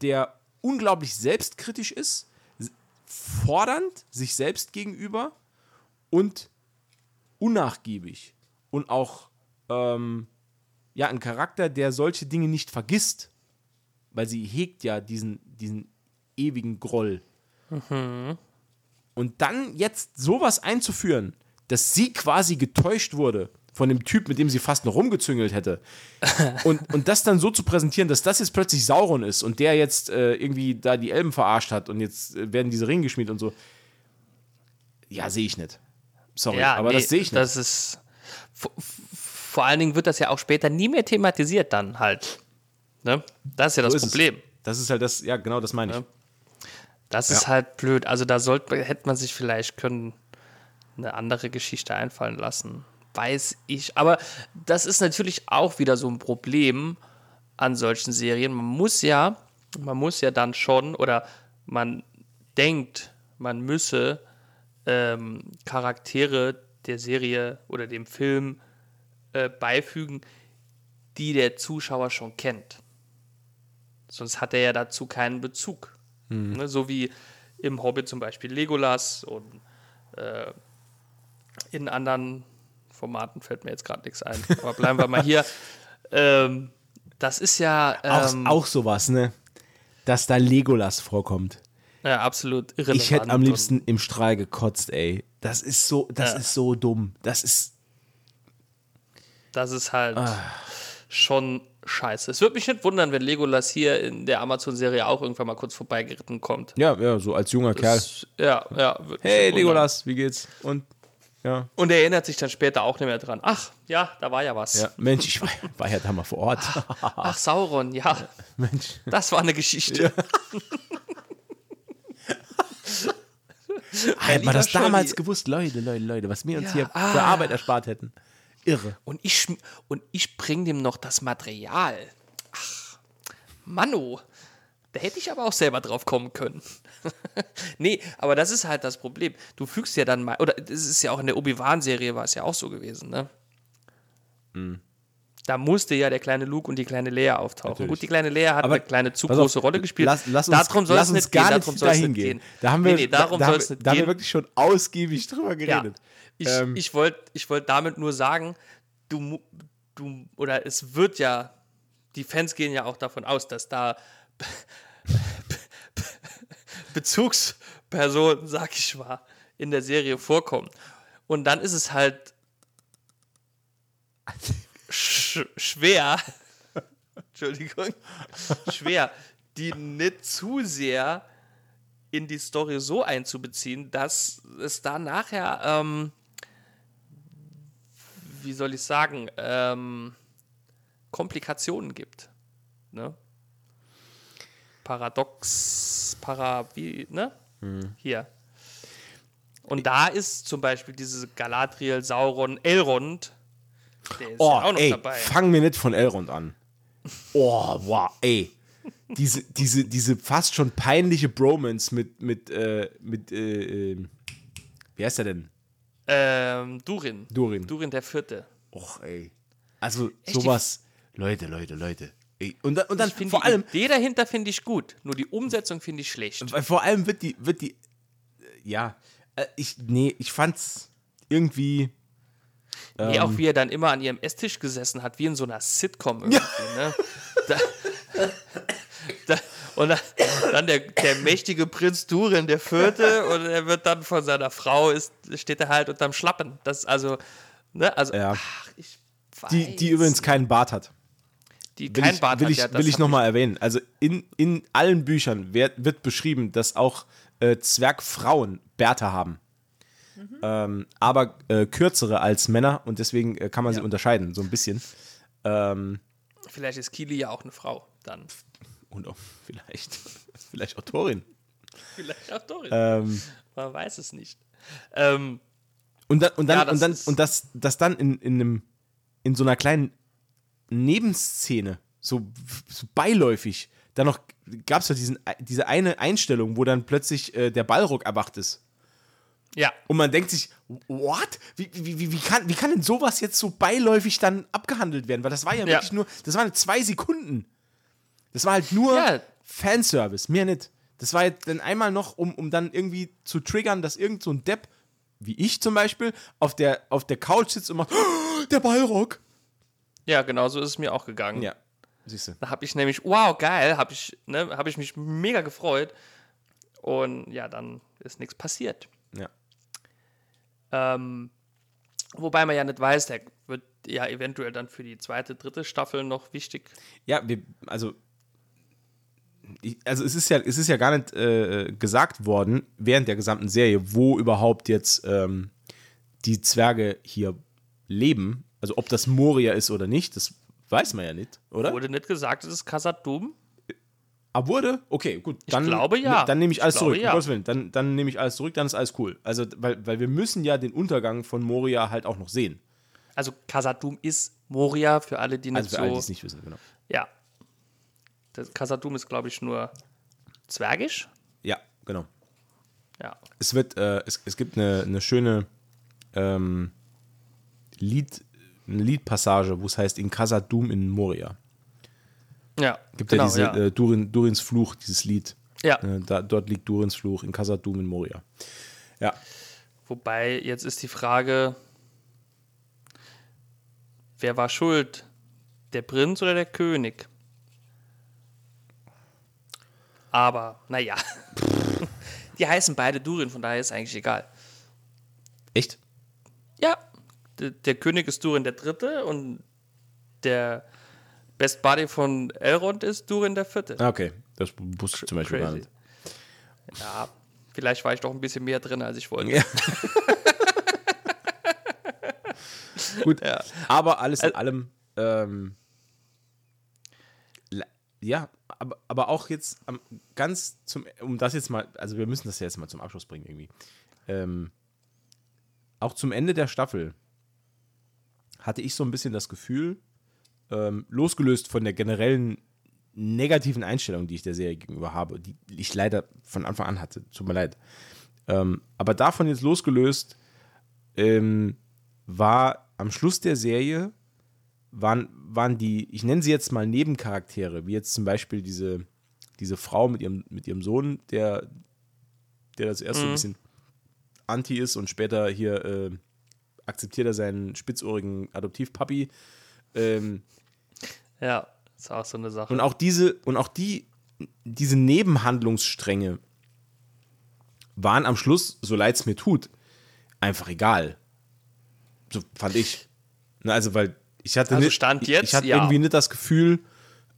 der unglaublich selbstkritisch ist, fordernd sich selbst gegenüber und unnachgiebig und auch ähm, ja ein Charakter, der solche Dinge nicht vergisst, weil sie hegt ja diesen, diesen ewigen Groll. Und dann jetzt sowas einzuführen, dass sie quasi getäuscht wurde von dem Typ, mit dem sie fast noch rumgezüngelt hätte. [LAUGHS] Und, und das dann so zu präsentieren, dass das jetzt plötzlich Sauron ist und der jetzt äh, irgendwie da die Elben verarscht hat und jetzt äh, werden diese Ringe geschmiedet und so. Ja, sehe ich nicht. Sorry, Ja, aber nee, das sehe ich nicht. Das ist. Vor allen Dingen wird das ja auch später nie mehr thematisiert, dann halt. Ne? Das ist ja das So ist es. Problem. Das ist halt das, ja, genau das meine ich. Ja. Das ist halt blöd. Also da sollte, hätte man sich vielleicht können eine andere Geschichte einfallen lassen. Weiß ich. Aber das ist natürlich auch wieder so ein Problem an solchen Serien. Man muss ja, man muss ja dann schon, oder man denkt, man müsse ähm, Charaktere der Serie oder dem Film äh, beifügen, die der Zuschauer schon kennt. Sonst hat er ja dazu keinen Bezug. Ne, so wie im Hobbit zum Beispiel Legolas und äh, in anderen Formaten fällt mir jetzt gerade nichts ein. Aber bleiben wir mal hier. [LAUGHS] Ähm, das ist ja, ähm, auch, auch sowas, ne? Dass da Legolas vorkommt. ja absolut irrelevant. Ich hätte am liebsten im Strahl gekotzt, ey. Das ist so, das Ja. ist so dumm. Das ist. Das ist halt Ah. schon scheiße. Es würde mich nicht wundern, wenn Legolas hier in der Amazon-Serie auch irgendwann mal kurz vorbeigeritten kommt. Ja, ja, so als junger Kerl. Das, ja, ja. mich Hey. Legolas, wie geht's? Und ja. Und er erinnert sich dann später auch nicht mehr dran. Ach, ja, da war ja was. Ja, Mensch, ich war, war ja da mal vor Ort. [LAUGHS] Ach, Sauron, ja. Mensch. Das war eine Geschichte. [LAUGHS] Hätte man das damals Scholli. gewusst, Leute, Leute, Leute, was wir uns hier ah. für Arbeit erspart hätten. Irre. Und ich, und ich bring dem noch das Material. Ach, Mano. Da hätte ich aber auch selber drauf kommen können. [LAUGHS] nee, aber das ist halt das Problem. Du fügst ja dann mal, oder das ist ja auch in der Obi-Wan-Serie war es ja auch so gewesen, ne? Mhm. Da musste ja der kleine Luke und die kleine Lea auftauchen. Natürlich. Gut, die kleine Lea hat Aber eine kleine zu auf, große Rolle gespielt. Lass, lass uns, darum soll es nicht gehen. Darum soll es nicht gehen. Da haben wir, nee, nee, darum da, da, es nicht da haben wir wirklich schon ausgiebig drüber geredet. Ich, Ähm, ich wollte ich wollt damit nur sagen, du, du, oder es wird ja, die Fans gehen ja auch davon aus, dass da Bezugspersonen, sag ich mal, in der Serie vorkommen. Und dann ist es halt sch schwer, Entschuldigung, schwer, die nicht zu sehr in die Story so einzubeziehen, dass es da nachher, ähm, wie soll ich sagen, ähm, Komplikationen gibt. Ne? Paradox, para, wie, ne? Hier. Und da ist zum Beispiel diese Galadriel, Sauron, Elrond, der ist Oh, ja auch noch ey, dabei. fang mir nicht von Elrond an. Oh, wow, ey. Diese, diese, diese fast schon peinliche Bromance mit, mit, äh, mit, äh, äh, wie heißt er denn? Ähm, Durin. Durin. Durin der Vierte. Och, ey. Also, Echt, sowas. Leute, Leute, Leute. Und, dann- und dann vor die allem, Idee dahinter finde ich gut, nur die Umsetzung finde ich schlecht. weil vor allem wird die, wird die, äh, ja, äh, ich, nee, ich fand's irgendwie, Nee, Ähm. auch wie er dann immer an ihrem Esstisch gesessen hat, wie in so einer Sitcom irgendwie. Ne? Da, da, und dann, dann der, der mächtige Prinz Durin, der Vierte, und er wird dann von seiner Frau, ist, steht er halt unterm Schlappen. Das also, ne, also, Ja. ach, ich weiß. die, die übrigens keinen Bart hat. Die Will kein ich, Bart will hat, ich, ja, das will ich nochmal erwähnen. Also in, in allen Büchern wird, wird beschrieben, dass auch äh, Zwergfrauen Bärte haben. Mhm. Ähm, aber äh, kürzere als Männer und deswegen äh, kann man sie Ja. unterscheiden, so ein bisschen. Ähm, Vielleicht ist Kili ja auch eine Frau, dann. und auch [LAUGHS] vielleicht, vielleicht Autorin. Vielleicht auch Dorin. Ähm, Man weiß es nicht. Ähm, und dann, und dann, Ja, das und dann, und das, das dann in, in, einem, in so einer kleinen Nebenszene, so, so beiläufig, dann noch gab es ja diesen, diese eine Einstellung, wo dann plötzlich äh, der Ballrock erwacht ist. ja, Und man denkt sich, what? Wie, wie, wie, kann, wie kann denn sowas jetzt so beiläufig dann abgehandelt werden? Weil das war ja, Ja. wirklich nur, das waren zwei Sekunden. Das war halt nur Ja. Fanservice, mehr nicht. Das war jetzt dann einmal noch, um, um dann irgendwie zu triggern, dass irgend so ein Depp, wie ich zum Beispiel, auf der, auf der Couch sitzt und macht, "Oh, [GASPS] der Ballrock. Ja, genau so ist es mir auch gegangen. Ja, siehst du. Da habe ich nämlich, wow, geil, habe ich, ne, hab ich mich mega gefreut. Und ja, dann ist nichts passiert. Ja. Ähm, wobei man ja nicht weiß, der wird ja eventuell dann für die zweite, dritte Staffel noch wichtig. Ja, wir, also, also es ist ja, es ist ja gar nicht äh, gesagt worden während der gesamten Serie, wo überhaupt jetzt ähm, die Zwerge hier leben. Also ob das Moria ist oder nicht, das weiß man ja nicht, oder? Wurde nicht gesagt, es ist Khazad-dûm? Ah, wurde? Okay, gut. Dann, glaube, ja. Dann nehme ich alles Ich glaube, zurück. ja. Um Willen. Dann, dann nehme ich alles zurück, dann ist alles cool. Also, weil, weil wir müssen ja den Untergang von Moria halt auch noch sehen. Also Khazad-dûm ist Moria, für alle, die nicht Also für alle, die es nicht wissen, genau. Ja. Das Khazad-dûm ist, glaube ich, nur zwergisch. Ja, genau. Ja. Es wird, äh, es, es gibt eine, eine schöne ähm, Lied, eine Liedpassage, wo es heißt in Casa Doom in Moria. Ja, Gibt genau, ja diese ja. Äh, Durin, Durins Fluch, dieses Lied. ja. Äh, da, dort liegt Durins Fluch in Casa Doom in Moria. Ja, Wobei, jetzt ist die Frage, wer war schuld? Der Prinz oder der König? Aber, naja. [LAUGHS] Die heißen beide Durin, von daher ist eigentlich egal. echt? Ja, der, König ist Durin der Dritte und der Best Buddy von Elrond ist Durin der Vierte. Ah, okay. Das wusste ich zum Beispiel gar Crazy. nicht. Ja, vielleicht war ich doch ein bisschen mehr drin, als ich wollte. Ja. [LAUGHS] Gut, Ja. aber alles in Al- allem, ähm, ja, aber, aber auch jetzt am, ganz zum, um das jetzt mal, also wir müssen das ja jetzt mal zum Abschluss bringen irgendwie. Ähm, auch zum Ende der Staffel hatte ich so ein bisschen das Gefühl, ähm, losgelöst von der generellen negativen Einstellung, die ich der Serie gegenüber habe, die ich leider von Anfang an hatte, tut mir leid. Ähm, aber davon jetzt losgelöst, ähm, war am Schluss der Serie, waren, waren die, ich nenne sie jetzt mal Nebencharaktere, wie jetzt zum Beispiel diese, diese Frau mit ihrem, mit ihrem Sohn, der, der das erst so ein bisschen anti ist und später hier äh, akzeptiert er seinen spitzohrigen Adoptivpapi. Ähm, Ja, ist auch so eine Sache. und auch diese, und auch die, diese Nebenhandlungsstränge waren am Schluss, so leid es mir tut, einfach egal. So fand ich. Na, also, weil ich hatte Also nicht, Stand ich, jetzt, ich hatte ja. irgendwie nicht das Gefühl,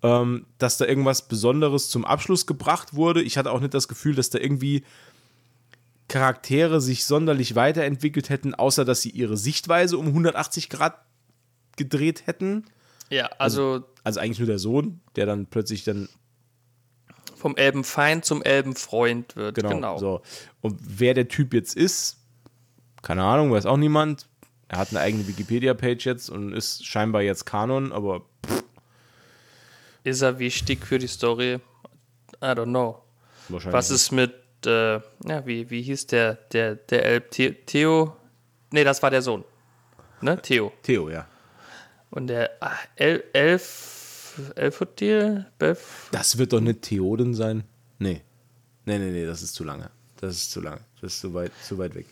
ähm, dass da irgendwas Besonderes zum Abschluss gebracht wurde. Ich hatte auch nicht das Gefühl, dass da irgendwie Charaktere sich sonderlich weiterentwickelt hätten, außer dass sie ihre Sichtweise um 180 Grad gedreht hätten. ja, also Also eigentlich nur der Sohn, der dann plötzlich dann vom Elbenfeind zum Elbenfreund wird. Genau. Genau. So. Und wer der Typ jetzt ist, keine Ahnung, weiß auch niemand. Er hat eine eigene Wikipedia-Page jetzt und ist scheinbar jetzt Kanon, aber Ist er wichtig für die Story? I don't know. wahrscheinlich. Was ist mit, äh, ja, wie, wie hieß der, der, der Elb The Theo? Nee, das war der Sohn. Ne? Theo. Theo, ja. Und der ah, El Elf, Elfodil? Belf? Das wird doch nicht Theoden sein? Nee. Nee, nee, nee, das ist zu lange. Das ist zu lange. Das ist zu weit, zu weit weg.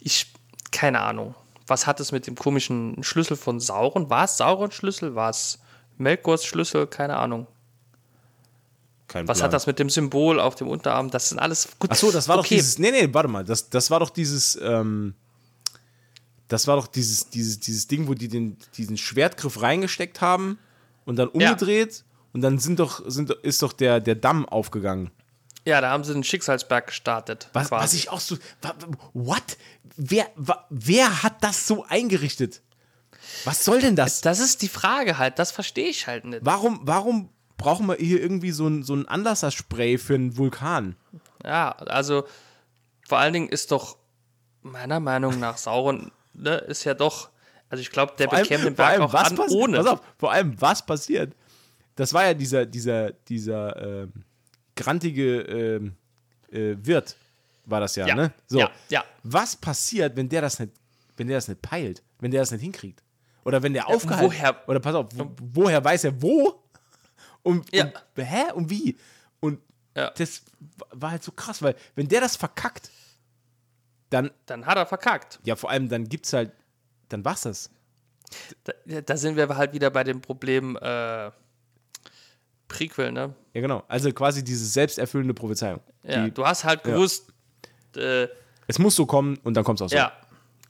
Ich, keine Ahnung. Was hat es mit dem komischen Schlüssel von Sauron? War es Saurons Schlüssel? War es Melkors Schlüssel? Keine Ahnung. Kein Was Plan. hat das mit dem Symbol auf dem Unterarm? Das sind alles gut. Ach so, das war doch okay. dieses. Nee, nee, warte mal. Das, das war doch dieses. Ähm, das war doch dieses, dieses, dieses Ding, wo die den, diesen Schwertgriff reingesteckt haben und dann Ja. umgedreht und dann sind doch, sind, doch- ist doch der, der Damm aufgegangen. Ja, da haben sie den Schicksalsberg gestartet. Was, quasi. was ich auch so. What? Wer, wer hat das so eingerichtet? Was soll denn das? Das ist die Frage halt, das verstehe ich halt nicht. Warum, warum brauchen wir hier irgendwie so ein, so ein Anlasserspray für einen Vulkan? Ja, also vor allen Dingen ist doch meiner Meinung nach Sauron, ne, ist ja doch, also ich glaube, der Vor allem- bekäme den Berg allem, auch was an ohne. Pass auf, vor allem, was passiert? Das war ja dieser, dieser, dieser ähm, grantige ähm, äh, Wirt, war das ja, Ja, ne? So. ja, ja. Was passiert, wenn der das nicht, wenn der das nicht peilt, wenn der das nicht hinkriegt? Oder wenn der aufgehalten woher- Oder pass auf, wo, woher weiß er wo? Und, Ja. und hä? Und wie? Und Ja. das war halt so krass, weil wenn der das verkackt, dann, Dann hat er verkackt. ja, vor allem, dann gibt's halt, dann war's das. Da, da sind wir halt wieder bei dem Problem äh, Prequel, ne? Ja, genau. Also quasi diese selbsterfüllende Prophezeiung. Ja, Die, du hast halt gewusst, äh, es muss so kommen und dann kommt's auch so. ja,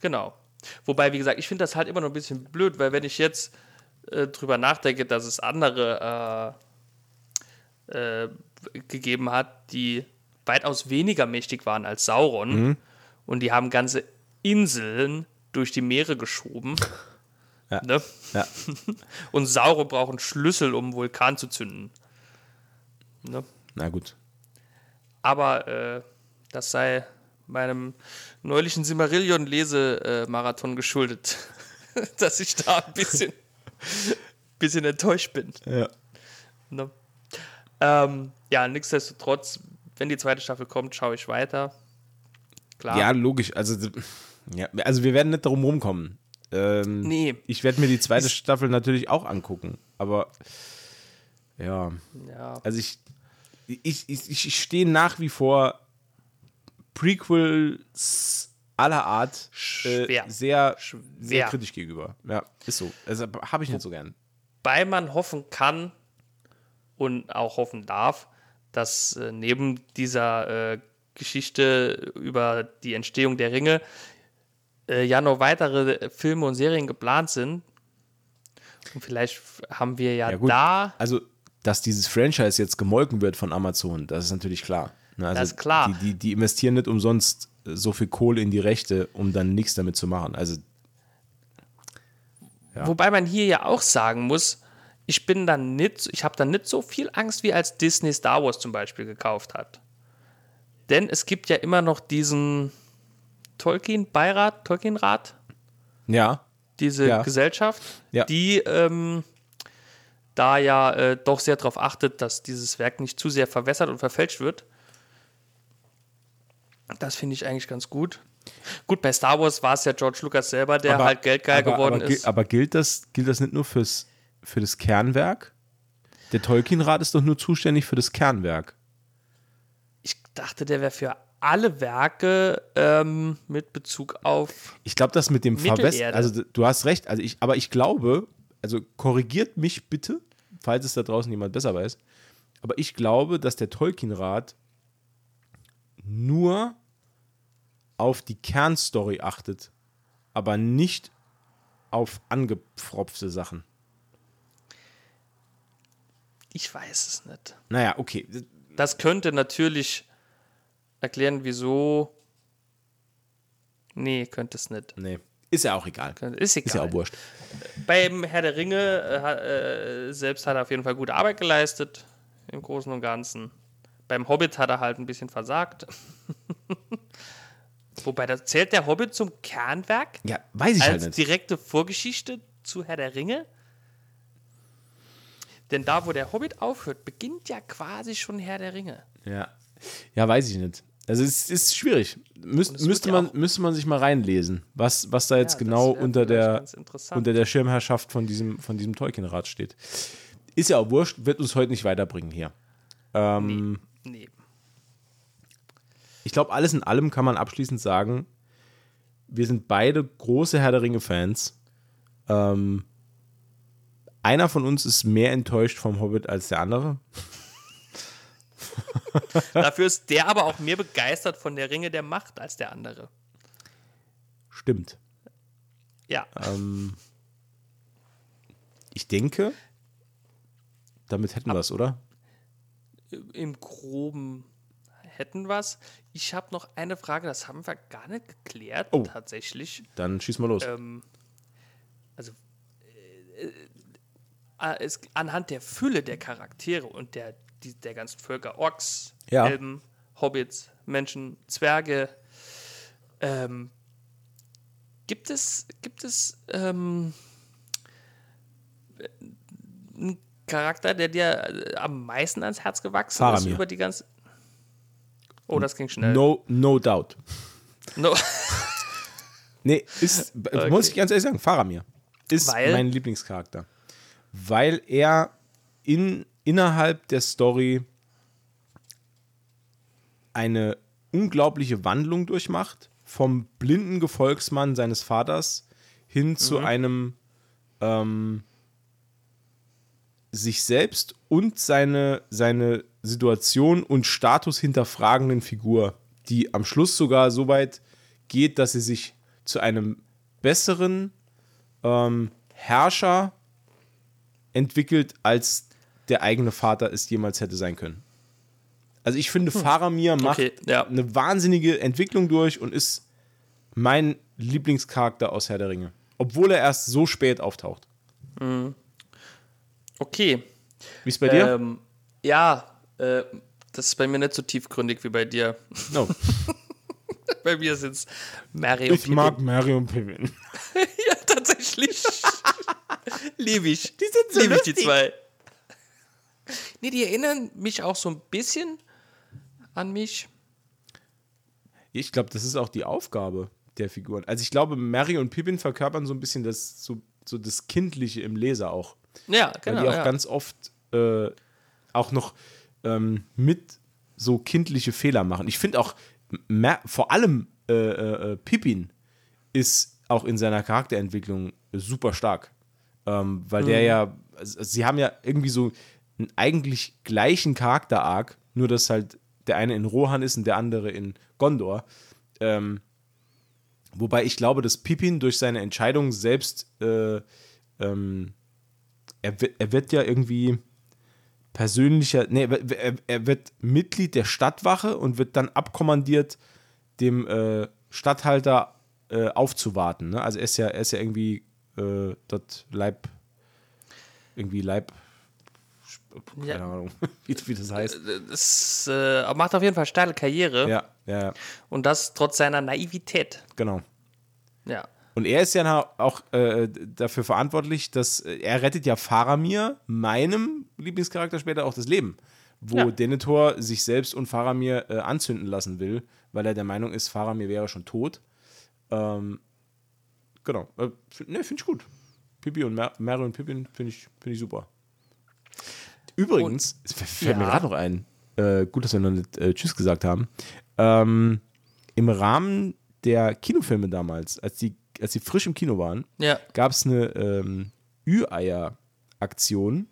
genau. Wobei, wie gesagt, ich finde das halt immer noch ein bisschen blöd, weil wenn ich jetzt äh, drüber nachdenke, dass es andere äh, gegeben hat, die weitaus weniger mächtig waren als Sauron Mhm. und die haben ganze Inseln durch die Meere geschoben. Ja. Ne? Ja. [LAUGHS] Und Sauron braucht einen Schlüssel, um einen Vulkan zu zünden. Ne? Na gut. Aber äh, das sei meinem neulichen Simmerillion-Lesemarathon geschuldet, [LAUGHS] dass ich da ein bisschen, [LAUGHS] bisschen enttäuscht bin. Ja. Ne? Ähm, ja, nichtsdestotrotz, wenn die zweite Staffel kommt, schaue ich weiter. Klar. Ja, logisch. Also, ja, also wir werden nicht darum rumkommen. Ähm, Nee. Ich werde mir die zweite Staffel natürlich auch angucken. Aber ja, ja. also ich, ich, ich, ich stehe nach wie vor Prequels aller Art äh, Schwer. sehr, sehr Schwer. kritisch gegenüber. Ja, ist so. Also habe ich nicht so gern. Wobei man hoffen kann und auch hoffen darf, dass äh, neben dieser äh, Geschichte über die Entstehung der Ringe äh, ja noch weitere Filme und Serien geplant sind. Und vielleicht haben wir ja, Ja, da, Also, dass dieses Franchise jetzt gemolken wird von Amazon, das ist natürlich klar. Ne, Also Das ist klar. Die, die, die investieren nicht umsonst äh, so viel Kohle in die Rechte, um dann nichts damit zu machen. Also, Ja. wobei man hier ja auch sagen muss, ich bin dann nicht, ich habe dann nicht so viel Angst, wie als Disney Star Wars zum Beispiel gekauft hat. Denn es gibt ja immer noch diesen Tolkien-Beirat, Tolkien-Rat, ja, diese Ja. Gesellschaft, Ja. die ähm, da ja äh, doch sehr darauf achtet, dass dieses Werk nicht zu sehr verwässert und verfälscht wird. Das finde ich eigentlich ganz gut. Gut, bei Star Wars war es ja George Lucas selber, der halt geldgeil aber, geworden aber, ist. Aber gilt das, gilt das nicht nur fürs, für das Kernwerk? Der Tolkien-Rat ist doch nur zuständig für das Kernwerk. Ich dachte, der wäre für alle Werke ähm, mit Bezug auf. Ich glaube, das mit dem Mittelerde. also du hast recht, also ich, aber ich glaube, also korrigiert mich bitte, falls es da draußen jemand besser weiß, aber ich glaube, dass der Tolkien-Rat nur auf die Kernstory achtet, aber nicht auf angepfropfte Sachen. Ich weiß es nicht. Naja, okay. Das könnte natürlich erklären, wieso. Nee, könnte es nicht. Nee. Ist ja auch egal. Ist egal. Ist ja auch wurscht. Beim Herr der Ringe äh, äh, selbst hat er auf jeden Fall gute Arbeit geleistet, im Großen und Ganzen. Beim Hobbit hat er halt ein bisschen versagt. [LAUGHS] Wobei, da zählt der Hobbit zum Kernwerk Ja, weiß ich halt als nicht. direkte Vorgeschichte zu Herr der Ringe. Denn da, wo der Hobbit aufhört, beginnt ja quasi schon Herr der Ringe. Ja. ja, weiß ich nicht. Also es ist schwierig. Müs müsste, ja man, auch- müsste man sich mal reinlesen, was, was da jetzt das genau unter der, unter der Schirmherrschaft von diesem, von diesem Tolkien-Rat steht. Ist ja auch wurscht, wird uns heute nicht weiterbringen hier. Ähm, Nee. Ich glaube, alles in allem kann man abschließend sagen, wir sind beide große Herr der Ringe-Fans. Ähm, einer von uns ist mehr enttäuscht vom Hobbit als der andere. [LAUGHS] Dafür ist der aber auch mehr begeistert von der Ringe der Macht als der andere. Stimmt. Ja. Ähm, ich denke, damit hätten wir es, oder? im Groben hätten was. Ich habe noch eine Frage, das haben wir gar nicht geklärt, Oh. tatsächlich. Dann schieß mal los. Ähm, also, äh, äh, es, anhand der Fülle der Charaktere und der, die, der ganzen Völker, Orks, Ja. Elben, Hobbits, Menschen, Zwerge, ähm, gibt es, gibt es ähm, einen Charakter, der dir äh, am meisten ans Herz gewachsen ist Faramir. über die ganze. Oh, das ging schnell. No, no doubt. No. Nee, ist, [LAUGHS] muss ich ganz ehrlich sagen, Faramir ist Weil? mein Lieblingscharakter. Weil er in, innerhalb der Story eine unglaubliche Wandlung durchmacht, vom blinden Gefolgsmann seines Vaters hin zu einem ähm, sich selbst und seine, seine Situation und Status hinterfragenden Figur, die am Schluss sogar so weit geht, dass sie sich zu einem besseren ähm, Herrscher entwickelt, als der eigene Vater es jemals hätte sein können. Also ich finde, Faramir macht Okay, ja. eine wahnsinnige Entwicklung durch und ist mein Lieblingscharakter aus Herr der Ringe. Obwohl er erst so spät auftaucht. Okay. Wie ist bei dir? Ähm, ja, äh, das ist bei mir nicht so tiefgründig wie bei dir. No. [LAUGHS] bei mir sind es Mario Ich mag Mario und Pippin. [LAUGHS] Ja, tatsächlich. [LAUGHS] Liebe ich. Die sind so Liebe ich die lustig. zwei. Nee, die erinnern mich auch so ein bisschen an mich. Ich glaube, das ist auch die Aufgabe der Figuren. Also ich glaube, Mario und Pippin verkörpern so ein bisschen das, so, so das Kindliche im Leser auch. Ja, Weil genau. die auch ja. ganz oft äh, auch noch ähm, mit so kindliche Fehler machen. Ich finde auch, Mer vor allem äh, äh, äh, Pippin ist auch in seiner Charakterentwicklung super stark. Ähm, weil der ja, also, sie haben ja irgendwie so einen eigentlich gleichen Charakter-Arc, nur dass halt der eine in Rohan ist und der andere in Gondor. Ähm, wobei ich glaube, dass Pippin durch seine Entscheidung selbst äh, ähm, er, wird- er wird ja irgendwie persönlicher, nee, er, er wird Mitglied der Stadtwache und wird dann abkommandiert, dem äh, Stadthalter äh, aufzuwarten. Ne? Also er ist ja, er ist ja irgendwie äh, dort Leib, irgendwie Leib, keine Ja. Ahnung, [LAUGHS] wie, wie das heißt. Das äh, macht auf jeden Fall steile Karriere. Ja, ja, ja, Und das trotz seiner Naivität. genau. Ja. Und er ist ja auch äh, dafür verantwortlich, dass äh, er rettet ja Faramir, meinem Lieblingscharakter später auch das Leben, wo Ja. Denethor sich selbst und Faramir äh, anzünden lassen will, weil er der Meinung ist, Faramir wäre schon tot. Ähm, genau. Äh, ne, finde ich gut. Pippi und Mer Mary und Pippin finde ich, find ich super. Übrigens, es f- fällt mir Ja. gerade noch ein, äh, gut, dass wir noch nicht äh, Tschüss gesagt haben. Ähm, Im Rahmen der Kinofilme damals, als die, als die frisch im Kino waren, Ja. gab es eine ähm, Ü-Eier-Aktion,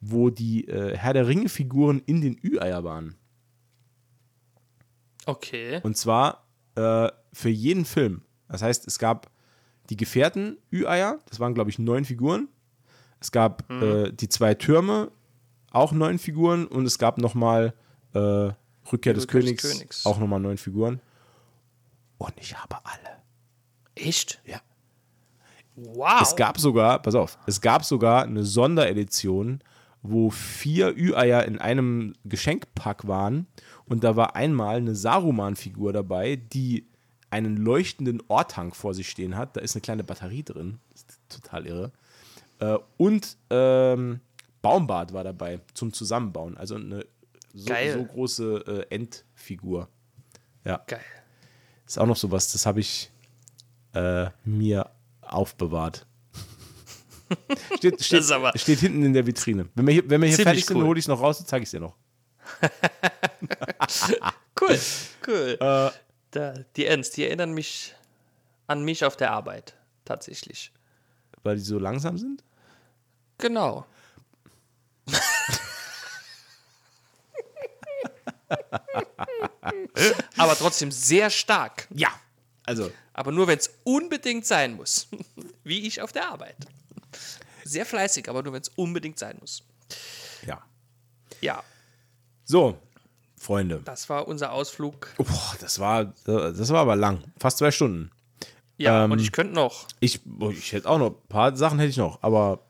wo die äh, Herr der Ringe-Figuren in den Ü-Eier waren. Okay. Und zwar äh, für jeden Film. Das heißt, es gab die Gefährten Ü-Eier, das waren, glaube ich, neun Figuren. Es gab äh, die zwei Türme, auch neun Figuren. Und es gab nochmal äh, Rückkehr des Rückkehr des Königs, Königs. auch nochmal neun Figuren. Und ich habe alle. Echt? Ja. Wow. Es gab sogar, pass auf, es gab sogar eine Sonderedition, wo vier Ü-Eier in einem Geschenkpack waren und da war einmal eine Saruman-Figur dabei, die einen leuchtenden Ortank vor sich stehen hat. Da ist eine kleine Batterie drin. Das ist total irre. Äh, und ähm, Baumbart war dabei zum Zusammenbauen. Also eine so, so große äh, Endfigur. Ja. Geil. Ist auch noch sowas, das habe ich äh, mir aufbewahrt. [LAUGHS] steht, steht, steht hinten in der Vitrine. Wenn wir hier, wenn wir hier fertig sind, cool. hole ich es noch raus und zeige ich es dir noch. [LAUGHS] Cool. Cool. Äh, Da, die Ends, die erinnern mich an mich auf der Arbeit. Tatsächlich. weil die so langsam sind? Genau. [LAUGHS] Aber trotzdem sehr stark. Ja. Also, Aber nur, wenn es unbedingt sein muss. [LAUGHS] Wie ich auf der Arbeit. Sehr fleißig, aber nur, wenn es unbedingt sein muss. ja. Ja, So, Freunde. das war unser Ausflug. Boah, das war, das war aber lang. Fast zwei Stunden. Ja, Ähm, und ich könnte noch. Ich, oh, ich hätte auch noch, ein paar Sachen hätte ich noch, aber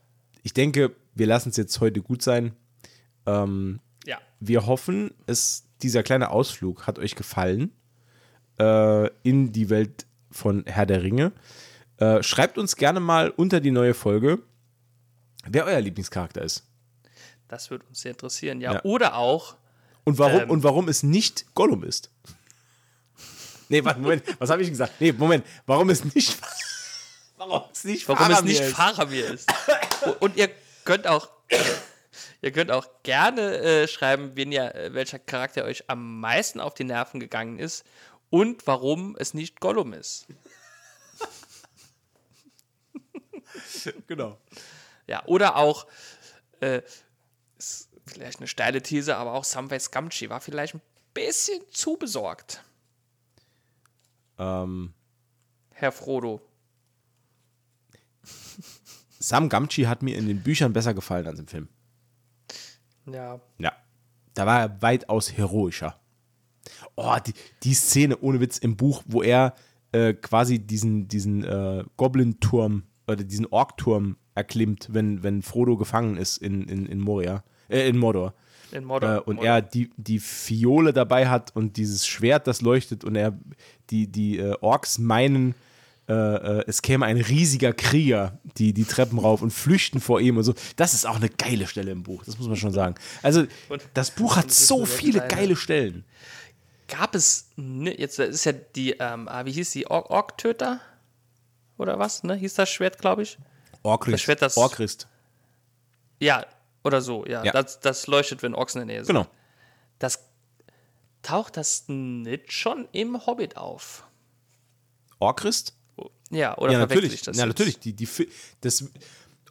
ich denke, wir lassen es jetzt heute gut sein. Ähm, Ja. wir hoffen, es, dieser kleine Ausflug hat euch gefallen äh, in die Welt von Herr der Ringe. Äh, schreibt uns gerne mal unter die neue Folge, wer euer Lieblingscharakter ist. Das würde uns sehr interessieren, ja. Ja. Oder auch, Und warum, Ähm. und warum es nicht Gollum ist. Nee, warte, Moment, was habe ich gesagt? Nee, Moment, warum es nicht. Warum es nicht warum es Faramir nicht ist. Faramir ist. Und ihr könnt auch, Ihr könnt auch gerne äh, schreiben, wen ihr, äh, welcher Charakter euch am meisten auf die Nerven gegangen ist und warum es nicht Gollum ist. Genau. Ja, oder auch, äh, ist vielleicht eine steile These, aber auch Samwise Gamgee war vielleicht ein bisschen zu besorgt, Ähm, Herr Frodo. Sam Gamgee hat mir in den Büchern besser gefallen als im Film. Ja, Ja. Da war er weitaus heroischer. Oh, die, die Szene ohne Witz im Buch, wo er äh, quasi diesen, diesen äh, Goblin-Turm oder diesen Ork-Turm erklimmt, wenn, wenn Frodo gefangen ist in, in, in Moria, äh, in Mordor. in Mordor. Äh, und Mordor. er die, die Fiole dabei hat und dieses Schwert, das leuchtet und er die, die äh, Orks meinen, äh, äh, es käme ein riesiger Krieger die, die Treppen rauf und flüchten vor ihm und so. Das ist auch eine geile Stelle im Buch, das muss man schon sagen. Also, Und- das Buch hat so viele kleine- geile Stellen. Gab es, ne, jetzt ist ja die, ähm, ah, wie hieß die, Ork- Ork-Töter? Oder was, ne? Hieß das Schwert, glaube ich? Orchrist. Das Schwert, das- Orchrist. Ja, oder so, ja. Ja. Das, das leuchtet, wenn Ochsen in der Nähe sind. Genau. Das, taucht das nicht schon im Hobbit auf? Orchrist? Ja, oder Ja, natürlich. ich das ja, jetzt? natürlich. Die, die, das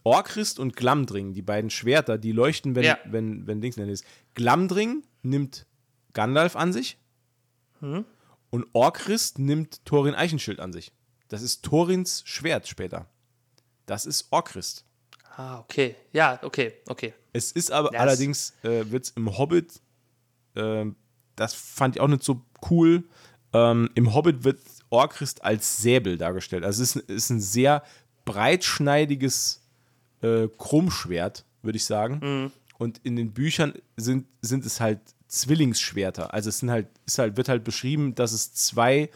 Orchrist und Glamdring, die beiden Schwerter, die leuchten, wenn, Ja. wenn, wenn Dings nennt ist. Glamdring nimmt Gandalf an sich Hm? und Orchrist nimmt Thorin Eichenschild an sich. Das ist Thorins Schwert später. Das ist Orchrist. Ah, okay. Ja, okay, okay. Es ist aber Ja, es- allerdings, äh, wird es im Hobbit, ähm, das fand ich auch nicht so cool, ähm, im Hobbit wird Orchrist als Säbel dargestellt. Also es ist, ist ein sehr breitschneidiges äh, Krummschwert, würde ich sagen. Mhm. Und in den Büchern sind, sind es halt Zwillingsschwerter. Also es sind halt, ist halt, wird halt beschrieben, dass es zwei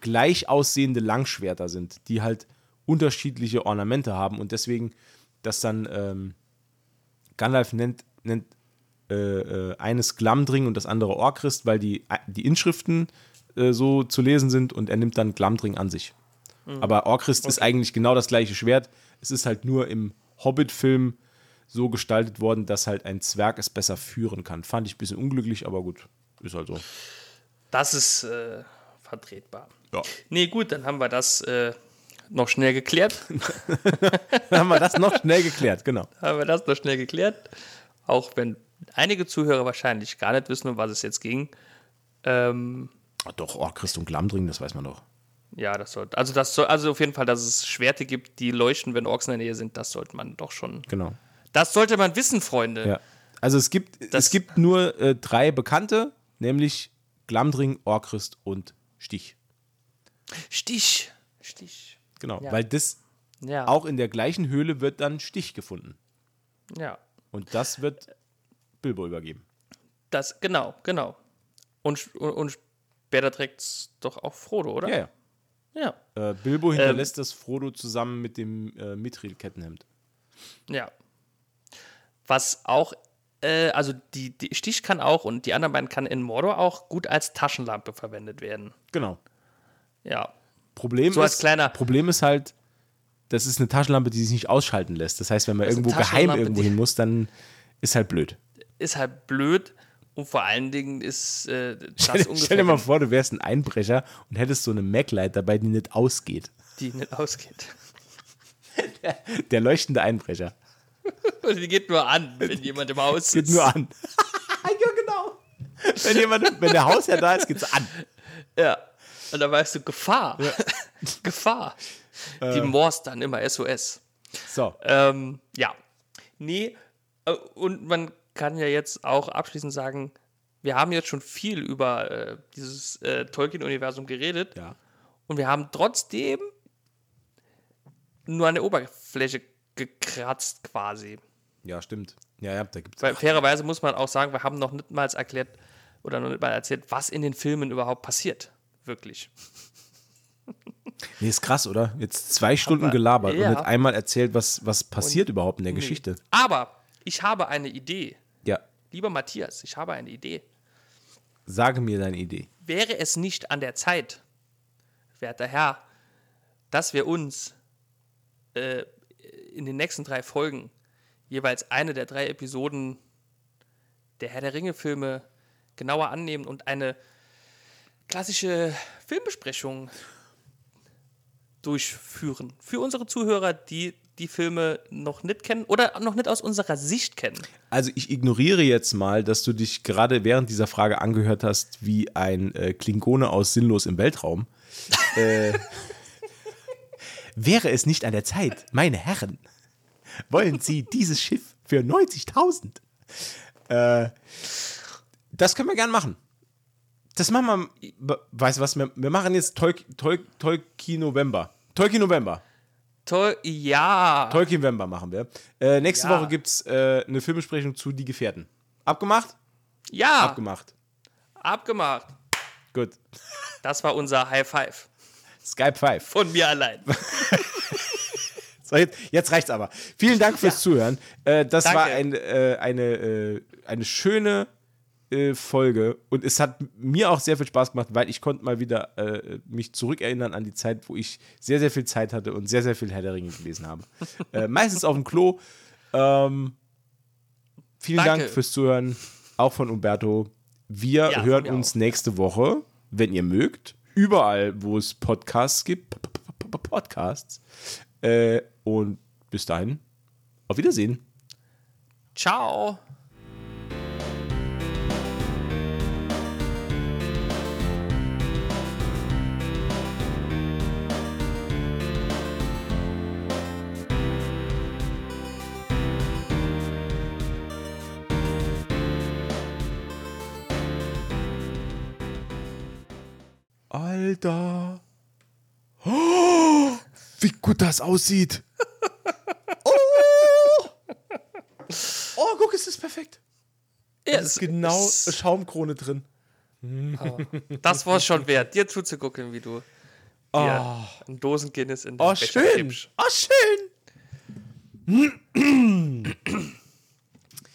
gleich aussehende Langschwerter sind, die halt unterschiedliche Ornamente haben und deswegen, dass dann ähm, Gandalf nennt, nennt äh, äh, eines Glamdring und das andere Orchrist, weil die, die Inschriften äh, so zu lesen sind und er nimmt dann Glamdring an sich. Aber Orchrist ist eigentlich genau das gleiche Schwert. Es ist halt nur im Hobbit-Film so gestaltet worden, dass halt ein Zwerg es besser führen kann. Fand ich ein bisschen unglücklich, aber gut, ist halt so. Das ist äh, vertretbar. Ja. Nee, gut, dann haben wir das äh, noch schnell geklärt. [LAUGHS] Dann haben wir das noch schnell geklärt, genau. haben wir das noch schnell geklärt. Auch wenn einige Zuhörer wahrscheinlich gar nicht wissen, um was es jetzt ging. Ähm, Doch, Orchrist und Glamdring, das weiß man doch. ja, das sollte. Also, das soll, also auf jeden Fall, dass es Schwerte gibt, die leuchten, wenn Orks in der Nähe sind, das sollte man doch schon. Genau. Das sollte man wissen, Freunde. Ja. Also es gibt, Das- es gibt nur äh, drei bekannte, nämlich Glamdring, Orchrist und Stich. Stich. Stich. Genau, Ja. weil das Ja. auch in der gleichen Höhle wird dann Stich gefunden. Ja. Und das wird Bilbo übergeben. Das, genau, genau. Und, und, und später trägt es doch auch Frodo, oder? Ja, ja. Ja. Äh, Bilbo hinterlässt das Frodo zusammen mit dem äh, Mithril-Kettenhemd. Ja. Was auch, äh, also die, die Stich kann auch und die anderen beiden kann in Mordor auch gut als Taschenlampe verwendet werden. Genau. Ja. Problem, So ist, kleiner- Problem ist halt, das ist eine Taschenlampe, die sich nicht ausschalten lässt. Das heißt, wenn man irgendwo geheim irgendwo hin muss, dann ist halt blöd. Ist halt blöd und vor allen Dingen ist äh, das Stell, stell ungefähr, dir mal vor, du wärst ein Einbrecher und hättest so eine Mac-Light dabei, die nicht ausgeht. die nicht ausgeht. [LAUGHS] Der leuchtende Einbrecher. [LAUGHS] Die geht nur an, wenn jemand im Haus Geht ist. nur an. [LAUGHS] ja, genau. Wenn, jemand, wenn der Hausherr da ist, geht's an. Ja. Und da weißt du, Gefahr. [LAUGHS] Gefahr. Die morst dann immer SOS. So. Ähm, ja. Nee, äh, und man kann ja jetzt auch abschließend sagen, wir haben jetzt schon viel über äh, dieses äh, Tolkien-Universum geredet Ja. und wir haben trotzdem nur an der Oberfläche gekratzt quasi. Ja, stimmt. Ja, ja, da gibt's. Weil fairerweise muss man auch sagen, wir haben noch nicht mal erklärt oder noch nicht mal erzählt, was in den Filmen überhaupt passiert. Wirklich. Nee, ist krass, oder? Jetzt zwei Stunden Aber- gelabert ja. und nicht einmal erzählt, was, was passiert überhaupt in der Geschichte. Aber ich habe eine Idee. Ja. Lieber Matthias, ich habe eine Idee. Sage mir deine Idee. Wäre es nicht an der Zeit, werter Herr, dass wir uns äh, in den nächsten drei Folgen jeweils eine der drei Episoden der Herr der Ringe-Filme genauer annehmen und eine klassische Filmbesprechung durchführen. Für unsere Zuhörer, die die Filme noch nicht kennen oder noch nicht aus unserer Sicht kennen. Also ich ignoriere jetzt mal, dass du dich gerade während dieser Frage angehört hast wie ein äh, Klingone aus Sinnlos im Weltraum. [LAUGHS] äh, wäre es nicht an der Zeit, meine Herren, wollen Sie dieses Schiff für 90.000? Äh, das können wir gern machen. Das machen wir, weißt du was, wir, wir machen jetzt Tolkien Tol, Tol, November. Tolkien November. Tol ja. Tolkien November machen wir. Äh, nächste Ja. Woche gibt es äh, eine Filmbesprechung zu Die Gefährten. Abgemacht? Ja, Abgemacht. abgemacht. Gut. Das war unser High Five Skype 5. von mir allein. [LAUGHS] So, jetzt, jetzt reicht's aber. Vielen Dank fürs Zuhören. Äh, das Danke. war ein, äh, eine, äh, eine schöne äh, Folge und es hat mir auch sehr viel Spaß gemacht, weil ich konnte mal wieder äh, mich zurückerinnern an die Zeit, wo ich sehr, sehr viel Zeit hatte und sehr, sehr viel Herr der Ringe gelesen habe. [LAUGHS] äh, meistens auf dem Klo. Ähm, vielen Danke. Dank fürs Zuhören, auch von Umberto. Wir Ja, hören uns auch. nächste Woche, wenn ihr mögt, überall, wo es Podcasts gibt. Podcasts. Äh, und bis dahin, auf Wiedersehen. Ciao. Alter. Oh, wie gut das aussieht. [LAUGHS] Oh, oh guck, es ist perfekt. Ja, Es ist genau es- Schaumkrone drin. Das war schon wert, dir zuzugucken, wie du dir ein Dosen Guinness in den Oh, Becher schön. kippst. Oh, schön. [CLEARS THROAT] [CLEARS THROAT]